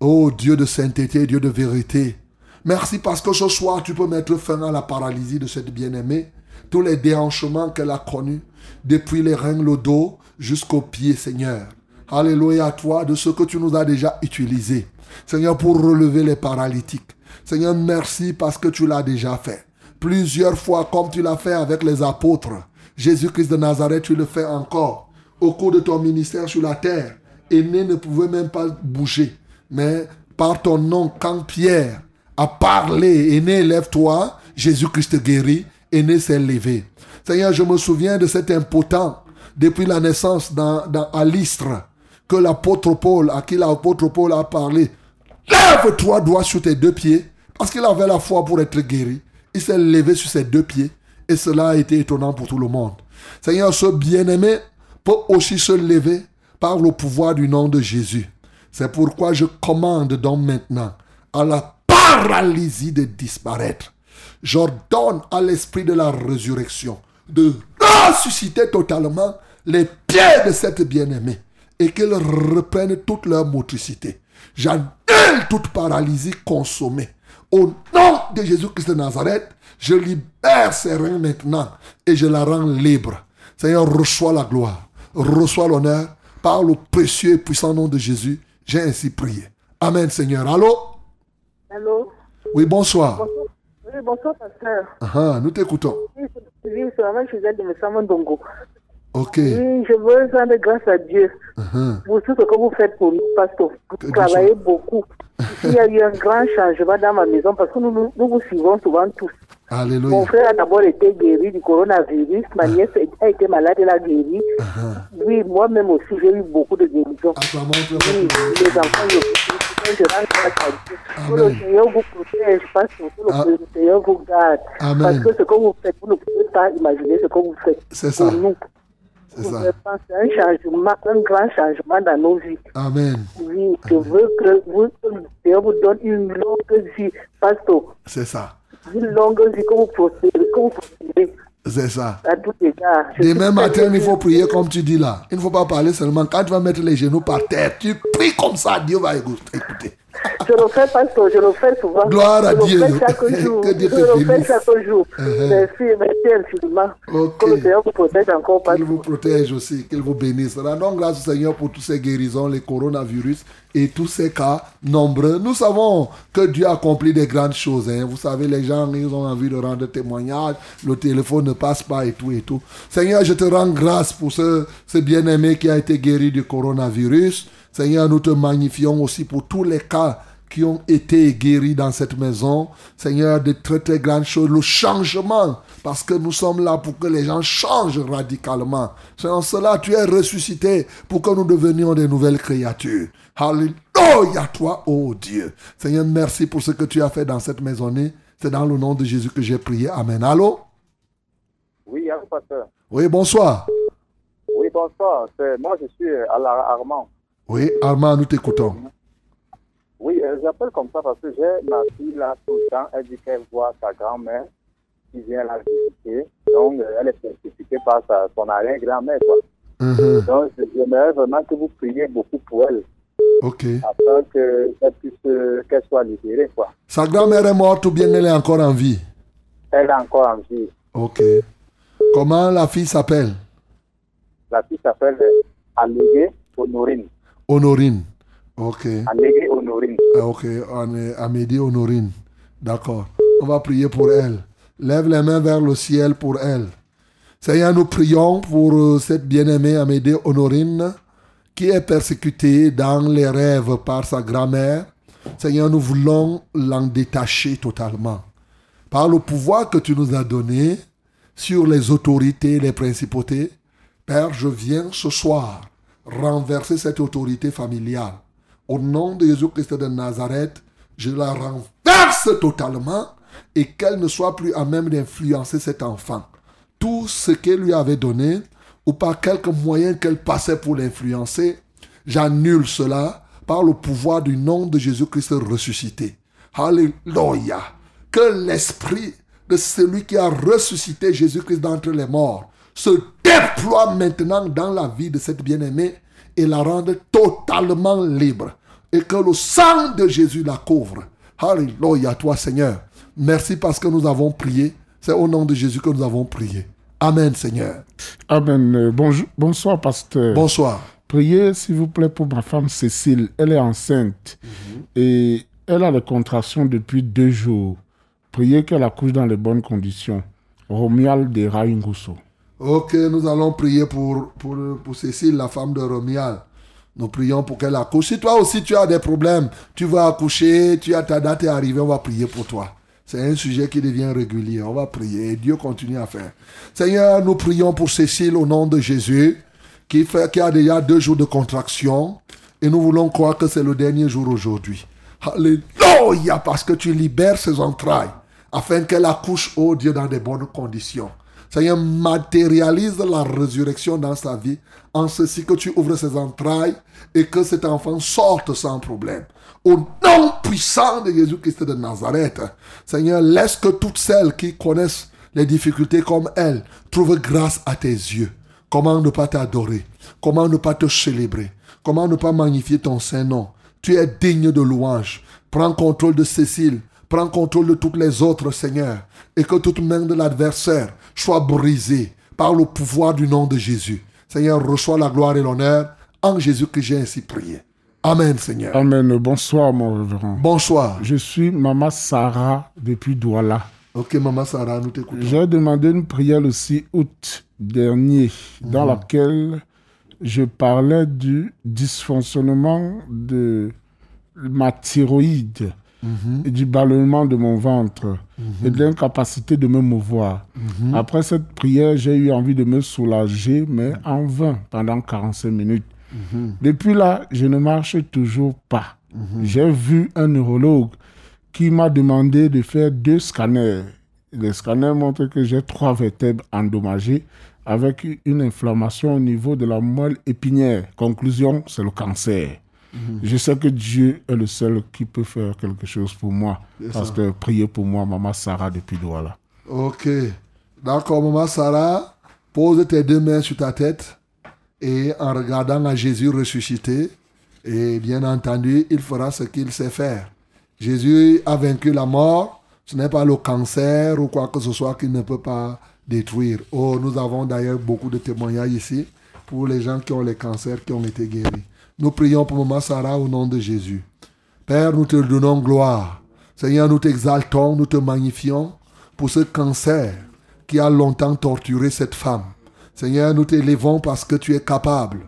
Speaker 2: Oh Dieu de sainteté, Dieu de vérité, merci parce que ce soir tu peux mettre fin à la paralysie de cette bien-aimée, tous les déhanchements qu'elle a connus, depuis les reins, le dos, jusqu'aux pieds, Seigneur. Alléluia à toi de ce que tu nous as déjà utilisé. Seigneur, pour relever les paralytiques. Seigneur, merci parce que tu l'as déjà fait. Plusieurs fois comme tu l'as fait avec les apôtres. Jésus-Christ de Nazareth, tu le fais encore. Au cours de ton ministère sur la terre, Aîné ne pouvait même pas bouger. Mais par ton nom, quand Pierre a parlé, Aîné, lève-toi, Jésus-Christ guérit, Aîné s'est levé. Seigneur, je me souviens de cet impotent depuis la naissance dans, dans, à l'Istre, que l'apôtre Paul, à qui l'apôtre Paul a parlé, lève-toi, doigt sur tes deux pieds, parce qu'il avait la foi pour être guéri. Il s'est levé sur ses deux pieds, et cela a été étonnant pour tout le monde. Seigneur, ce bien-aimé peut aussi se lever par le pouvoir du nom de Jésus. C'est pourquoi je commande donc maintenant à la paralysie de disparaître. J'ordonne à l'esprit de la résurrection de ressusciter totalement les pieds de cette bien-aimée et qu'elle reprenne toute leur motricité. J'annule toute paralysie consommée. Au nom de Jésus-Christ de Nazareth, je libère ses reins maintenant et je la rends libre. Seigneur, reçois la gloire, reçois l'honneur par le précieux et puissant nom de Jésus. J'ai ainsi prié. Amen, Seigneur. Allô?
Speaker 10: Allô?
Speaker 2: Oui, bonsoir.
Speaker 10: Bonsoir. Oui, bonsoir, pasteur.
Speaker 2: Ah, nous t'écoutons.
Speaker 10: Oui, c'est vraiment Gisèle de Messamondongo.
Speaker 2: Ok.
Speaker 10: Oui, je veux rendre grâce à Dieu
Speaker 2: Uh-huh.
Speaker 10: pour tout ce que vous faites pour nous, pasteur. Vous travaillez beaucoup. Il y a eu un grand changement dans ma maison parce que nous, nous, nous vous suivons souvent tous. Mon
Speaker 2: Alléluia.
Speaker 10: frère a d'abord été guéri du coronavirus. Ma nièce a été malade, elle a guéri. Oui, moi-même aussi, j'ai eu beaucoup de guérisons. Oui, les enfants, je, je, je rends grâce à Dieu. Que le Seigneur vous protège, parce que
Speaker 2: Ah.
Speaker 10: le Seigneur vous garde.
Speaker 2: Amen.
Speaker 10: Parce que ce que vous faites, vous ne pouvez pas imaginer ce que vous faites
Speaker 2: C'est ça.
Speaker 10: pour nous.
Speaker 2: C'est
Speaker 10: Vous
Speaker 2: ça.
Speaker 10: à un changement, un grand changement dans nos vies.
Speaker 2: Amen.
Speaker 10: Oui, je veux que vous, que le Seigneur vous donne une longue vie, pasteur.
Speaker 2: C'est ça.
Speaker 10: Une longue vie que vous que vous
Speaker 2: C'est ça.
Speaker 10: à tous égards. Je
Speaker 2: Demain matin, il faut prier comme tu dis là. Il ne faut pas parler seulement. Quand tu vas mettre les genoux par terre, tu pries comme ça, Dieu va écouter.
Speaker 10: Je le fais, pasteur, je le fais souvent.
Speaker 2: Gloire à
Speaker 10: je
Speaker 2: Dieu.
Speaker 10: le fais chaque jour.
Speaker 2: Que Dieu te
Speaker 10: je le fais chaque jour. Merci, merci infiniment. Que le Seigneur vous protège encore,
Speaker 2: Qu'il vous protège aussi, qu'il vous bénisse. Rendons grâce au Seigneur pour tous ces guérisons, les coronavirus et tous ces cas nombreux. Nous savons que Dieu accomplit des grandes choses. hein. Vous savez, les gens, ils ont envie de rendre témoignage. Le téléphone ne passe pas et tout et tout. Seigneur, je te rends grâce pour ce, ce bien-aimé qui a été guéri du coronavirus. Seigneur, nous te magnifions aussi pour tous les cas qui ont été guéris dans cette maison. Seigneur, de très très grandes choses, le changement, parce que nous sommes là pour que les gens changent radicalement. C'est en cela tu es ressuscité pour que nous devenions des nouvelles créatures. Alléluia toi, oh Dieu. Seigneur, merci pour ce que tu as fait dans cette maisonnée. C'est dans le nom de Jésus que j'ai prié. Amen. Allô?
Speaker 11: Oui, allô, pasteur.
Speaker 2: Oui, bonsoir.
Speaker 11: Oui, bonsoir. C'est- Moi, je suis Alara Armand.
Speaker 2: Oui, Armand, nous t'écoutons.
Speaker 11: Oui, euh, j'appelle comme ça parce que j'ai ma fille là tout le temps. Elle dit qu'elle voit sa grand-mère qui vient la visiter. Donc, euh, elle est certifiée par sa, son arrière-grand-mère.
Speaker 2: Mhm.
Speaker 11: Donc, j'aimerais vraiment que vous priez beaucoup pour elle
Speaker 2: Ok.
Speaker 11: afin qu'elle puisse, euh, qu'elle soit libérée, quoi.
Speaker 2: Sa grand-mère est morte ou bien elle est encore en vie?
Speaker 11: Elle est encore en vie.
Speaker 2: Ok. Comment la fille s'appelle?
Speaker 11: La fille s'appelle Allégué Honorine.
Speaker 2: Honorine. Ok.
Speaker 11: Allégué Honorine.
Speaker 2: Ah, ok. On est Amédée Honorine. D'accord. On va prier pour elle. Lève les mains vers le ciel pour elle. Seigneur, nous prions pour euh, cette bien-aimée Amédée Honorine qui est persécutée dans les rêves par sa grand-mère. Seigneur, nous voulons l'en détacher totalement. Par le pouvoir que tu nous as donné sur les autorités, les principautés, Père, je viens ce soir renverser cette autorité familiale. Au nom de Jésus-Christ de Nazareth, je la renverse totalement et qu'elle ne soit plus à même d'influencer cet enfant. Tout ce qu'elle lui avait donné, ou par quelque moyen qu'elle passait pour l'influencer, j'annule cela par le pouvoir du nom de Jésus-Christ ressuscité. Alléluia. Que l'esprit de celui qui a ressuscité Jésus-Christ d'entre les morts se déploie maintenant dans la vie de cette bien-aimée et la rende totalement libre. Et que le sang de Jésus la couvre. Alléluia, toi Seigneur. Merci parce que nous avons prié. C'est au nom de Jésus que nous avons prié. Amen, Seigneur.
Speaker 5: Amen. Euh, bonjour, bonsoir, pasteur.
Speaker 2: Bonsoir.
Speaker 5: Priez, s'il vous plaît, pour ma femme Cécile. Elle est enceinte et elle a des contractions depuis deux jours. Priez qu'elle accouche dans les bonnes conditions. Romuald de Raingusso.
Speaker 2: Ok, nous allons prier pour, pour, pour Cécile, la femme de Romial. Nous prions pour qu'elle accouche. Si toi aussi tu as des problèmes, tu vas accoucher, tu as ta date est arrivée, on va prier pour toi. C'est un sujet qui devient régulier. On va prier et Dieu continue à faire. Seigneur, nous prions pour Cécile au nom de Jésus, qui, fait, qui a déjà deux jours de contraction. Et nous voulons croire que c'est le dernier jour aujourd'hui. Alléluia, parce que tu libères ses entrailles, afin qu'elle accouche, oh Dieu, dans de bonnes conditions. Seigneur, matérialise la résurrection dans sa vie, en ceci que tu ouvres ses entrailles et que cet enfant sorte sans problème. Au nom puissant de Jésus-Christ de Nazareth, Seigneur, laisse que toutes celles qui connaissent les difficultés comme elle trouvent grâce à tes yeux. Comment ne pas t'adorer? Comment ne pas te célébrer? Comment ne pas magnifier ton Saint-Nom? Tu es digne de louange. Prends contrôle de Cécile. Prends contrôle de toutes les autres, Seigneur. Et que toute main de l'adversaire soit brisée par le pouvoir du nom de Jésus. Seigneur, reçois la gloire et l'honneur. En Jésus que j'ai ainsi prié. Amen, Seigneur.
Speaker 5: Amen. Bonsoir, mon révérend.
Speaker 2: Bonsoir.
Speaker 5: Je suis Maman Sarah depuis Douala.
Speaker 2: Ok, Maman Sarah, nous t'écoutons.
Speaker 5: J'ai demandé une prière le 6 août dernier, dans
Speaker 2: Mhm.
Speaker 5: laquelle je parlais du dysfonctionnement de ma thyroïde Et du ballonnement de mon ventre et de l'incapacité de me mouvoir.
Speaker 2: Mhm.
Speaker 5: Après cette prière, j'ai eu envie de me soulager, mais en vain pendant 45 minutes.
Speaker 2: Mhm.
Speaker 5: Depuis là, je ne marche toujours pas.
Speaker 2: Mhm.
Speaker 5: J'ai vu un neurologue qui m'a demandé de faire deux scanners. Les scanners montrent que j'ai trois vertèbres endommagées avec une inflammation au niveau de la moelle épinière. Conclusion, c'est le cancer.
Speaker 2: Mhm.
Speaker 5: Je sais que Dieu est le seul qui peut faire quelque chose pour moi. Parce
Speaker 2: ça.
Speaker 5: que priez pour moi, maman Sarah depuis Douala.
Speaker 2: Ok. D'accord, maman Sarah, pose tes deux mains sur ta tête et en regardant à Jésus ressuscité, et bien entendu, il fera ce qu'il sait faire. Jésus a vaincu la mort. Ce n'est pas le cancer ou quoi que ce soit qu'il ne peut pas détruire. Oh, nous avons d'ailleurs beaucoup de témoignages ici pour les gens qui ont les cancers qui ont été guéris. Nous prions pour maman Sarah au nom de Jésus. Père, nous te donnons gloire. Seigneur, nous t'exaltons, nous te magnifions pour ce cancer qui a longtemps torturé cette femme. Seigneur, nous t'élevons parce que tu es capable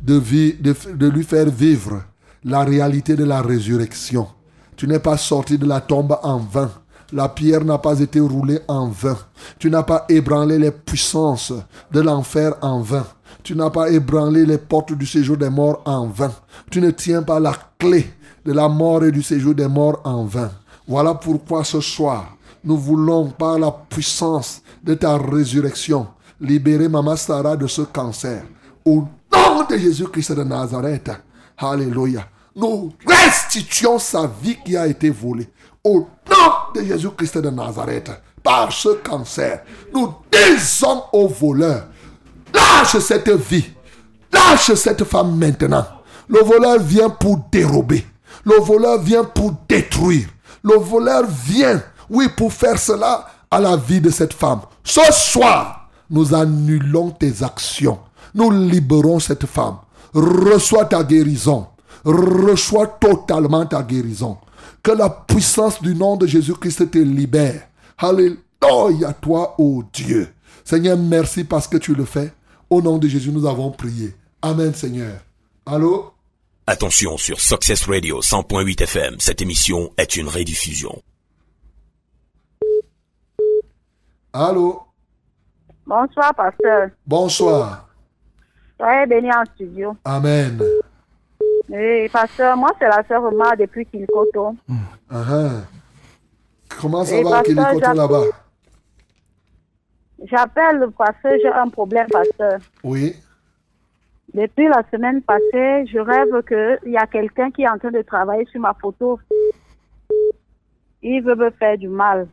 Speaker 2: de lui faire vivre la réalité de la résurrection. Tu n'es pas sorti de la tombe en vain. La pierre n'a pas été roulée en vain. Tu n'as pas ébranlé les puissances de l'enfer en vain. Tu n'as pas ébranlé les portes du séjour des morts en vain. Tu ne tiens pas la clé de la mort et du séjour des morts en vain. Voilà pourquoi ce soir, nous voulons, par la puissance de ta résurrection, libérer Mama Sarah de ce cancer. Au nom de Jésus-Christ de Nazareth. Alléluia. Nous restituons sa vie qui a été volée. Au nom de Jésus-Christ de Nazareth. Par ce cancer, nous disons aux voleurs, lâche cette vie. Lâche cette femme maintenant. Le voleur vient pour dérober. Le voleur vient pour détruire. Le voleur vient, oui, pour faire cela à la vie de cette femme. Ce soir, nous annulons tes actions. Nous libérons cette femme. Reçois ta guérison. Reçois totalement ta guérison. Que la puissance du nom de Jésus-Christ te libère. Alléluia, toi, ô Dieu. Seigneur, merci parce que tu le fais. Au nom de Jésus, nous avons prié. Amen, Seigneur. Allô?
Speaker 1: Attention sur Success Radio 100.8 FM, cette émission est une rediffusion.
Speaker 2: Allô?
Speaker 4: Bonsoir, pasteur.
Speaker 2: Bonsoir.
Speaker 4: Soyez béni en studio.
Speaker 2: Amen.
Speaker 4: Oui, pasteur, moi, c'est la sœur Omar depuis Kilkoto.
Speaker 2: Uh-huh. Comment ça
Speaker 12: Et
Speaker 2: va,
Speaker 12: j'appelle-
Speaker 2: là-bas?
Speaker 12: J'appelle parce que j'ai un problème, pasteur.
Speaker 2: Oui.
Speaker 12: Depuis la semaine passée, je rêve qu'il y a quelqu'un qui est en train de travailler sur ma photo. Il veut me faire du mal.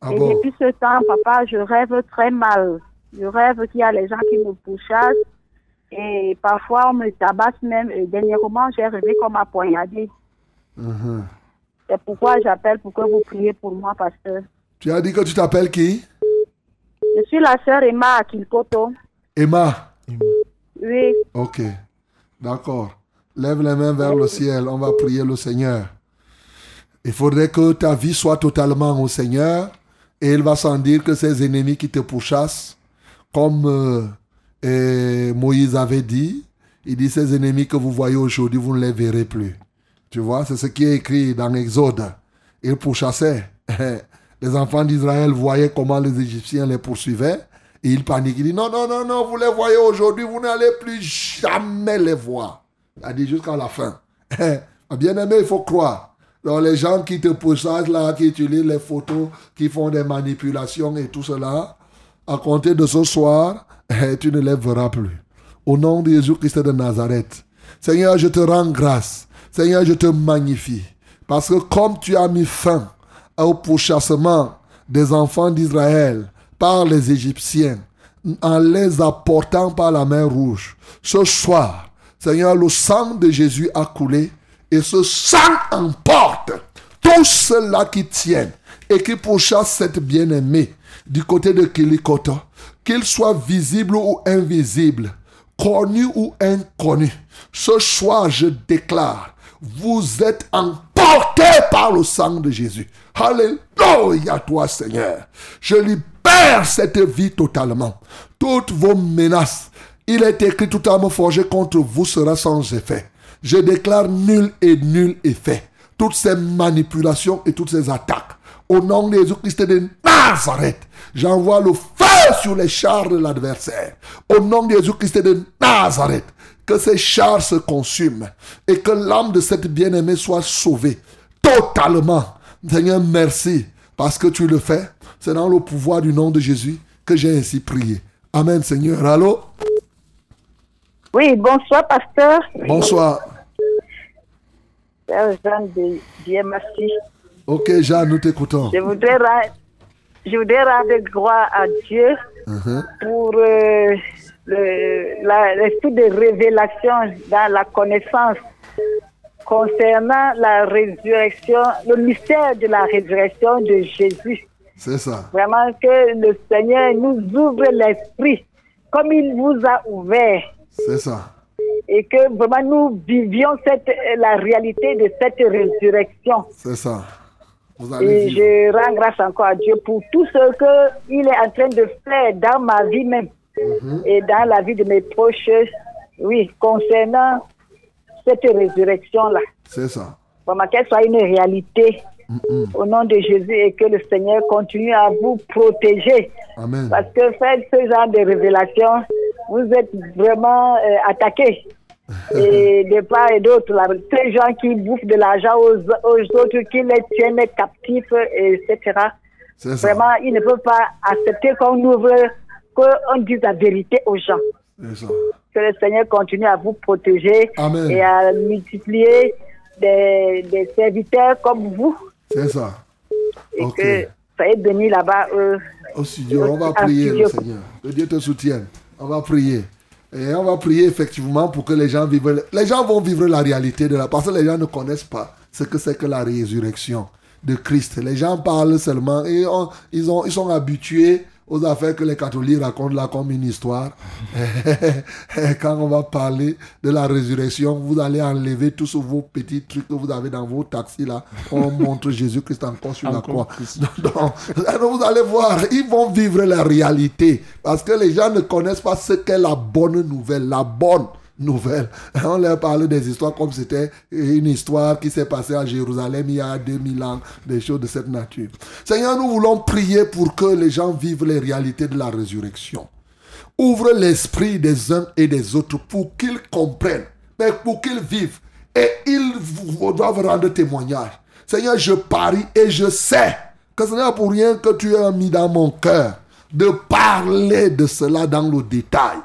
Speaker 2: Ah
Speaker 12: et
Speaker 2: bon?
Speaker 12: depuis ce temps, papa, je rêve très mal. Je rêve qu'il y a les gens qui me pourchassent. Et parfois, on me tabasse même. Et dernièrement, j'ai rêvé qu'on m'a poignardé.
Speaker 2: Mhm.
Speaker 12: C'est pourquoi j'appelle pour que vous priez pour moi, pasteur.
Speaker 2: Tu as dit que tu t'appelles qui?
Speaker 12: Je suis la sœur Emma Akilkoto.
Speaker 2: Emma.
Speaker 12: Oui.
Speaker 2: Ok. D'accord. Lève les mains vers le ciel. On va prier le Seigneur. Il faudrait que ta vie soit totalement au Seigneur. Et il va sans dire que ces ennemis qui te pourchassent, comme euh, et Moïse avait dit, il dit ces ennemis que vous voyez aujourd'hui, vous ne les verrez plus. Tu vois, c'est ce qui est écrit dans Exode. Ils pourchassaient. Les enfants d'Israël voyaient comment les Égyptiens les poursuivaient. Et ils paniquent. Ils disent non, non, non, non, vous les voyez aujourd'hui, vous n'allez plus jamais les voir. Il a dit jusqu'à la fin. Bien aimé, il faut croire. Les gens qui te pourchassent là, qui utilisent les photos, qui font des manipulations et tout cela, à compter de ce soir, tu ne les verras plus. Au nom de Jésus-Christ de Nazareth. Seigneur, je te rends grâce. Seigneur, je te magnifie. Parce que comme tu as mis fin au pourchassement des enfants d'Israël par les Égyptiens, en les apportant par la main rouge, ce soir, Seigneur, le sang de Jésus a coulé et ce sang emporte tous ceux-là qui tiennent et qui pourchassent cette bien-aimée du côté de Kilikoto, qu'il soit visible ou invisible, connu ou inconnu. Ce soir, je déclare, vous êtes emportés par le sang de Jésus. Alléluia toi, Seigneur. Je libère cette vie totalement. Toutes vos menaces, il est écrit tout arme forgé contre vous sera sans effet. Je déclare nul et nul effet. Toutes ces manipulations et toutes ces attaques. Au nom de Jésus-Christ de Nazareth, j'envoie le feu sur les chars de l'adversaire. Au nom de Jésus-Christ de Nazareth, que ces chars se consument et que l'âme de cette bien-aimée soit sauvée totalement. Seigneur, merci parce que tu le fais. C'est dans le pouvoir du nom de Jésus que j'ai ainsi prié. Amen, Seigneur. Allô?
Speaker 12: Oui, bonsoir, pasteur.
Speaker 2: Bonsoir.
Speaker 12: Père Jean de Dieu-Merci.
Speaker 2: Ok, Jean, nous t'écoutons.
Speaker 12: Je voudrais, ra- je voudrais rendre gloire à Dieu
Speaker 2: Mhm.
Speaker 12: pour euh, le- l'esprit de révélation dans la connaissance concernant la résurrection, le mystère de la résurrection de Jésus.
Speaker 2: C'est ça.
Speaker 12: Vraiment que le Seigneur nous ouvre l'esprit comme il vous a ouvert
Speaker 2: C'est ça.
Speaker 12: et que vraiment nous vivions cette, la réalité de cette résurrection.
Speaker 2: C'est ça. Vous
Speaker 12: Et
Speaker 2: vivre.
Speaker 12: je rends grâce encore à Dieu pour tout ce qu'il est en train de faire dans ma vie même
Speaker 2: Mhm.
Speaker 12: et dans la vie de mes proches, oui, concernant cette résurrection-là.
Speaker 2: C'est ça.
Speaker 12: Vraiment qu'elle soit une réalité au nom de Jésus et que le Seigneur continue à vous protéger.
Speaker 2: Amen.
Speaker 12: Parce que faire ce genre de révélation, vous êtes vraiment euh, attaqués. Et de part et d'autre, ces gens qui bouffent de l'argent aux, aux autres, qui les tiennent captifs, etc. Vraiment, ils ne peuvent pas accepter qu'on ouvre, qu'on dise la vérité aux gens. Que le Seigneur continue à vous protéger
Speaker 2: Amen.
Speaker 12: et à multiplier des, des serviteurs comme vous
Speaker 2: C'est ça.
Speaker 12: et
Speaker 2: Ok.
Speaker 12: que soyez bénis là-bas. euh,
Speaker 2: Au studio, on va prier, le. Seigneur. Que Dieu te soutienne. On va prier. Et on va prier effectivement pour que les gens vivent. Les gens vont vivre la réalité de la. Parce que les gens ne connaissent pas ce que c'est que la résurrection de Christ. Les gens parlent seulement et on- ils, ont, ils sont habitués aux affaires que les catholiques racontent là comme une histoire. Et Quand on va parler de la résurrection, vous allez enlever tous vos petits trucs que vous avez dans vos taxis là. On montre Jésus-Christ encore sur la croix. Donc, alors vous allez voir, ils vont vivre la réalité. Parce que les gens ne connaissent pas ce qu'est la bonne nouvelle. La bonne nouvelle. On leur parle des histoires comme c'était une histoire qui s'est passée à Jérusalem il y a 2000 ans, des choses de cette nature. Seigneur, nous voulons prier pour que les gens vivent les réalités de la résurrection. Ouvre l'esprit des uns et des autres pour qu'ils comprennent, mais pour qu'ils vivent. Et ils doivent rendre témoignage. Seigneur, je parie et je sais que ce n'est pas pour rien que tu as mis dans mon cœur de parler de cela dans le détail.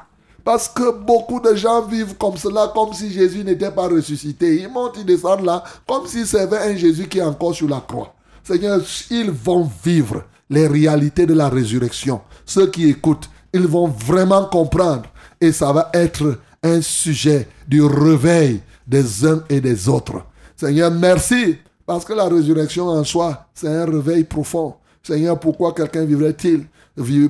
Speaker 2: Parce que beaucoup de gens vivent comme cela, comme si Jésus n'était pas ressuscité. Ils montent, ils descendent là, comme s'ils servaient un Jésus qui est encore sur la croix. Seigneur, ils vont vivre les réalités de la résurrection. Ceux qui écoutent, ils vont vraiment comprendre. Et ça va être un sujet du réveil des uns et des autres. Seigneur, merci. Parce que la résurrection en soi, c'est un réveil profond. Seigneur, pourquoi quelqu'un vivrait-il?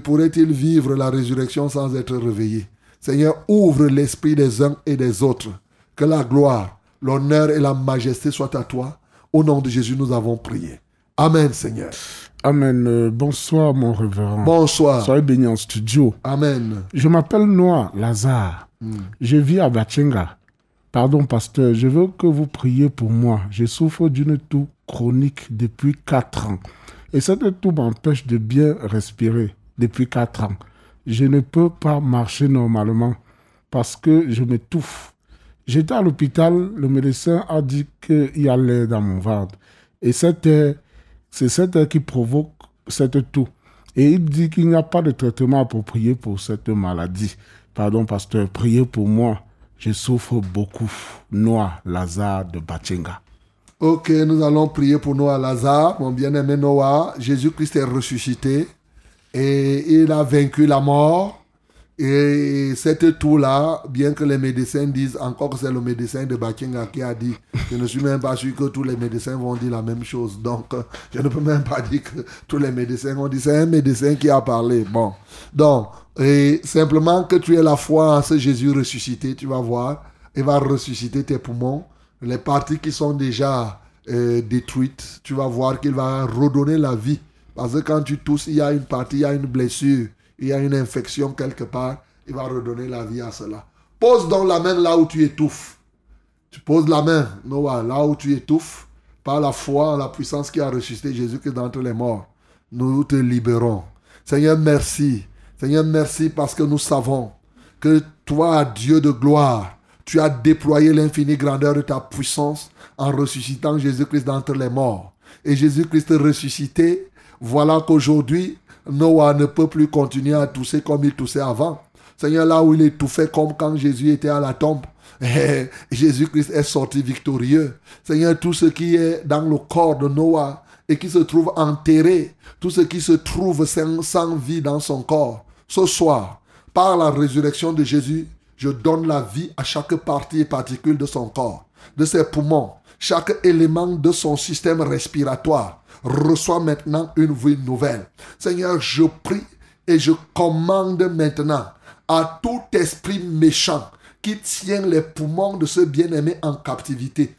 Speaker 2: Pourrait-il vivre la résurrection sans être réveillé? Seigneur, ouvre l'esprit des uns et des autres. Que la gloire, l'honneur et la majesté soient à toi. Au nom de Jésus, nous avons prié. Amen, Seigneur.
Speaker 9: Amen. Euh, bonsoir, mon révérend.
Speaker 2: Bonsoir.
Speaker 9: Soyez béni en studio.
Speaker 2: Amen.
Speaker 9: Je m'appelle Noah Lazare. Je vis à Bachenga. Pardon, pasteur, je veux que vous priez pour moi. Je souffre d'une toux chronique depuis 4 ans. Et cette toux m'empêche de bien respirer depuis 4 ans. Je ne peux pas marcher normalement parce que je m'étouffe. J'étais à l'hôpital, le médecin a dit qu'il y a l'air dans mon ventre. Et c'est cette air qui provoque cette toux. Et il dit qu'il n'y a pas de traitement approprié pour cette maladie. Pardon, pasteur, priez pour moi. Je souffre beaucoup. Noah Lazare de Bachenga.
Speaker 2: Ok, nous allons prier pour Noah Lazare, mon bien-aimé Noah. Jésus-Christ est ressuscité et il a vaincu la mort. Et cette toux-là, bien que les médecins disent encore que c'est le médecin de Bakinga qui a dit, je ne suis même pas sûr que tous les médecins vont dire la même chose. Donc, je ne peux même pas dire que tous les médecins vont dire, c'est un médecin qui a parlé. Bon. Donc, simplement que tu aies la foi en ce Jésus ressuscité, tu vas voir, il va ressusciter tes poumons. Les parties qui sont déjà euh, détruites, tu vas voir qu'il va redonner la vie. Parce que quand tu tousses, il y a une partie, il y a une blessure, il y a une infection quelque part, il va redonner la vie à cela. Pose donc la main là où tu étouffes. Tu poses la main, Noah, là où tu étouffes, par la foi en la puissance qui a ressuscité Jésus-Christ d'entre les morts. Nous te libérons. Seigneur, merci. Seigneur, merci parce que nous savons que toi, Dieu de gloire, tu as déployé l'infinie grandeur de ta puissance en ressuscitant Jésus-Christ d'entre les morts. Et Jésus-Christ ressuscité, voilà qu'aujourd'hui, Noah ne peut plus continuer à tousser comme il toussait avant. Seigneur, là où il étouffait comme quand Jésus était à la tombe, Jésus-Christ est sorti victorieux. Seigneur, tout ce qui est dans le corps de Noah et qui se trouve enterré, tout ce qui se trouve sans, sans vie dans son corps, ce soir, par la résurrection de Jésus, je donne la vie à chaque partie et particule de son corps, de ses poumons, chaque élément de son système respiratoire reçoit maintenant une vie nouvelle. Seigneur, je prie et je commande maintenant à tout esprit méchant qui tient les poumons de ce bien-aimé en captivité.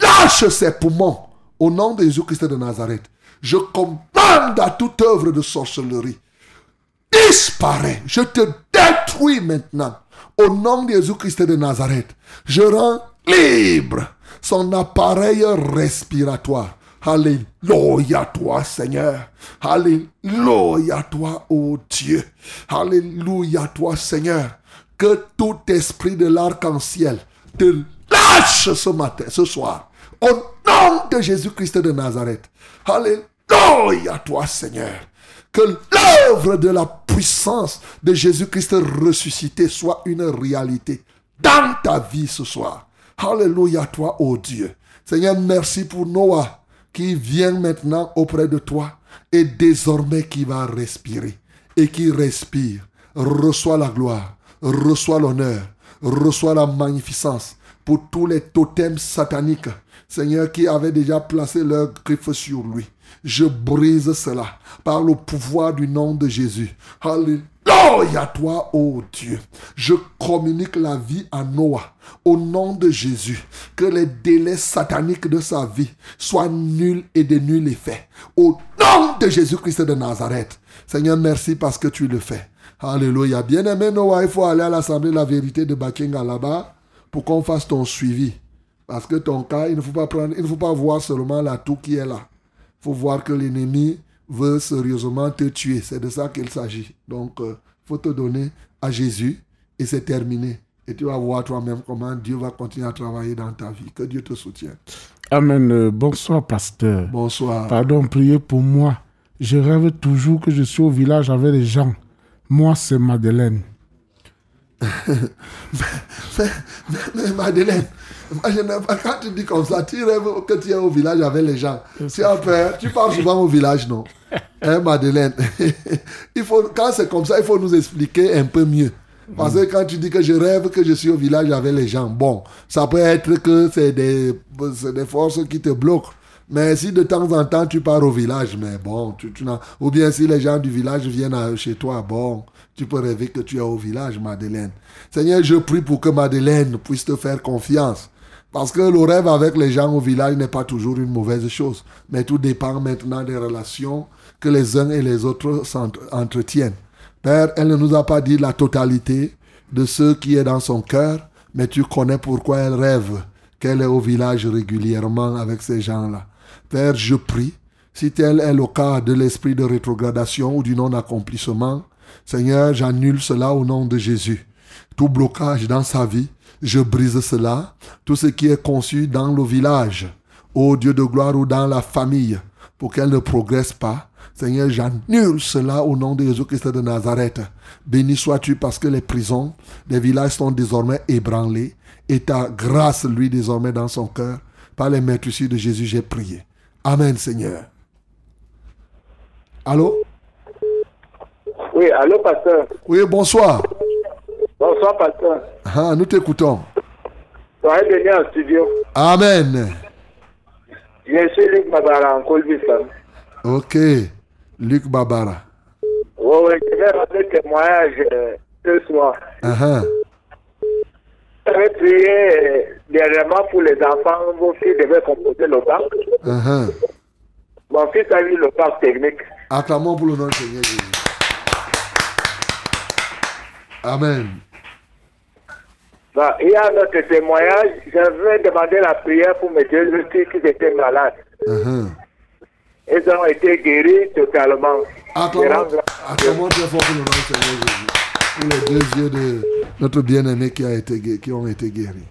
Speaker 2: Lâche ses poumons au nom de Jésus-Christ de Nazareth. Je commande à toute œuvre de sorcellerie. Disparaît. Je te détruis maintenant. Au nom de Jésus-Christ de Nazareth. Je rends libre son appareil respiratoire. Alléluia toi Seigneur. Alléluia toi, ô Dieu. Alléluia toi Seigneur. Que tout esprit de l'arc-en-ciel te lâche ce matin, ce soir. Au nom de Jésus-Christ de Nazareth. Alléluia toi Seigneur. Que l'œuvre de la puissance de Jésus-Christ ressuscité soit une réalité dans ta vie ce soir. Alléluia toi, ô Dieu. Seigneur, merci pour Noah qui vient maintenant auprès de toi et désormais qui va respirer et qui respire. Reçois la gloire, reçois l'honneur, reçois la magnificence pour tous les totems sataniques, Seigneur, qui avaient déjà placé leur griffe sur lui. Je brise cela par le pouvoir du nom de Jésus. Alléluia toi, ô Dieu. Je communique la vie à Noah au nom de Jésus. Que les délais sataniques de sa vie soient nuls et de nul effet. Au nom de Jésus-Christ de Nazareth. Seigneur, merci parce que tu le fais. Alléluia. Bien-aimé Noah, il faut aller à l'Assemblée de la vérité de Bakinga là-bas pour qu'on fasse ton suivi. Parce que ton cas, il ne faut pas prendre, il ne faut pas voir seulement la toux qui est là. Il faut voir que l'ennemi veut sérieusement te tuer. C'est de ça qu'il s'agit. Donc, il faut te donner à Jésus et c'est terminé. Et tu vas voir toi-même comment Dieu va continuer à travailler dans ta vie. Que Dieu te soutienne.
Speaker 9: Amen. Euh, Bonsoir, pasteur.
Speaker 2: Bonsoir.
Speaker 9: Pardon, priez pour moi. Je rêve toujours que je suis au village avec les gens. Moi, c'est Madeleine.
Speaker 2: mais, mais- mais Madeleine, je quand tu dis comme ça, tu rêves que tu es au village avec les gens. Tu as peur, tu pars souvent au village, non? Hein, Madeleine? Il faut, Quand c'est comme ça, il faut nous expliquer un peu mieux. Parce que quand tu dis que je rêve que je suis au village avec les gens, bon, ça peut être que c'est des, des forces qui te bloquent. Mais si de temps en temps tu pars au village, mais bon, tu, tu ou bien si les gens du village viennent à- chez toi, bon, tu peux rêver que tu es au village, Madeleine. Seigneur, je prie pour que Madeleine puisse te faire confiance. Parce que le rêve avec les gens au village n'est pas toujours une mauvaise chose. Mais tout dépend maintenant des relations que les uns et les autres entretiennent. Père, elle ne nous a pas dit la totalité de ce qui est dans son cœur, mais tu connais pourquoi elle rêve qu'elle est au village régulièrement avec ces gens-là. Père, je prie, si tel est le cas de l'esprit de rétrogradation ou du non-accomplissement, Seigneur, j'annule cela au nom de Jésus. Tout blocage dans sa vie, je brise cela. Tout ce qui est conçu dans le village, ô Dieu de gloire ou dans la famille, pour qu'elle ne progresse pas. Seigneur, j'annule cela au nom de Jésus-Christ de Nazareth. Béni sois-tu parce que les prisons des villages sont désormais ébranlées et ta grâce, lui, désormais dans son cœur. Par les maîtrises de Jésus, j'ai prié. Amen, Seigneur. Allô?
Speaker 13: Oui, allô, pasteur.
Speaker 2: Oui, bonsoir.
Speaker 13: Bonsoir, pasteur.
Speaker 2: Ah, nous t'écoutons.
Speaker 13: Soyez venu en studio.
Speaker 2: Amen.
Speaker 13: Je suis Luc Mabara en Colbistan.
Speaker 2: Ok. Luc Babara.
Speaker 13: Oui, oui, je vais rendre témoignage euh, ce soir.
Speaker 2: Ah, ah.
Speaker 13: J'avais prié euh, dernièrement pour les enfants, vos filles devaient composer le bac.
Speaker 2: Ah.
Speaker 13: Mon fils a eu le bac technique.
Speaker 2: Acclamons pour le nom du Seigneur Jésus. Amen.
Speaker 13: Bon, il y a un autre témoignage. J'avais demandé la prière pour mes deux filles qui étaient malades.
Speaker 2: Ah.
Speaker 13: Elles ont été guéries totalement. Je
Speaker 2: Acclamons, très fort pour le nom du Seigneur Jésus. Pour les deux yeux de notre bien-aimé qui, a été gué- qui ont été guéris?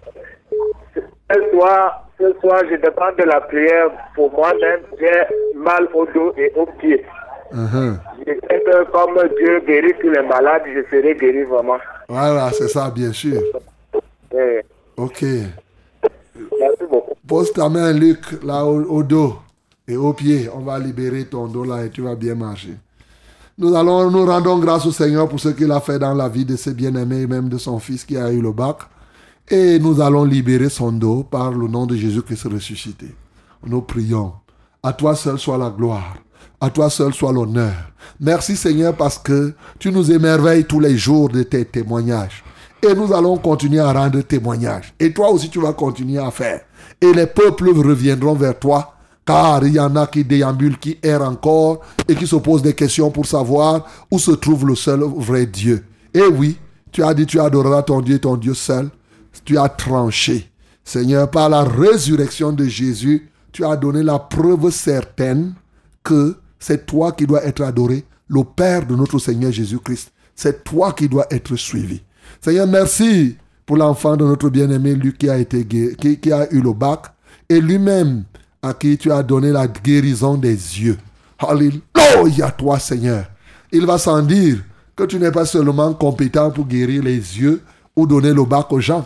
Speaker 13: Ce soir, ce soir, je demande de la prière pour moi-même. J'ai mal au dos et aux pieds.
Speaker 2: Ah.
Speaker 13: Je sais que comme Dieu guérit tous les malades, je serai guéri vraiment.
Speaker 2: Voilà, c'est ça, bien sûr.
Speaker 13: Eh,
Speaker 2: Ok.
Speaker 13: merci beaucoup.
Speaker 2: Pose ta main, Luc, là au, au dos et au pied. On va libérer ton dos là et tu vas bien marcher. Nous allons, nous rendons grâce au Seigneur pour ce qu'il a fait dans la vie de ses bien-aimés et même de son fils qui a eu le bac. Et nous allons libérer son dos par le nom de Jésus-Christ ressuscité. Nous prions. À toi seul soit la gloire. À toi seul soit l'honneur. Merci Seigneur parce que tu nous émerveilles tous les jours de tes témoignages. Et nous allons continuer à rendre témoignages. Et toi aussi tu vas continuer à faire. Et les peuples reviendront vers toi. Car il y en a qui déambulent, qui errent encore et qui se posent des questions pour savoir où se trouve le seul vrai Dieu. Et oui, tu as dit tu adoreras ton Dieu, ton Dieu seul. Tu as tranché. Seigneur, par la résurrection de Jésus, tu as donné la preuve certaine que c'est toi qui dois être adoré, le Père de notre Seigneur Jésus-Christ. C'est toi qui dois être suivi. Seigneur, merci pour l'enfant de notre bien-aimé, lui qui a, eu le bac, et lui-même à qui tu as donné la guérison des yeux. Alléluia, toi Seigneur. Il va sans dire que tu n'es pas seulement compétent pour guérir les yeux ou donner le bac aux gens.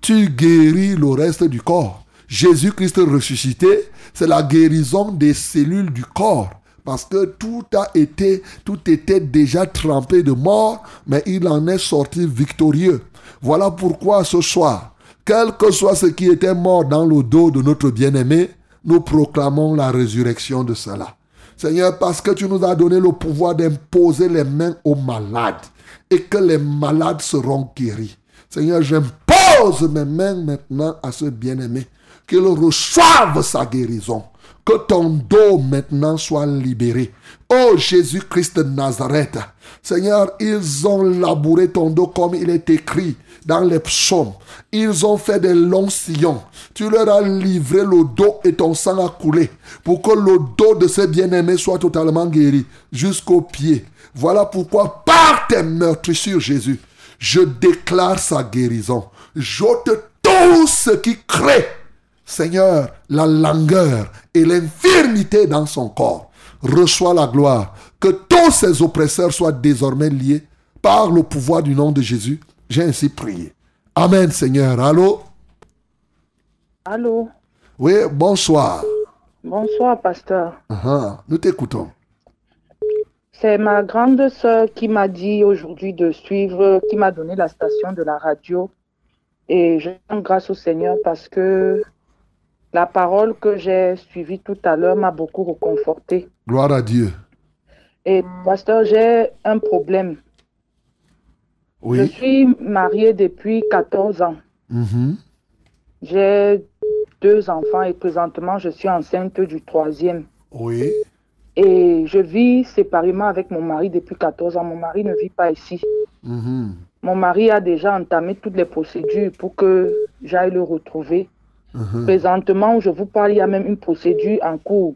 Speaker 2: Tu guéris le reste du corps. Jésus-Christ ressuscité, c'est la guérison des cellules du corps. Parce que tout a été, tout était déjà trempé de mort, mais il en est sorti victorieux. Voilà pourquoi ce soir, quel que soit ce qui était mort dans le dos de notre bien-aimé, nous proclamons la résurrection de cela. Seigneur, parce que tu nous as donné le pouvoir d'imposer les mains aux malades et que les malades seront guéris. Seigneur, j'impose mes mains maintenant à ce bien-aimé, qu'il reçoive sa guérison. Que ton dos maintenant soit libéré. Oh Jésus-Christ de Nazareth. Seigneur, ils ont labouré ton dos comme il est écrit dans les psaumes. Ils ont fait des longs sillons. Tu leur as livré le dos et ton sang a coulé pour que le dos de ces bien-aimés soit totalement guéri jusqu'aux pieds. Voilà pourquoi par tes meurtrissures, Jésus, je déclare sa guérison. J'ôte tout ce qui crée Seigneur, la langueur et l'infirmité dans son corps. reçois la gloire. Que tous ces oppresseurs soient désormais liés par le pouvoir du nom de Jésus. J'ai ainsi prié. Amen, Seigneur. Allô?
Speaker 14: Allô,
Speaker 2: Oui, bonsoir.
Speaker 14: bonsoir pasteur.
Speaker 2: Ah, Nous t'écoutons.
Speaker 14: C'est ma grande sœur qui m'a dit aujourd'hui de suivre, qui m'a donné la station de la radio. Et je rends grâce au Seigneur parce que la parole que j'ai suivie tout à l'heure m'a beaucoup reconforté.
Speaker 2: Gloire à Dieu.
Speaker 14: Et pasteur, j'ai un problème. Je suis mariée depuis 14 ans.
Speaker 2: Mhm.
Speaker 14: J'ai deux enfants et présentement je suis enceinte du troisième.
Speaker 2: Oui.
Speaker 14: Et je vis séparément avec mon mari depuis 14 ans. Mon mari ne vit pas ici.
Speaker 2: Mhm.
Speaker 14: Mon mari a déjà entamé toutes les procédures pour que j'aille le retrouver.
Speaker 2: Mhm.
Speaker 14: Présentement, où je vous parle, il y a même une procédure en cours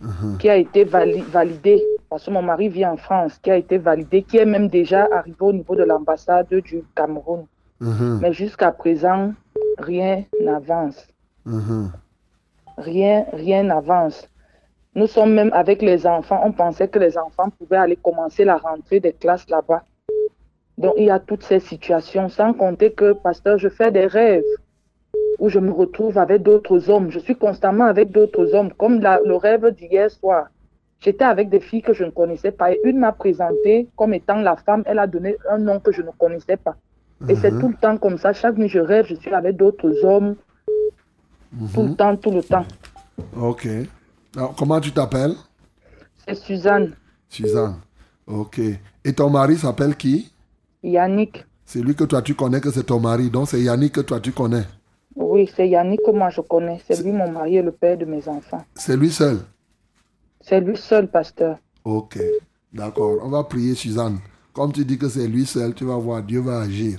Speaker 2: Mhm.
Speaker 14: qui a été vali- validée, parce que mon mari vit en France, qui a été validée, qui est même déjà arrivée au niveau de l'ambassade du Cameroun.
Speaker 2: Mhm.
Speaker 14: Mais jusqu'à présent, rien n'avance. Rien, rien n'avance. Nous sommes même avec les enfants, on pensait que les enfants pouvaient aller commencer la rentrée des classes là-bas. Donc il y a toutes ces situations, sans compter que, pasteur, je fais des rêves où je me retrouve avec d'autres hommes. Je suis constamment avec d'autres hommes, comme la- le rêve d'hier soir. J'étais avec des filles que je ne connaissais pas et une m'a présenté comme étant la femme. Elle a donné un nom que je ne connaissais pas. Et c'est
Speaker 2: Mhm.
Speaker 14: tout le temps comme ça. Chaque nuit, je rêve, je suis avec d'autres hommes. Tout le temps, tout le temps.
Speaker 2: Ok. Alors, comment tu t'appelles?
Speaker 14: C'est Suzanne,
Speaker 2: Suzanne. Ok. Et ton mari s'appelle qui?
Speaker 14: Yannick.
Speaker 2: C'est lui que toi tu connais que c'est ton mari. Donc c'est Yannick que toi tu connais.
Speaker 14: Oui, c'est Yannick que moi je connais. C'est lui mon mari et le père de mes enfants.
Speaker 2: C'est lui seul?
Speaker 14: C'est lui seul, pasteur.
Speaker 2: Ok. D'accord. On va prier Suzanne. Comme tu dis que c'est lui seul, tu vas voir, Dieu va agir.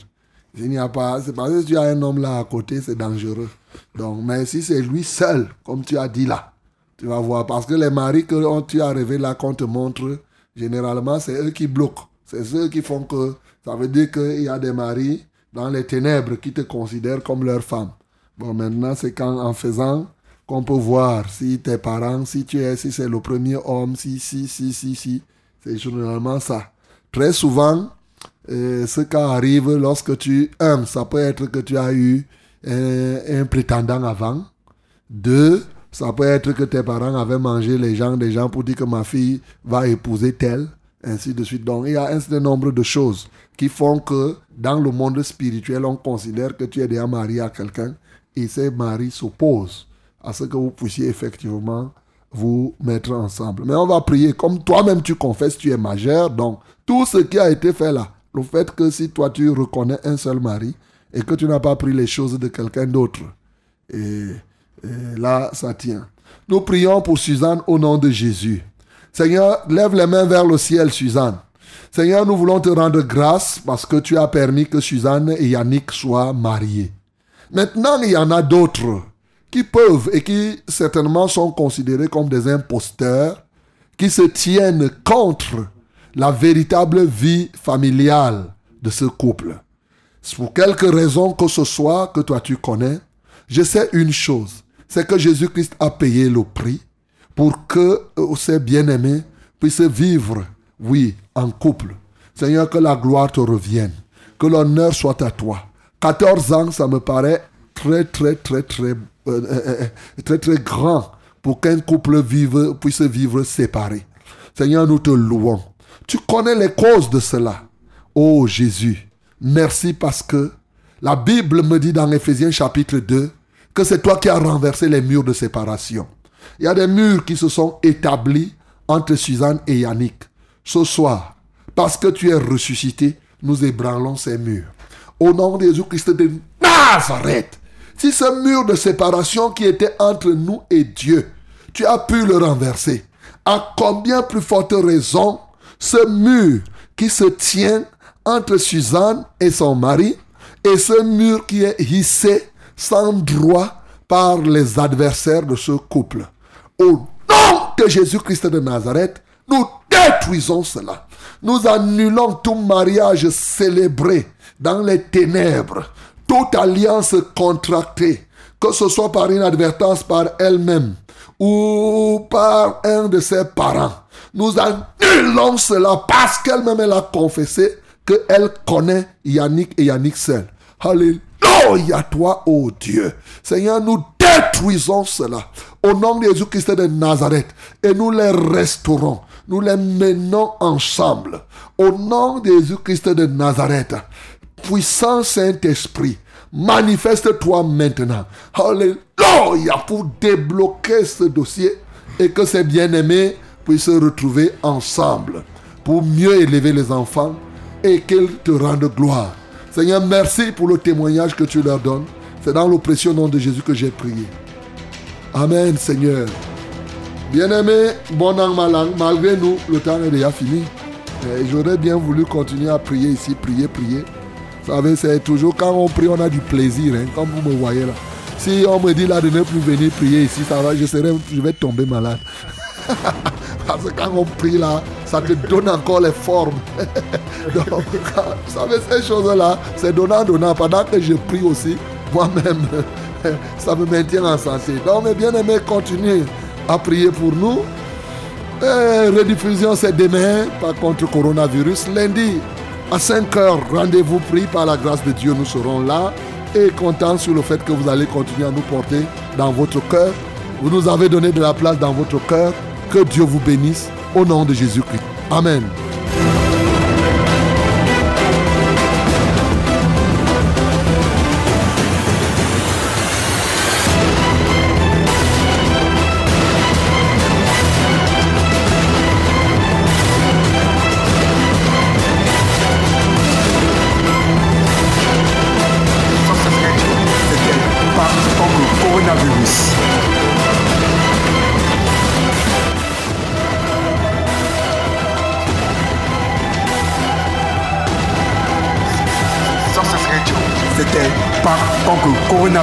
Speaker 2: S'il n'y a pas, c'est parce que tu as un homme là à côté, c'est dangereux. Donc, mais si c'est lui seul, comme tu as dit là, tu vas voir. Parce que les maris que tu as rêvé là qu'on te montre, généralement, c'est eux qui bloquent. C'est eux qui font que, ça veut dire qu'il y a des maris dans les ténèbres qui te considèrent comme leur femme. Bon, maintenant, c'est quand, en faisant, qu'on peut voir si tes parents, si tu es, si c'est le premier homme, si, si, si, si, si. C'est généralement ça. Très souvent, euh, ce qui arrive lorsque tu, un, ça peut être que tu as eu un, un prétendant avant. Deux, ça peut être que tes parents avaient mangé les gens, des gens pour dire que ma fille va épouser tel, ainsi de suite. Donc, il y a un certain nombre de choses qui font que dans le monde spirituel, on considère que tu es déjà marié à quelqu'un et ces maris s'opposent à ce que vous puissiez effectivement vous mettre ensemble. Mais on va prier. Comme toi-même tu confesses, tu es majeur. Donc, tout ce qui a été fait là, le fait que si toi tu reconnais un seul mari et que tu n'as pas pris les choses de quelqu'un d'autre, et là, ça tient. Nous prions pour Suzanne au nom de Jésus. Seigneur, lève les mains vers le ciel, Suzanne. Seigneur, nous voulons te rendre grâce parce que tu as permis que Suzanne et Yannick soient mariés. Maintenant, il y en a d'autres qui peuvent et qui certainement sont considérés comme des imposteurs, qui se tiennent contre la véritable vie familiale de ce couple. Pour quelque raison que ce soit que toi tu connais, je sais une chose, c'est que Jésus-Christ a payé le prix pour que euh, ces bien-aimés puissent vivre, oui, en couple. Seigneur, que la gloire te revienne, que l'honneur soit à toi. 14 ans, ça me paraît très, très, très, très, euh, euh, euh, très, très grand pour qu'un couple puisse vivre séparé. Seigneur, nous te louons. Tu connais les causes de cela. Oh Jésus, merci parce que la Bible me dit dans Éphésiens chapitre 2 que c'est toi qui as renversé les murs de séparation. Il y a des murs qui se sont établis entre Suzanne et Yannick. Ce soir, parce que tu es ressuscité, nous ébranlons ces murs. Au nom de Jésus-Christ de Nazareth, si ce mur de séparation qui était entre nous et Dieu, tu as pu le renverser, à combien plus forte raison ce mur qui se tient entre Suzanne et son mari et ce mur qui est hissé sans droit par les adversaires de ce couple. Au nom de Jésus-Christ de Nazareth, nous détruisons cela. Nous annulons tout mariage célébré dans les ténèbres, toute alliance contractée que ce soit par inadvertance par elle-même ou par un de ses parents, nous annulons cela parce qu'elle-même elle a confessé qu'elle connaît Yannick et Yannick seul. Alléluia toi, ô Dieu. Seigneur, nous détruisons cela au nom de Jésus-Christ de Nazareth et nous les restaurons. Nous les menons ensemble. Au nom de Jésus-Christ de Nazareth, puissant Saint-Esprit, manifeste-toi maintenant. Alléluia pour débloquer ce dossier et que ces bien-aimés puissent se retrouver ensemble pour mieux élever les enfants et qu'ils te rendent gloire. Seigneur, merci pour le témoignage que tu leur donnes. C'est dans le précieux nom de Jésus que j'ai prié. Amen, Seigneur. Bien-aimé, bon an, mal an, malgré nous, le temps est déjà fini. J'aurais bien voulu continuer à prier ici, prier, prier. Vous savez, c'est toujours quand on prie, on a du plaisir, hein, comme vous me voyez là. Si on me dit là de ne plus venir prier ici, ça va, je, je vais tomber malade. Parce que quand on prie là, ça te donne encore les formes. Donc, vous savez, ces choses-là, c'est donnant-donnant. Pendant que je prie aussi, moi-même, ça me maintient en santé. Donc, mes bien-aimés, continuez à prier pour nous. Et rediffusion, c'est demain, par contre coronavirus. Lundi, à 5 heures, rendez-vous pris par la grâce de Dieu, nous serons là. Et content sur le fait que vous allez continuer à nous porter dans votre cœur. Vous nous avez donné de la place dans votre cœur. Que Dieu vous bénisse au nom de Jésus-Christ. Amen.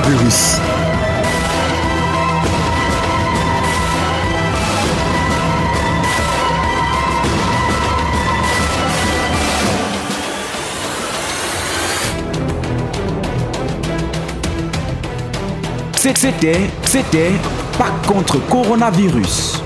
Speaker 15: Coronavirus. C'était, c'était pas contre coronavirus.